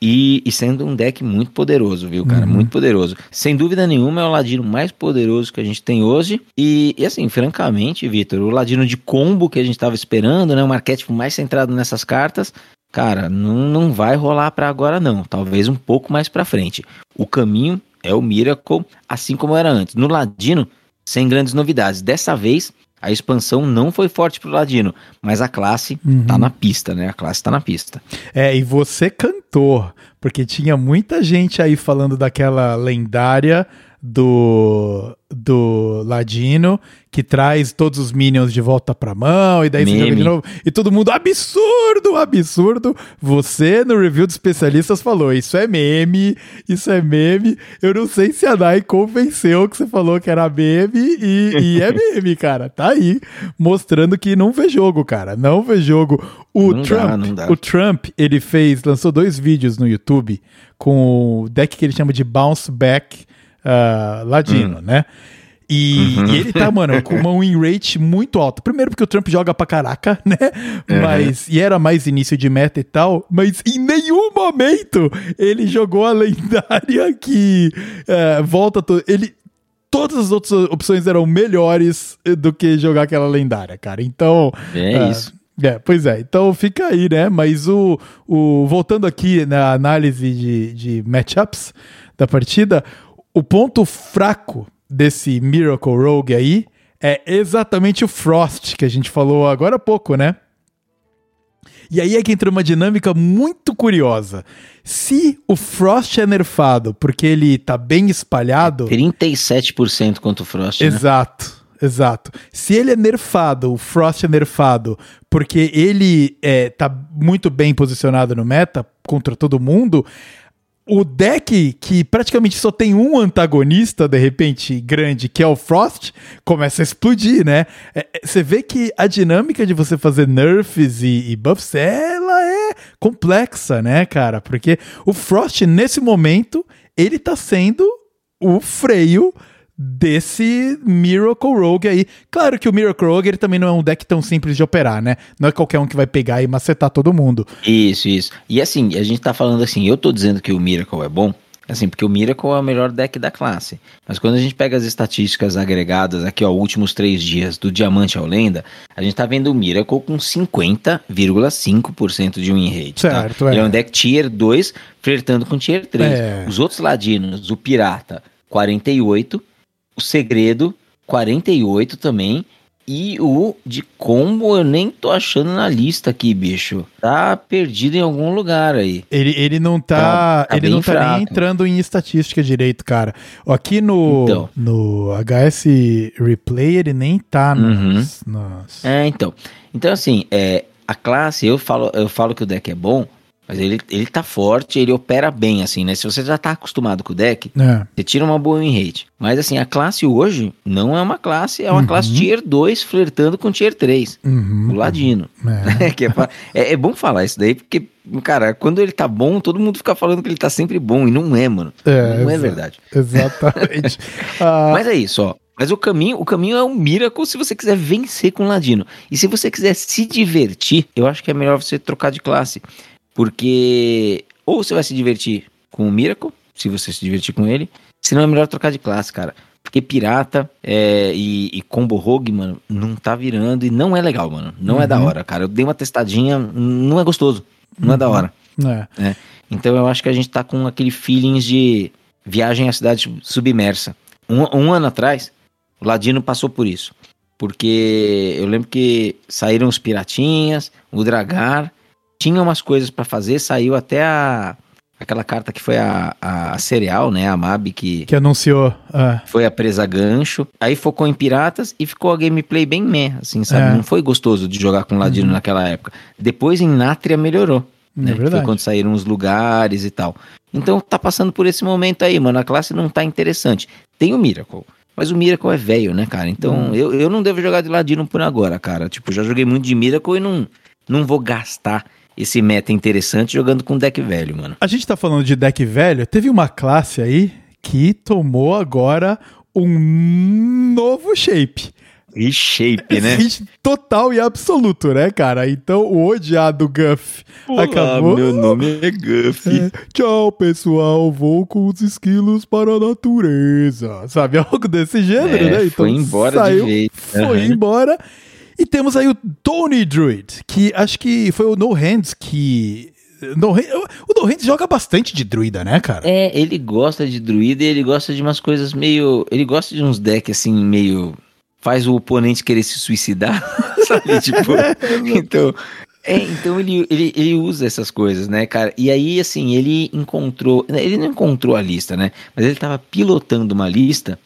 e, e, sendo um deck muito poderoso, viu, cara? Uhum. Muito poderoso. Sem dúvida nenhuma, é o Ladino mais poderoso que a gente tem hoje. E, e assim, francamente, Vitor, o Ladino de combo que a gente tava esperando, né? Um arquétipo mais centrado nessas cartas. Cara, não, não vai rolar para agora, não. Talvez um pouco mais para frente. O caminho é o Miracle, assim como era antes. No Ladino, sem grandes novidades. Dessa vez, a expansão não foi forte pro Ladino, mas a classe uhum. tá na pista, né? A classe tá na pista. É, e você cantou, porque tinha muita gente aí falando daquela lendária do, do Ladino, que traz todos os minions de volta pra mão, e daí Meme. você joga de novo. E todo mundo, absurdo, absurdo. Você, no review dos especialistas, falou: Isso é meme, isso é meme. Eu não sei se a Nai convenceu que você falou que era meme, e, e é [laughs] meme, cara. Tá aí, mostrando que não vê jogo, cara. Não vê jogo. O não Trump, dá, o Trump, ele fez, lançou dois vídeos no YouTube com o deck que ele chama de Bounce Back uh, ladino, hum. né? E, uhum. e, ele tá, mano, com uma win rate muito alta. Primeiro porque o Trump joga pra caraca, [laughs] né? Uhum. Mas, e era mais início de meta e tal, mas em nenhum momento ele jogou a lendária que uh, volta. To ele, todas as outras opções eram melhores do que jogar aquela lendária, cara. Então. É uh, isso. É, pois é, então fica aí, né? Mas o, o voltando aqui na análise de, de matchups da partida, o ponto fraco desse Miracle Rogue aí é exatamente o Frost, que a gente falou agora há pouco, né? E aí é que entra uma dinâmica muito curiosa. Se o Frost é nerfado porque ele tá bem espalhado. 37% contra o Frost. Né? Exato, né? exato. Se ele é nerfado, o Frost é nerfado porque ele é, tá muito bem posicionado no meta contra todo mundo, o deck que praticamente só tem um antagonista, de repente, grande, que é o Frost, começa a explodir, né? É, é, você vê que a dinâmica de você fazer nerfs e, e buffs, ela é complexa, né, cara? Porque o Frost, nesse momento, ele tá sendo o freio desse Miracle Rogue aí. Claro que o Miracle Rogue ele também não é um deck tão simples de operar, né? Não é qualquer um que vai pegar e macetar todo mundo. Isso, isso. E assim, a gente tá falando assim, eu tô dizendo que o Miracle é bom, assim, porque o Miracle é o melhor deck da classe. Mas quando a gente pega as estatísticas agregadas aqui, ó, últimos três dias, do Diamante ao Lenda, a gente tá vendo o Miracle com 50,5% de win rate. Tá? Certo, tá? é. Ele é um deck Tier 2, flertando com Tier 3. É. Os outros ladinos, o Pirata, 48%, o Segredo, 48 também. E o de combo eu nem tô achando na lista aqui, bicho. Tá perdido em algum lugar aí. Ele, ele não tá. tá, tá ele não tá fraco. nem entrando em estatística direito, cara. Aqui no, então. no HS Replay ele nem tá nos, uhum. nos... É, então. Então, assim, é, a classe, eu falo, eu falo que o deck é bom, mas ele, ele tá forte, ele opera bem, assim, né? Se você já tá acostumado com o deck, é. você tira uma boa win rate. Mas, assim, a classe hoje não é uma classe, é uma uhum. classe Tier 2 flertando com Tier 3. Uhum. O Ladino. É. [laughs] é, é, é, bom falar isso daí, porque, cara, quando ele tá bom, todo mundo fica falando que ele tá sempre bom, e não é, mano. É, não é verdade. Exatamente. [laughs] ah. Mas é isso, ó. Mas o caminho, o caminho é um miracle se você quiser vencer com o Ladino. E se você quiser se divertir, eu acho que é melhor você trocar de classe. Porque ou você vai se divertir com o Miracle, se você se divertir com ele, senão é melhor trocar de classe, cara. Porque pirata é, e, e, combo rogue, mano, não tá virando e não é legal, mano. Não uhum. é da uhum. hora, cara. Eu dei uma testadinha, não é gostoso. Não uhum. é da uhum. hora. É. É. Então eu acho que a gente tá com aquele feeling de viagem à cidade submersa. Um, um ano atrás, O Ladino passou por isso. Porque eu lembro que saíram os Piratinhas, o Dragar, tinha umas coisas para fazer, saiu até a aquela carta que foi a, a, cereal, né, a MAB que que anunciou, é. foi a presa gancho. Aí focou em piratas e ficou a gameplay bem meh, assim, sabe? É. Não foi gostoso de jogar com Ladino uhum. naquela época. Depois em Nátria melhorou. É né? Foi quando saíram os lugares e tal. Então tá passando por esse momento aí, mano. A classe não tá interessante. Tem o Miracle. Mas o Miracle é velho, né, cara? Então hum. eu, eu não devo jogar de Ladino por agora, cara. Tipo, já joguei muito de Miracle e não, não vou gastar esse meta interessante jogando com deck velho, mano. A gente tá falando de deck velho, teve uma classe aí que tomou agora um novo shape. E shape, né? [laughs] Total e absoluto, né, cara? Então o odiado Guff Olá, acabou. Meu nome é Guff. É, tchau, pessoal. Vou com os esquilos para a natureza. Sabe? [laughs] Algo desse gênero, é, né? Então foi embora saiu, de jeito. Foi uhum. embora. E temos aí o Tony Druid, que acho que foi o No Hands que no, o No Hands joga bastante de druida, né, cara? É, ele gosta de druida e ele gosta de umas coisas meio. Ele gosta de uns decks assim, meio faz o oponente querer se suicidar, [laughs] sabe? [laughs] tipo, então, é, então ele, ele, ele usa essas coisas, né, cara? E aí, assim, ele encontrou, ele não encontrou a lista, né? Mas ele tava pilotando uma lista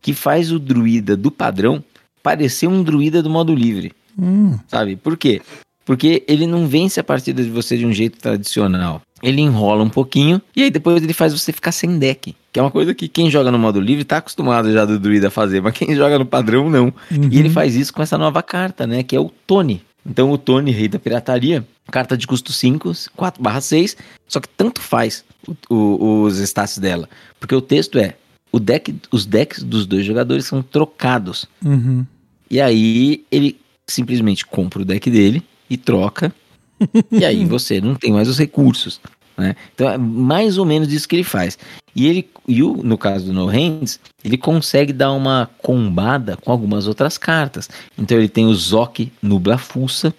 que faz o druida do padrão parecer um druida do modo livre, hum. sabe? Por quê? Porque ele não vence a partida de você de um jeito tradicional ele enrola um pouquinho e aí depois ele faz você ficar sem deck. Que é uma coisa que quem joga no modo livre tá acostumado já do druida a fazer, mas quem joga no padrão não. Uhum. E ele faz isso com essa nova carta, né? Que é o Tony. Então o Tony, rei da pirataria, carta de custo 5, 4 6, só que tanto faz o, o, os stats dela. Porque o texto é, o deck, os decks dos dois jogadores são trocados. Uhum. E aí ele simplesmente compra o deck dele e troca e aí [laughs] você não tem mais os recursos. Né? Então é mais ou menos isso que ele faz. E ele, e o, no caso do No Hands, ele consegue dar uma combada com algumas outras cartas. Então ele tem o Zok Nubla Fussa,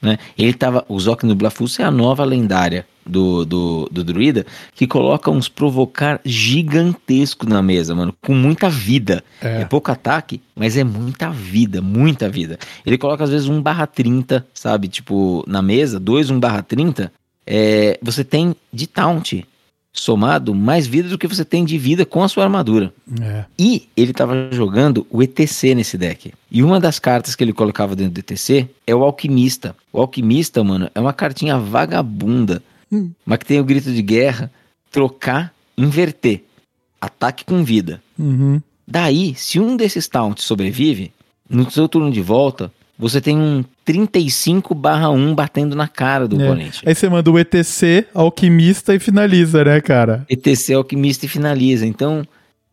né? Ele tava, o Zok Nubla Fussa é a nova lendária do, do, do druida que coloca uns provocar gigantesco na mesa, mano, com muita vida. É. é. pouco ataque, mas é muita vida, muita vida. Ele coloca às vezes 1 barra 30, sabe? Tipo, na mesa, 2 1 barra 30, é, você tem de taunt somado mais vida do que você tem de vida com a sua armadura. É. E ele estava jogando o ETC nesse deck. E uma das cartas que ele colocava dentro do ETC é o Alquimista. O Alquimista, mano, é uma cartinha vagabunda Hum. Mas que tem o grito de guerra, trocar, inverter. Ataque com vida. Uhum. Daí, se um desses taunts sobrevive, no seu turno de volta, você tem um 35 barra 1 batendo na cara do é. oponente. Aí você manda o ETC, alquimista e finaliza, né, cara? ETC, alquimista e finaliza. Então,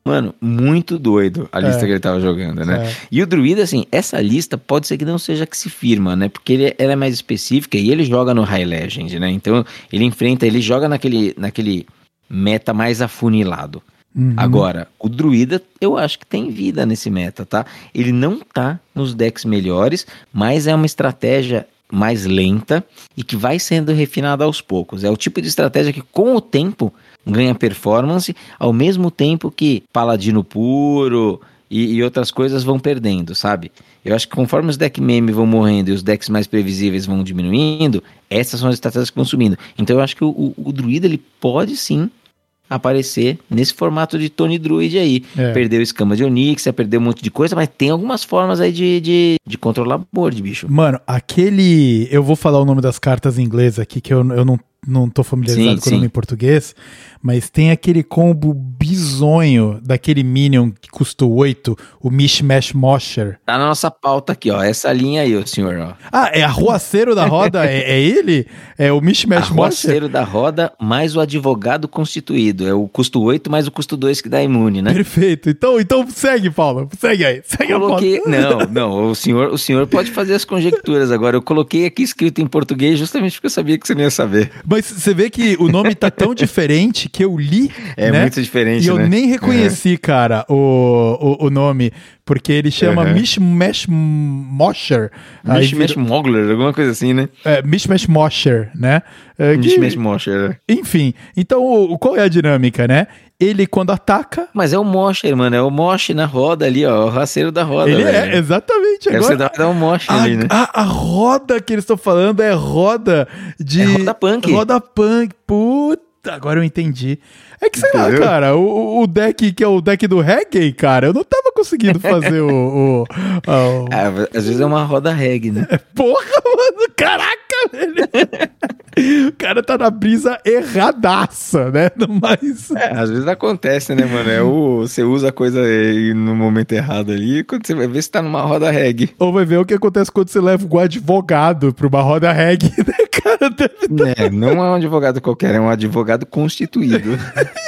Mano, muito doido a lista é. que ele tava jogando, né? É. E o Druida, assim, essa lista pode ser que não seja que se firma, né? Porque ele, ela é mais específica e ele joga no High Legend, né? Então ele enfrenta, ele joga naquele, naquele meta mais afunilado. Uhum. Agora, o Druida, eu acho que tem vida nesse meta, tá? Ele não tá nos decks melhores, mas é uma estratégia mais lenta e que vai sendo refinada aos poucos. É o tipo de estratégia que, com o tempo, ganha performance, ao mesmo tempo que Paladino Puro e, e, outras coisas vão perdendo, sabe? Eu acho que conforme os deck meme vão morrendo e os decks mais previsíveis vão diminuindo, essas são as estratégias que vão subindo. Então eu acho que o, o, o druida ele pode sim aparecer nesse formato de Tony Druid aí. É. Perdeu escama de Onix, perdeu um monte de coisa, mas tem algumas formas aí de, de, de controlar board, bicho. Mano, aquele. Eu vou falar o nome das cartas em inglês aqui, que eu, eu não não tô familiarizado sim, com o nome em português, mas tem aquele combo bizonho daquele Minion que custou 8, o Mishmash Mosher. Tá na nossa pauta aqui, ó. Essa linha aí, o senhor, ó. Ah, é arruaceiro da roda? é, é, ele? É o Mishmash Mosher? Arruaceiro da roda mais o advogado constituído. É o custo 8 mais o custo 2 que dá imune, né? Perfeito. Então, então segue, Paulo. Segue aí. Segue coloquei... Não, [laughs] não. O senhor, o senhor pode fazer as conjecturas agora. Eu coloquei aqui escrito em português justamente porque eu sabia que você não ia saber. Mas você vê que o nome tá tão [laughs] diferente que eu li. É né? muito diferente. E eu né? nem reconheci, uhum. cara, o, o, o, nome. Porque ele chama uhum. Mishmash Mosher. Mishmash Mogler, alguma coisa assim, né? É, Mishmash Mosher, né? É, que- Mishmash Mosher. né? enfim, então o, qual é a dinâmica, né? Ele, quando ataca, Mas é o Mosher, mano. É o Mosh na roda ali, ó. O raceiro da roda. ele velho. é, exatamente. Deve ser Agora, da, da um a, ali, né? a, a roda que eles estão falando é roda de. É roda punk. Roda punk. Puta, agora eu entendi. É que sei lá, Entendeu? cara, o, o deck que é o deck do reggae, cara, eu não tava conseguindo fazer o. o, [laughs] o- Ah, às vezes é uma roda reggae, né? [laughs] Porra, mano, caraca, velho. O cara tá na brisa erradaça, né? [laughs] Mas. É, às vezes acontece, né, mano? É o, você usa a coisa no momento errado ali, quando você vai ver se tá numa roda reggae. Ou vai ver o que acontece quando você leva um advogado pra uma roda reggae, né, É, não é um advogado qualquer, é um advogado constituído.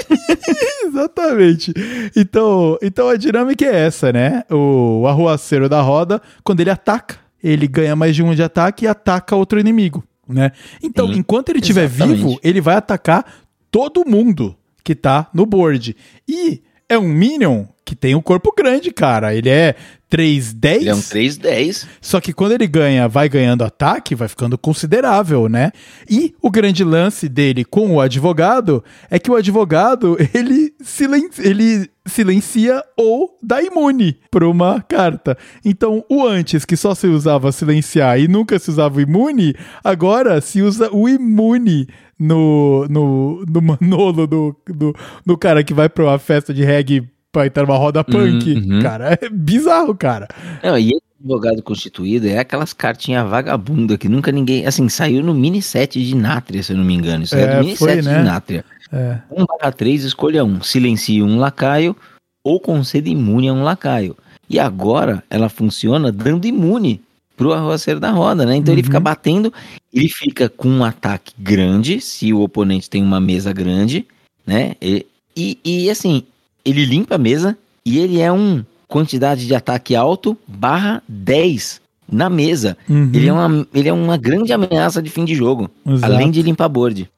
[laughs] Exatamente. Então, então a dinâmica é essa, né? O arruaceiro da roda, quando ele ataca, ele ganha mais de um de ataque e ataca outro inimigo, né? Então, Sim, enquanto ele estiver vivo, ele vai atacar todo mundo que tá no board. E é um Minion que tem um corpo grande, cara. Ele é 310. Ele é um 310. Só que quando ele ganha, vai ganhando ataque, vai ficando considerável, né? E o grande lance dele com o advogado é que o advogado, [laughs] ele, silen ele silencia ou dá imune para uma carta. Então, o antes, que só se usava silenciar e nunca se usava imune, agora se usa o imune no, no, no [laughs] manolo do, do, do cara que vai pra uma festa de reggae pra entrar numa roda punk. uhum. Cara, é bizarro, cara. Não, e esse advogado constituído é aquelas cartinhas vagabunda que nunca ninguém. Assim, saiu no mini set de Nátria, se eu não me engano. Isso é, É, do mini foi, set né? de Nátria. É. 1 barra 3, escolha um. Silencie um lacaio ou conceda imune a um lacaio. E agora ela funciona dando imune pro arroaceiro da roda, né? Então ele Uhum. fica batendo, ele fica com um ataque grande, se o oponente tem uma mesa grande, né? E, e, e, assim, ele limpa a mesa e ele é um quantidade de ataque alto barra 10 na mesa. Uhum. Ele, é uma, ele é uma grande ameaça de fim de jogo, Exato. além de limpar board.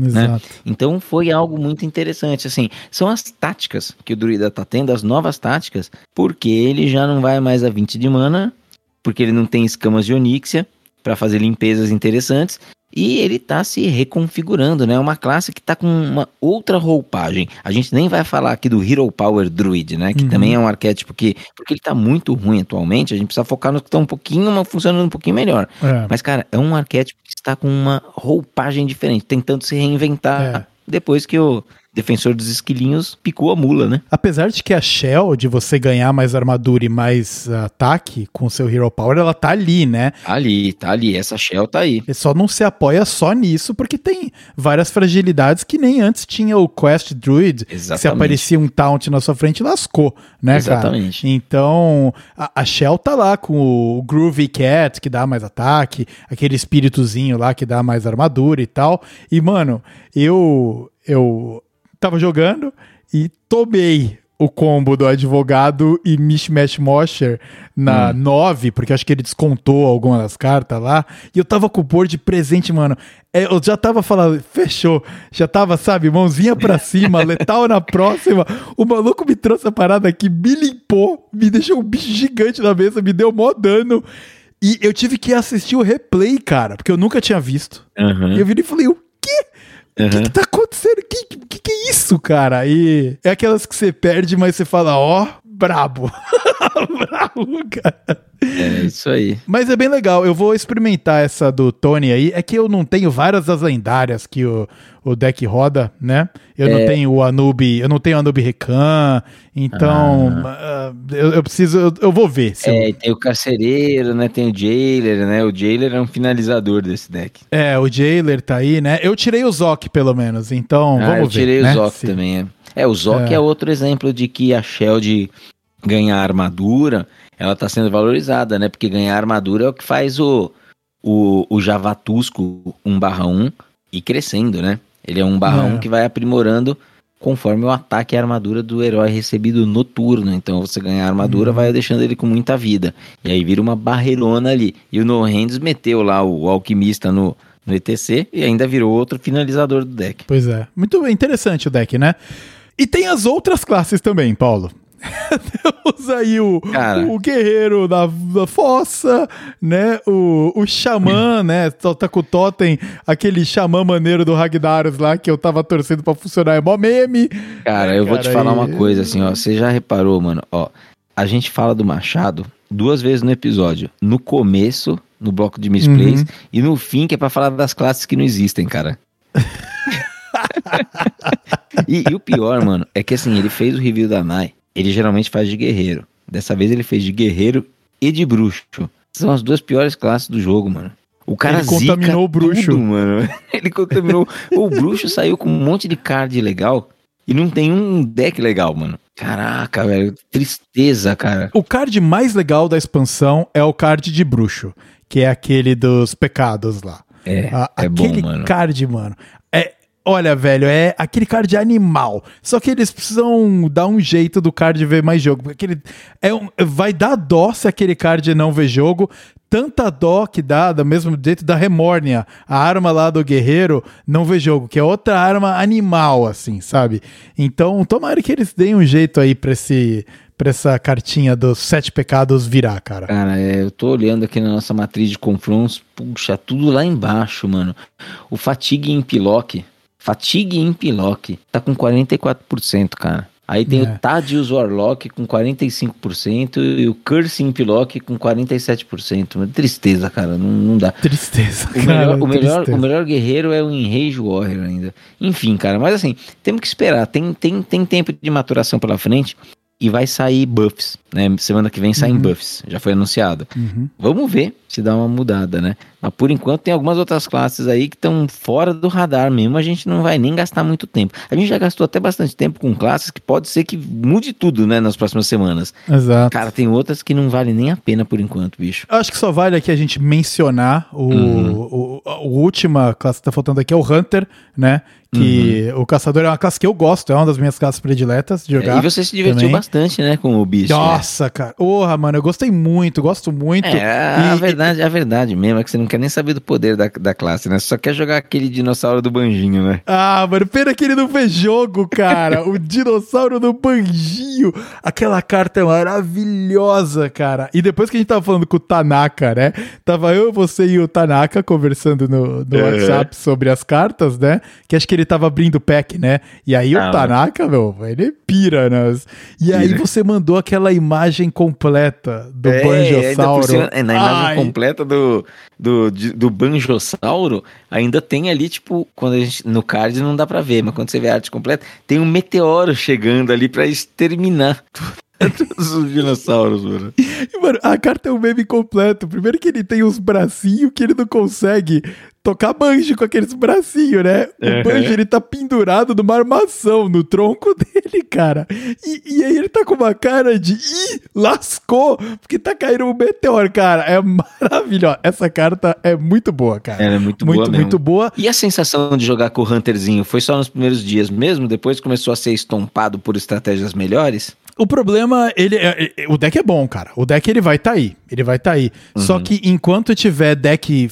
Exato. Então foi algo muito interessante, assim, são as táticas que o druida tá tendo, as novas táticas, porque ele já não vai mais a 20 de mana, porque ele não tem escamas de Oníxia para fazer limpezas interessantes, e ele tá se reconfigurando, né? Uma classe que tá com uma outra roupagem. A gente nem vai falar aqui do Hero Power Druid, né? Que Uhum. também é um arquétipo que, porque ele tá muito ruim atualmente, a gente precisa focar nos que estão um pouquinho, funcionando um pouquinho melhor. É. Mas, cara, é um arquétipo que está com uma roupagem diferente, tentando se reinventar É. depois que o defensor dos esquilinhos picou a mula, né? Apesar de que a Shell, de você ganhar mais armadura e mais ataque com seu Hero Power, ela tá ali, né? Tá ali, tá ali. Essa Shell tá aí. Ele só não se apoia só nisso, porque tem várias fragilidades que nem antes tinha o Quest Druid. que Se Exatamente. aparecia um taunt na sua frente, lascou, né, Exatamente. cara? Então, a, a Shell tá lá com o Groovy Cat, que dá mais ataque, aquele espíritozinho lá que dá mais armadura e tal. E, mano, eu, eu tava jogando e tomei o combo do advogado e Mishmash Mosher na 9, porque acho que ele descontou alguma das cartas lá. E eu tava com o board presente, mano. É, eu já tava falando, fechou. Já tava, sabe, mãozinha pra [laughs] cima, letal na próxima. O maluco me trouxe a parada aqui, me limpou, me deixou um bicho gigante na mesa, me deu mó dano. E eu tive que assistir o replay, cara, porque eu nunca tinha visto. Aham, E eu virei e falei, o quê? O que, que tá acontecendo? O que, que, que é isso, cara? E é aquelas que você perde, mas você fala, ó, brabo. [laughs] brabo, cara. É isso aí. Mas é bem legal, eu vou experimentar essa do Tony aí. É que eu não tenho várias das lendárias que o, o deck roda, né? Eu não É. tenho o Anub, eu não tenho o Anub Recan, então ah, eu, eu preciso, eu, eu vou ver. Se eu- É, tem o carcereiro, né? Tem o jailer, né? O jailer é um finalizador desse deck. é, o Jailer tá aí, né? Eu tirei o Zoc pelo menos, então ah, vamos eu ver. tirei né? o Zoc Se- também, é. É, o Zoc É. é. outro exemplo de que a Shell ganhar armadura, ela tá sendo valorizada, né? Porque ganhar armadura é o que faz o, o, o Javatusco 1 barra 1 ir crescendo, né? Ele é 1 barra É. 1 que vai aprimorando conforme o ataque e a armadura do herói recebido no turno. Então você ganhar armadura Uhum. vai deixando ele com muita vida. E aí vira uma barreirona ali. E o No Hands meteu lá o alquimista no, no ETC e ainda virou outro finalizador do deck. Pois é. Muito interessante o deck, né? E tem as outras classes também, Paulo. [laughs] Temos aí o, o guerreiro da, da fossa, né? O, o xamã, né? Tá com o totem, aquele xamã maneiro do Ragnaros lá que eu tava torcendo pra funcionar, é mó meme. Cara, eu vou te falar uma coisa assim, ó. Você já reparou, mano? Ó, a gente fala do Machado duas vezes no episódio. No começo, no bloco de misplays, uhum. e no fim, que é pra falar das classes que não existem, cara. [laughs] e, e, o pior, mano, é que assim, ele fez o review da Nai. Ele geralmente faz de guerreiro. Dessa vez ele fez de guerreiro e de bruxo. São as duas piores classes do jogo, mano. O cara ele contaminou o bruxo. Tudo, mano. [laughs] Ele contaminou. o bruxo saiu com um monte de card legal e não tem um deck legal, mano. Caraca, velho. Tristeza, cara. O card mais legal da expansão é o card de bruxo, que é aquele dos pecados lá. É, ah, é aquele bom, mano. card, mano. Olha, velho, é aquele card animal. Só que eles precisam dar um jeito do card ver mais jogo. Aquele, é um, vai dar dó se aquele card não ver jogo. Tanta dó que dá, do mesmo jeito da Remornia, a arma lá do guerreiro, não vê jogo, que é outra arma animal, assim, sabe? Então, tomara que eles deem um jeito aí pra esse pra essa cartinha dos sete pecados virar, cara? Cara, é, eu tô olhando aqui na nossa matriz de confrontos, puxa, tudo lá embaixo, mano. O Fatigue em Pilock, Fatigue em Pilock, tá com 44%, cara. Aí tem é. o Tadius Warlock com 45% e o Curse in Pilock com 47%. Tristeza, cara, não, não dá. Tristeza, o cara. Melhor, o, melhor, o melhor guerreiro é o Enrage Warrior ainda. Enfim, cara, mas assim, temos que esperar. Tem, tem, tem tempo de maturação pela frente e vai sair buffs, né? Semana que vem saem uhum. buffs, já foi anunciado. Uhum. Vamos ver se dá uma mudada, né? Mas por enquanto tem algumas outras classes aí que estão fora do radar mesmo, a gente não vai nem gastar muito tempo. A gente já gastou até bastante tempo com classes que pode ser que mude tudo, né, nas próximas semanas. Exato. Cara, tem outras que não vale nem a pena por enquanto, bicho. Acho que só vale aqui a gente mencionar o, uhum. o, a última classe que tá faltando aqui é o Hunter, né? Que uhum. o caçador é uma classe que eu gosto, é uma das minhas classes prediletas de jogar. É, e você se divertiu também. bastante, né, com o bicho. Né? Nossa, né? cara. Porra, mano, eu gostei muito, gosto muito. É, e, a verdade, a verdade mesmo é que você não quer nem saber do poder da, da classe, né? Só quer jogar aquele dinossauro do banjinho, né? Ah, mano, pena que ele não fez jogo, cara. [laughs] o dinossauro do banjinho. Aquela carta é maravilhosa, cara. E depois que a gente tava falando com o Tanaka, né? Tava eu, você e o Tanaka conversando no, no é. WhatsApp sobre as cartas, né? Que acho que ele tava abrindo o pack, né? E aí ah, o Tanaka, meu, ele pira, né? E aí você mandou aquela imagem completa do é, Banjossauro. É, na imagem Ai. completa do, do, do Banjossauro, ainda tem ali, tipo, quando a gente. No card não dá pra ver, mas quando você vê a arte completa, tem um meteoro chegando ali pra exterminar Todos [laughs] os dinossauros, mano. E, mano, a carta é um meme completo. Primeiro que ele tem uns bracinhos que ele não consegue tocar banjo com aqueles bracinhos, né? O banjo, ele tá pendurado numa armação no tronco [laughs] dele, cara. E, e, aí ele tá com uma cara de ih, lascou, porque tá caindo um meteoro, cara. É maravilhoso. Essa carta é muito boa, cara. Ela é muito, muito boa Muito, muito boa. E a sensação de jogar com o Hunterzinho foi só nos primeiros dias mesmo? Depois começou a ser estompado por estratégias melhores? O problema, ele, é, é, o deck é bom, cara. O deck ele vai tá aí, ele vai tá aí. Uhum. Só que enquanto tiver deck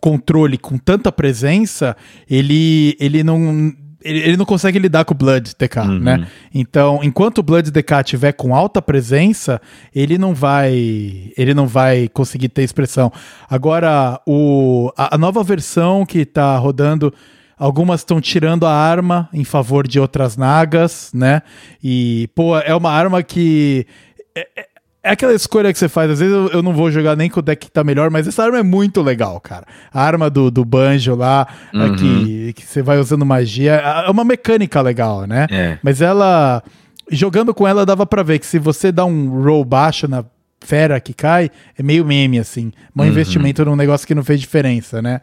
controle com tanta presença, ele ele não ele, ele não consegue lidar com o Blood DK, uhum. né? Então, enquanto o Blood DK tiver com alta presença, ele não vai ele não vai conseguir ter expressão. Agora, o a, a nova versão que tá rodando Algumas estão tirando a arma em favor de outras nagas, né? E, pô, é uma arma que. É, é, é aquela escolha que você faz. Às vezes eu, eu, não vou jogar nem com o deck que tá melhor, mas essa arma é muito legal, cara. A arma do, do Banjo lá, uhum. que, que você vai usando magia, é uma mecânica legal, né? É. Mas ela. Jogando com ela, dava pra ver que se você dá um roll baixo na fera que cai, é meio meme, assim. Um uhum. investimento num negócio que não fez diferença, né?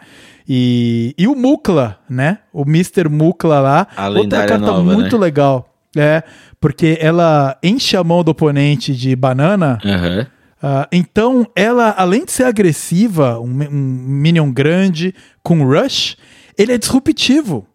E, e o Mukla, né? O Mr. Mukla lá. A outra carta nova, muito né? legal. É, porque ela enche a mão do oponente de banana. Uhum. Uh, então, ela, além de ser agressiva, um, um minion grande com rush, ele é disruptivo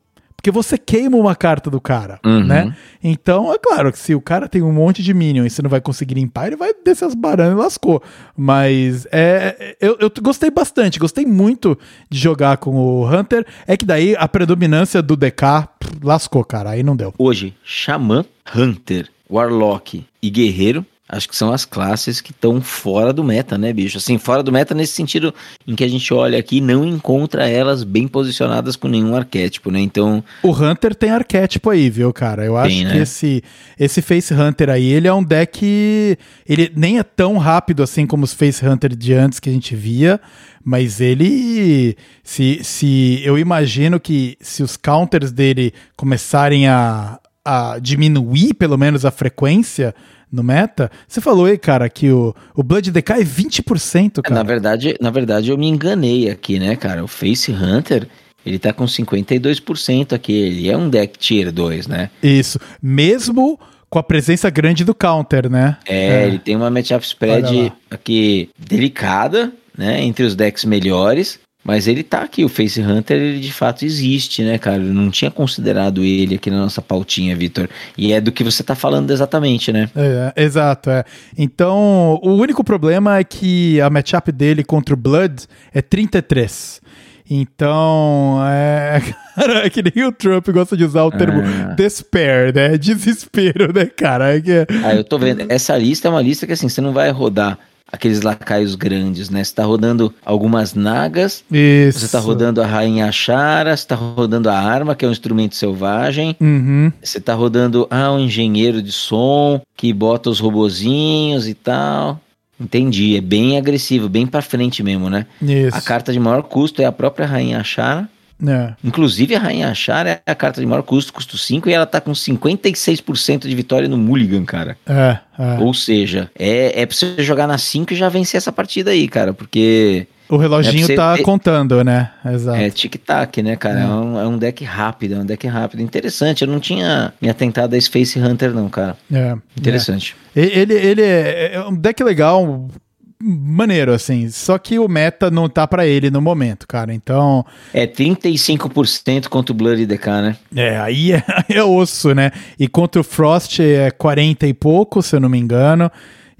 porque você queima uma carta do cara, uhum. né? Então, é claro que se o cara tem um monte de minion e você não vai conseguir limpar, ele vai descer as baranas e lascou. Mas é, eu, eu gostei bastante, gostei muito de jogar com o Hunter. É que daí a predominância do DK lascou, cara. Aí não deu. Hoje, Xamã, Hunter, Warlock e Guerreiro acho que são as classes que estão fora do meta, né, bicho? Assim, fora do meta nesse sentido em que a gente olha aqui não encontra elas bem posicionadas com nenhum arquétipo, né? Então. O Hunter tem arquétipo aí, viu, cara? Eu acho tem, que né? esse, esse Face Hunter aí, ele é um deck. Ele nem é tão rápido assim como os Face Hunter de antes que a gente via. Mas ele. Se, se eu imagino que se os counters dele começarem a, a diminuir pelo menos a frequência no meta. Você falou aí, cara, que o, o Blood decai 20%, cara. Na verdade, na verdade, eu me enganei aqui, né, cara? O Face Hunter, ele tá com 52% aqui. Ele é um deck tier 2, né? Isso. Mesmo com a presença grande do counter, né? É, é. ele tem uma matchup spread aqui delicada, né? Entre os decks melhores. Mas ele tá aqui, o Face Hunter, ele de fato existe, né, cara? Eu não tinha considerado ele aqui na nossa pautinha, Vitor. E é do que você tá falando exatamente, né? É, exato, é. Então, o único problema é que a matchup dele contra o Blood é 33. Então, é. [laughs] Cara, é que nem o Trump gosta de usar o termo ah. despair, né? Desespero, né, cara? É que... Ah, eu tô vendo. Essa lista é uma lista que, assim, você não vai rodar aqueles lacaios grandes, né? Você tá rodando algumas nagas, Isso. você tá rodando a rainha Chara, você tá rodando a arma, que é um instrumento selvagem, uhum. você tá rodando, ah, um engenheiro de som, que bota os robozinhos e tal. Entendi, é bem agressivo, bem pra frente mesmo, né? Isso. A carta de maior custo é a própria rainha Chara. É. Inclusive a Rainha Char é a carta de maior custo, custo 5, e ela tá com 56% de vitória no Mulligan, cara. É, é. Ou seja, é, é pra você jogar na 5 e já vencer essa partida aí, cara, porque. O reloginho é tá ter... contando, né? Exato. É tic-tac, né, cara? É. É, um, é. um, deck rápido, é um deck rápido. Interessante, eu não tinha me atentado a Space Hunter, não, cara. É. Interessante. É. Ele, ele é, é um deck legal, maneiro, assim. Só que o meta não tá para ele no momento, cara. Então. É 35% contra o Bloody DK, né? É, aí é, [laughs] é, osso, né? E contra o Frost é 40 e pouco, se eu não me engano.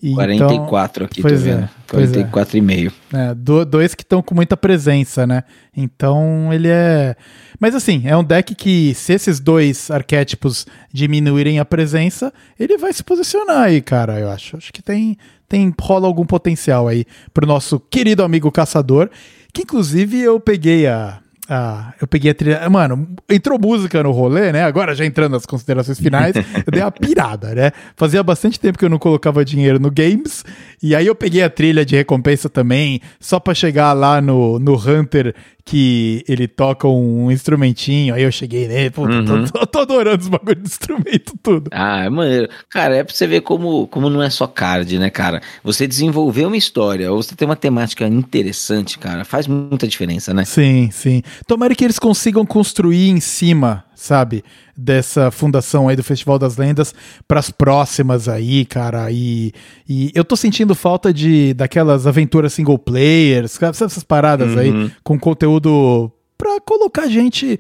E 44 então, aqui, pois tô vendo. É, 44,5. É, do, dois que estão com muita presença, né? Então ele é. Mas assim, é um deck que, se esses dois arquétipos diminuírem a presença, ele vai se posicionar aí, cara, eu acho. Acho que tem, tem rola algum potencial aí pro nosso querido amigo caçador, que inclusive eu peguei a ah, eu peguei a trilha. Mano, entrou música no rolê, né? Agora já entrando nas considerações finais, eu dei a [laughs] pirada, né? Fazia bastante tempo que eu não colocava dinheiro no games. E aí eu peguei a trilha de recompensa também, só para chegar lá no, no Hunter que ele toca um instrumentinho, aí eu cheguei nele, pô, uhum. tô, tô, tô, adorando os bagulhos de instrumento tudo. Ah, é maneiro. Cara, é pra você ver como, como não é só card, né, cara? Você desenvolver uma história, ou você ter uma temática interessante, cara, faz muita diferença, né? Sim, sim. Tomara que eles consigam construir em cima sabe? Dessa fundação aí do Festival das Lendas para as próximas aí, cara. E, e eu tô sentindo falta de daquelas aventuras single players, sabe essas paradas uhum. aí com conteúdo para colocar gente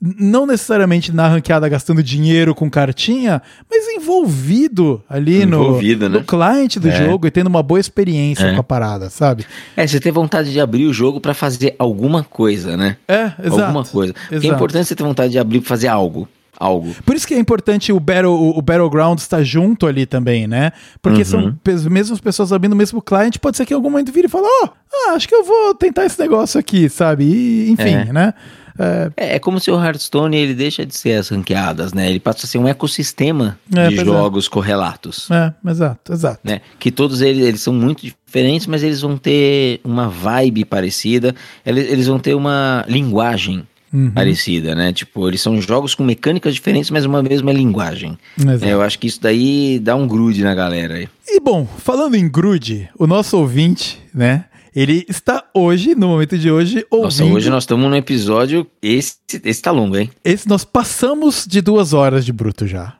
não necessariamente na ranqueada gastando dinheiro com cartinha, mas envolvido ali envolvido, no, né? no cliente do é. jogo e tendo uma boa experiência é. com a parada, sabe? É, você ter vontade de abrir o jogo para fazer alguma coisa, né? É, exato. Alguma coisa. Porque é importante você ter vontade de abrir pra fazer algo algo. Por isso que é importante o, Battle, o, o Battleground estar junto ali também, né? Porque uhum. são as mesmas pessoas abrindo o mesmo cliente, pode ser que em algum momento vire e fale, ó, oh, ah, acho que eu vou tentar esse negócio aqui, sabe? E, enfim, é. né? É... é, é como se o Hearthstone ele deixa de ser as ranqueadas, né? Ele passa a ser um ecossistema é, de é. jogos correlatos. É, exato, exato. Né? Que todos eles, eles são muito diferentes, mas eles vão ter uma vibe parecida, eles, eles vão ter uma linguagem Uhum. parecida, né? Tipo, eles são jogos com mecânicas diferentes, mas uma mesma linguagem. É, eu acho que isso daí dá um grude na galera aí. E bom, falando em grude, o nosso ouvinte, né? Ele está hoje, no momento de hoje, ouvindo... Nossa, hoje nós estamos num episódio... Esse, esse tá longo, hein? Esse nós passamos de duas horas de bruto já.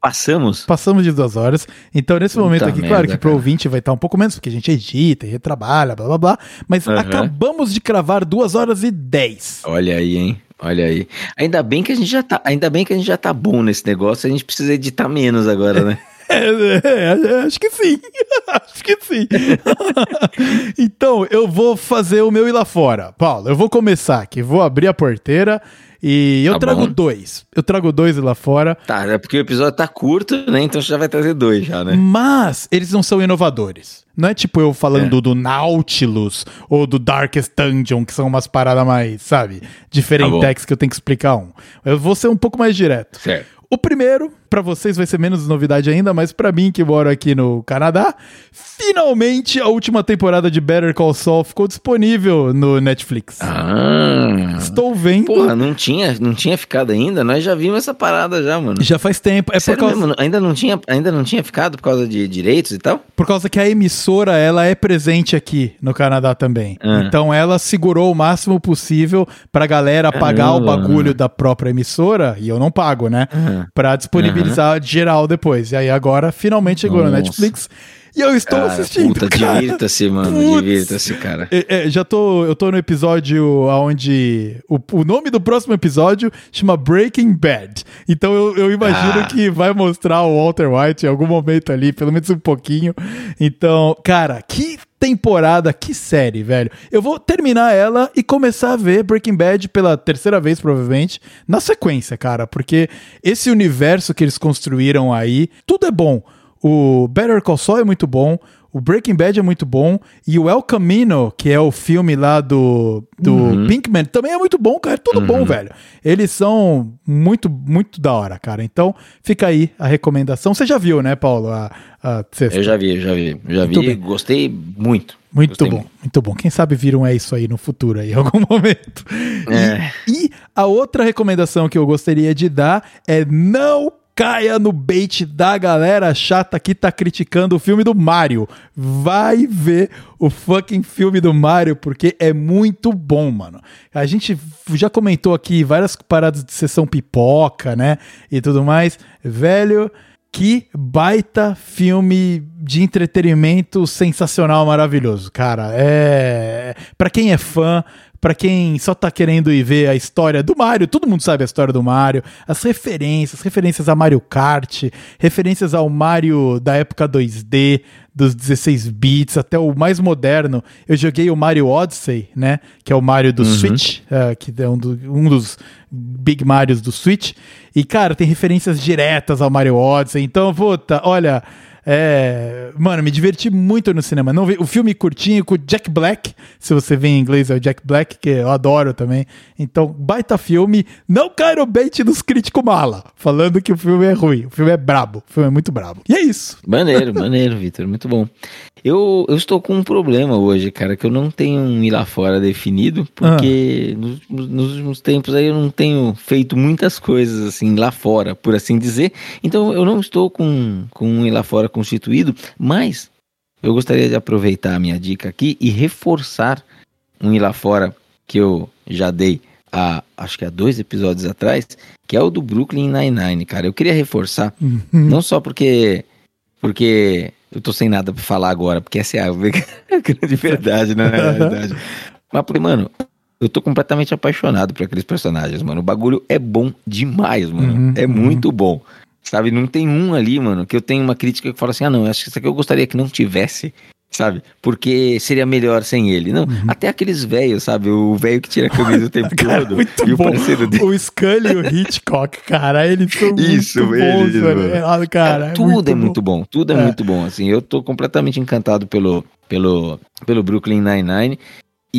Passamos? Passamos de duas horas. Então, nesse Puta momento aqui, merda, claro que pro ouvinte vai estar um pouco menos, porque a gente edita e retrabalha, blá blá blá. Mas uhum. acabamos de cravar duas horas e dez. Olha aí, hein? Olha aí. Ainda bem que a gente já tá, ainda bem que a gente já tá bom nesse negócio, a gente precisa editar menos agora, né? [laughs] É, é, acho que sim. [laughs] acho que sim. [laughs] então, eu vou fazer o meu ir lá fora. Paulo, eu vou começar aqui. Vou abrir a porteira e eu tá trago bom. dois. Eu trago dois lá fora. Tá, é porque o episódio tá curto, né? Então você já vai trazer dois já, né? Mas eles não são inovadores. Não é tipo eu falando é. do Nautilus ou do Darkest Dungeon, que são umas paradas mais, sabe, diferentes tá que eu tenho que explicar um. Eu vou ser um pouco mais direto. Certo. O primeiro, para vocês vai ser menos novidade ainda, mas para mim que moro aqui no Canadá, finalmente a última temporada de Better Call Saul ficou disponível no Netflix. Ah. Estou vendo. Porra, não tinha, não tinha ficado ainda? Nós já vimos essa parada já, mano. Já faz tempo. É Sério por causa... Mesmo? Ainda não tinha, ainda não tinha ficado por causa de direitos e tal? Por causa que a emissora, ela é presente aqui no Canadá também. Ah. Então ela segurou o máximo possível pra galera pagar o bagulho da própria emissora, e eu não pago, né? Ah. Pra disponibilizar uhum. geral depois. E aí agora finalmente chegou Nossa. no Netflix. E eu estou cara, assistindo. Puta, divirta-se, mano. Divirta-se, cara. É, é, já tô. Eu tô no episódio onde. O, o nome do próximo episódio chama Breaking Bad. Então eu, eu imagino ah. que vai mostrar o Walter White em algum momento ali, pelo menos um pouquinho. Então, cara, que temporada, que série, velho. Eu vou terminar ela e começar a ver Breaking Bad pela terceira vez, provavelmente, na sequência, cara, porque esse universo que eles construíram aí, tudo é bom. O Better Call Saul é muito bom, o Breaking Bad é muito bom e o El Camino, que é o filme lá do, do uhum. Pinkman, também é muito bom, cara. É tudo uhum. bom, velho. Eles são muito, muito da hora, cara. Então, fica aí a recomendação. Você já viu, né, Paulo? A, a Eu já vi, já vi. Já muito vi, bem. gostei muito. Muito gostei bom, muito. muito. bom. Quem sabe viram é isso aí no futuro, aí, [laughs] em algum momento. É. E, e a outra recomendação que eu gostaria de dar é não caia no bait da galera chata que tá criticando o filme do Mario. Vai ver o fucking filme do Mario, porque é muito bom, mano. A gente já comentou aqui várias paradas de sessão pipoca, né? E tudo mais. Velho, que baita filme de entretenimento sensacional, maravilhoso. Cara, é. Pra quem é fã, para quem só tá querendo ir ver a história do Mario, todo mundo sabe a história do Mario, as referências, referências a Mario Kart, referências ao Mario da época 2D, dos 16 bits até o mais moderno. Eu joguei o Mario Odyssey, né, que é o Mario do uhum. Switch, uh, que é um, do, um dos Big Marios do Switch. E cara, tem referências diretas ao Mario Odyssey. Então, puta, olha, é, mano, me diverti muito no cinema. Não vi, o filme curtinho com Jack Black, se você vê em inglês é o Jack Black, que eu adoro também. Então, baita filme. Não cai no bait dos críticos mala, falando que o filme é ruim. O filme é brabo. O filme é muito brabo. E é isso. Maneiro, [laughs] maneiro, Vitor. Muito bom. Eu, eu estou com um problema hoje, cara, que eu não tenho um ir lá fora definido, porque ah. nos, nos, últimos tempos aí eu não tenho feito muitas coisas assim lá fora, por assim dizer. Então eu não estou com, com um ir lá fora constituído, mas eu gostaria de aproveitar a minha dica aqui e reforçar um ir lá fora que eu já dei há, acho que há dois episódios atrás, que é o do Brooklyn Nine-Nine, cara. Eu queria reforçar, uhum. não só porque porque eu tô sem nada pra falar agora, porque essa é a [laughs] grande verdade, né? Na realidade. [laughs] Mas, porque, mano, eu tô completamente apaixonado por aqueles personagens, mano. O bagulho é bom demais, mano. Uhum, é uhum. muito bom. Sabe, não tem um ali, mano, que eu tenho uma crítica que fala assim: ah, não, acho que isso aqui eu gostaria que não tivesse sabe? Porque seria melhor sem ele. Não, uhum. até aqueles velhos, sabe? O velho que tira a camisa o tempo [laughs] cara, todo. Muito e bom. O, dele. o Scully e o Hitchcock, cara, eles são [laughs] Isso, muito eles, bons. É, cara, é tudo muito é muito bom. bom. Tudo é, é, muito bom, assim. Eu tô completamente encantado pelo, pelo, pelo Brooklyn Nine-Nine.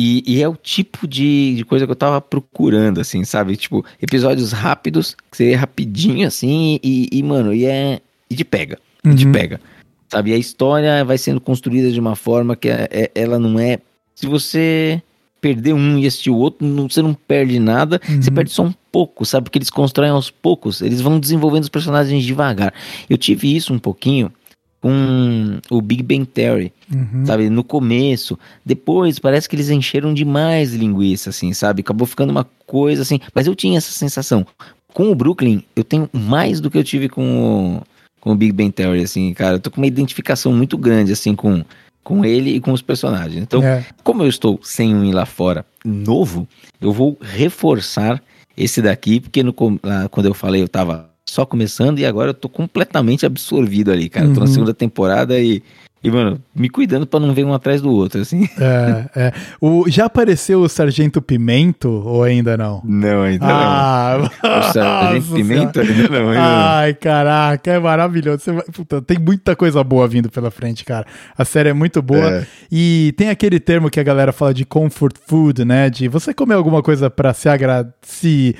E, e, é o tipo de, de, coisa que eu tava procurando, assim, sabe? Tipo, episódios rápidos, que seria rapidinho, assim, e, e, mano, e é. E te pega. Uhum. E te pega. Sabe? E a história vai sendo construída de uma forma que é, é, ela não é. Se você perder um e assistir o outro, não, você não perde nada, uhum. você perde só um pouco, sabe? Porque eles constroem aos poucos, eles vão desenvolvendo os personagens devagar. Eu tive isso um pouquinho com o Big Bang Theory, uhum. sabe? No começo, depois parece que eles encheram demais linguiça, assim, sabe? Acabou ficando uma coisa assim, mas eu tinha essa sensação. Com o Brooklyn, eu tenho mais do que eu tive com o com o Big Bang Theory, assim, cara. Eu tô com uma identificação muito grande, assim, com, com ele e com os personagens. Então, é. como eu estou sem um ir lá fora novo, eu vou reforçar esse daqui, porque no, quando eu falei, eu tava só começando e agora eu tô completamente absorvido ali, cara. Uhum. Tô na uhum. segunda temporada e e, mano, me cuidando para não ver um atrás do outro, assim. [laughs] É, é. O, já apareceu o Sargento Pimento ou ainda não? Não, ainda ah, não. [laughs] O Sargento Pimento ainda não. Ainda Ai, caraca, é maravilhoso. Puta, tem muita coisa boa vindo pela frente, cara. A série é muito boa. É. E tem aquele termo que a galera fala de comfort food, né? De você comer alguma coisa para se agradar, se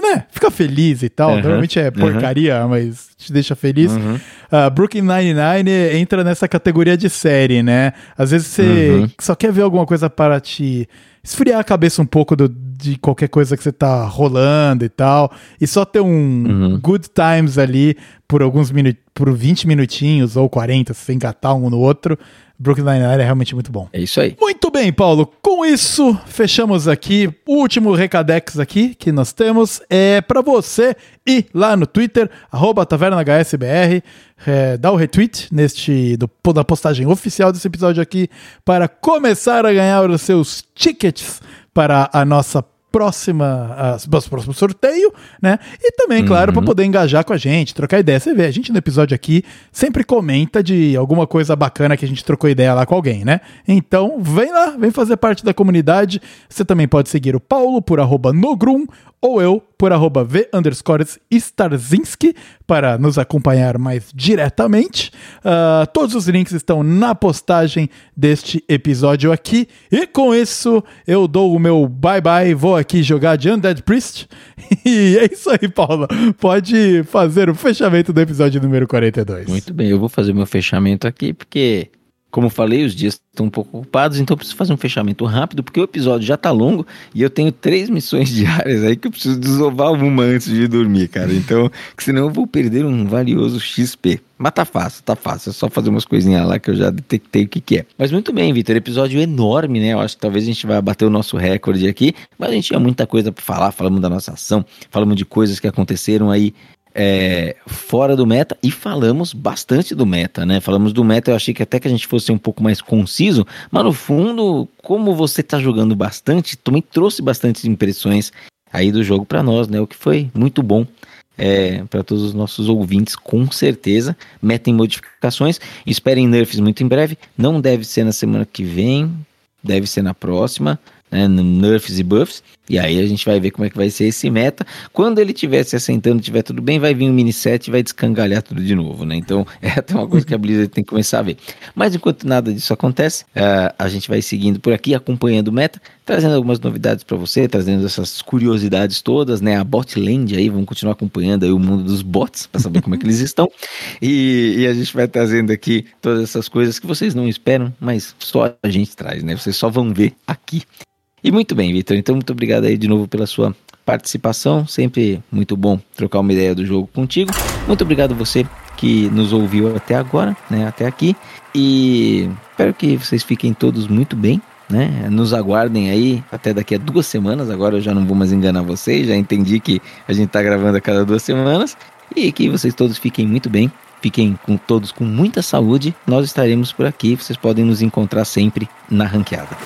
né, fica feliz e tal. Uhum, Normalmente é porcaria, uhum. mas te deixa feliz. Uhum. Uh, Brooklyn Nine-Nine entra nessa categoria de série, né? Às vezes você só quer ver alguma coisa para te esfriar a cabeça um pouco do, de qualquer coisa que você tá rolando e tal. E só ter um good times ali por alguns minutos, por 20 minutinhos ou 40, se você engatar um no outro. Brooklyn Nine-Nine é realmente muito bom. É isso aí. Muito bem, Paulo. Com isso, fechamos aqui. O último recadex aqui que nós temos é para você ir lá no Twitter, arroba tavernahsbr, é, dá o retweet neste do, da postagem oficial desse episódio aqui para começar a ganhar os seus tickets para a nossa próxima, as, próximo sorteio, né? E também, claro, uhum. para poder engajar com a gente, trocar ideia. Você vê, a gente no episódio aqui sempre comenta de alguma coisa bacana que a gente trocou ideia lá com alguém, né? Então, vem lá, vem fazer parte da comunidade. Você também pode seguir o Paulo por arroba Nogrum ou eu por arroba V underscores para nos acompanhar mais diretamente. Uh, todos os links estão na postagem deste episódio aqui. E com isso, eu dou o meu bye bye. Vou aqui jogar de Undead Priest. [laughs] E é isso aí, Paula. Pode fazer o fechamento do episódio número 42. Muito bem, eu vou fazer meu fechamento aqui porque como falei, os dias estão um pouco ocupados, então eu preciso fazer um fechamento rápido, porque o episódio já está longo e eu tenho três missões [laughs] diárias aí que eu preciso desovar uma antes de dormir, cara. Então, senão eu vou perder um valioso XP. Mas tá fácil, tá fácil. É só fazer umas coisinhas lá que eu já detectei o que, que é. Mas muito bem, Vitor. Episódio enorme, né? Eu acho que talvez a gente vai bater o nosso recorde aqui. Mas a gente tinha muita coisa para falar. Falamos da nossa ação, falamos de coisas que aconteceram aí é, fora do meta e falamos bastante do meta, né? Falamos do meta, eu achei que até que a gente fosse um pouco mais conciso, mas no fundo, como você tá jogando bastante, também trouxe bastante impressões aí do jogo para nós, né? O que foi muito bom é, para todos os nossos ouvintes, com certeza. Meta em modificações, esperem nerfs muito em breve. Não deve ser na semana que vem, deve ser na próxima né, nerfs e buffs, e aí a gente vai ver como é que vai ser esse meta. Quando ele estiver se assentando, tiver tudo bem, vai vir um mini set e vai descangalhar tudo de novo, né? Então [laughs] é até uma coisa que a Blizzard tem que começar a ver. Mas enquanto nada disso acontece, uh, a gente vai seguindo por aqui, acompanhando o meta, trazendo algumas novidades para você, trazendo essas curiosidades todas, né? A botland aí, vamos continuar acompanhando aí o mundo dos bots para saber como é que eles estão. [laughs] E, e a gente vai trazendo aqui todas essas coisas que vocês não esperam, mas só a gente traz, né? Vocês só vão ver aqui. E muito bem, Vitor. Então, muito obrigado aí de novo pela sua participação. Sempre muito bom trocar uma ideia do jogo contigo. Muito obrigado você que nos ouviu até agora, né? Até aqui. E espero que vocês fiquem todos muito bem. Né? Nos aguardem aí até daqui a duas semanas. Agora eu já não vou mais enganar vocês, já entendi que a gente está gravando a cada duas semanas. E que vocês todos fiquem muito bem, fiquem com todos com muita saúde. Nós estaremos por aqui. Vocês podem nos encontrar sempre na ranqueada.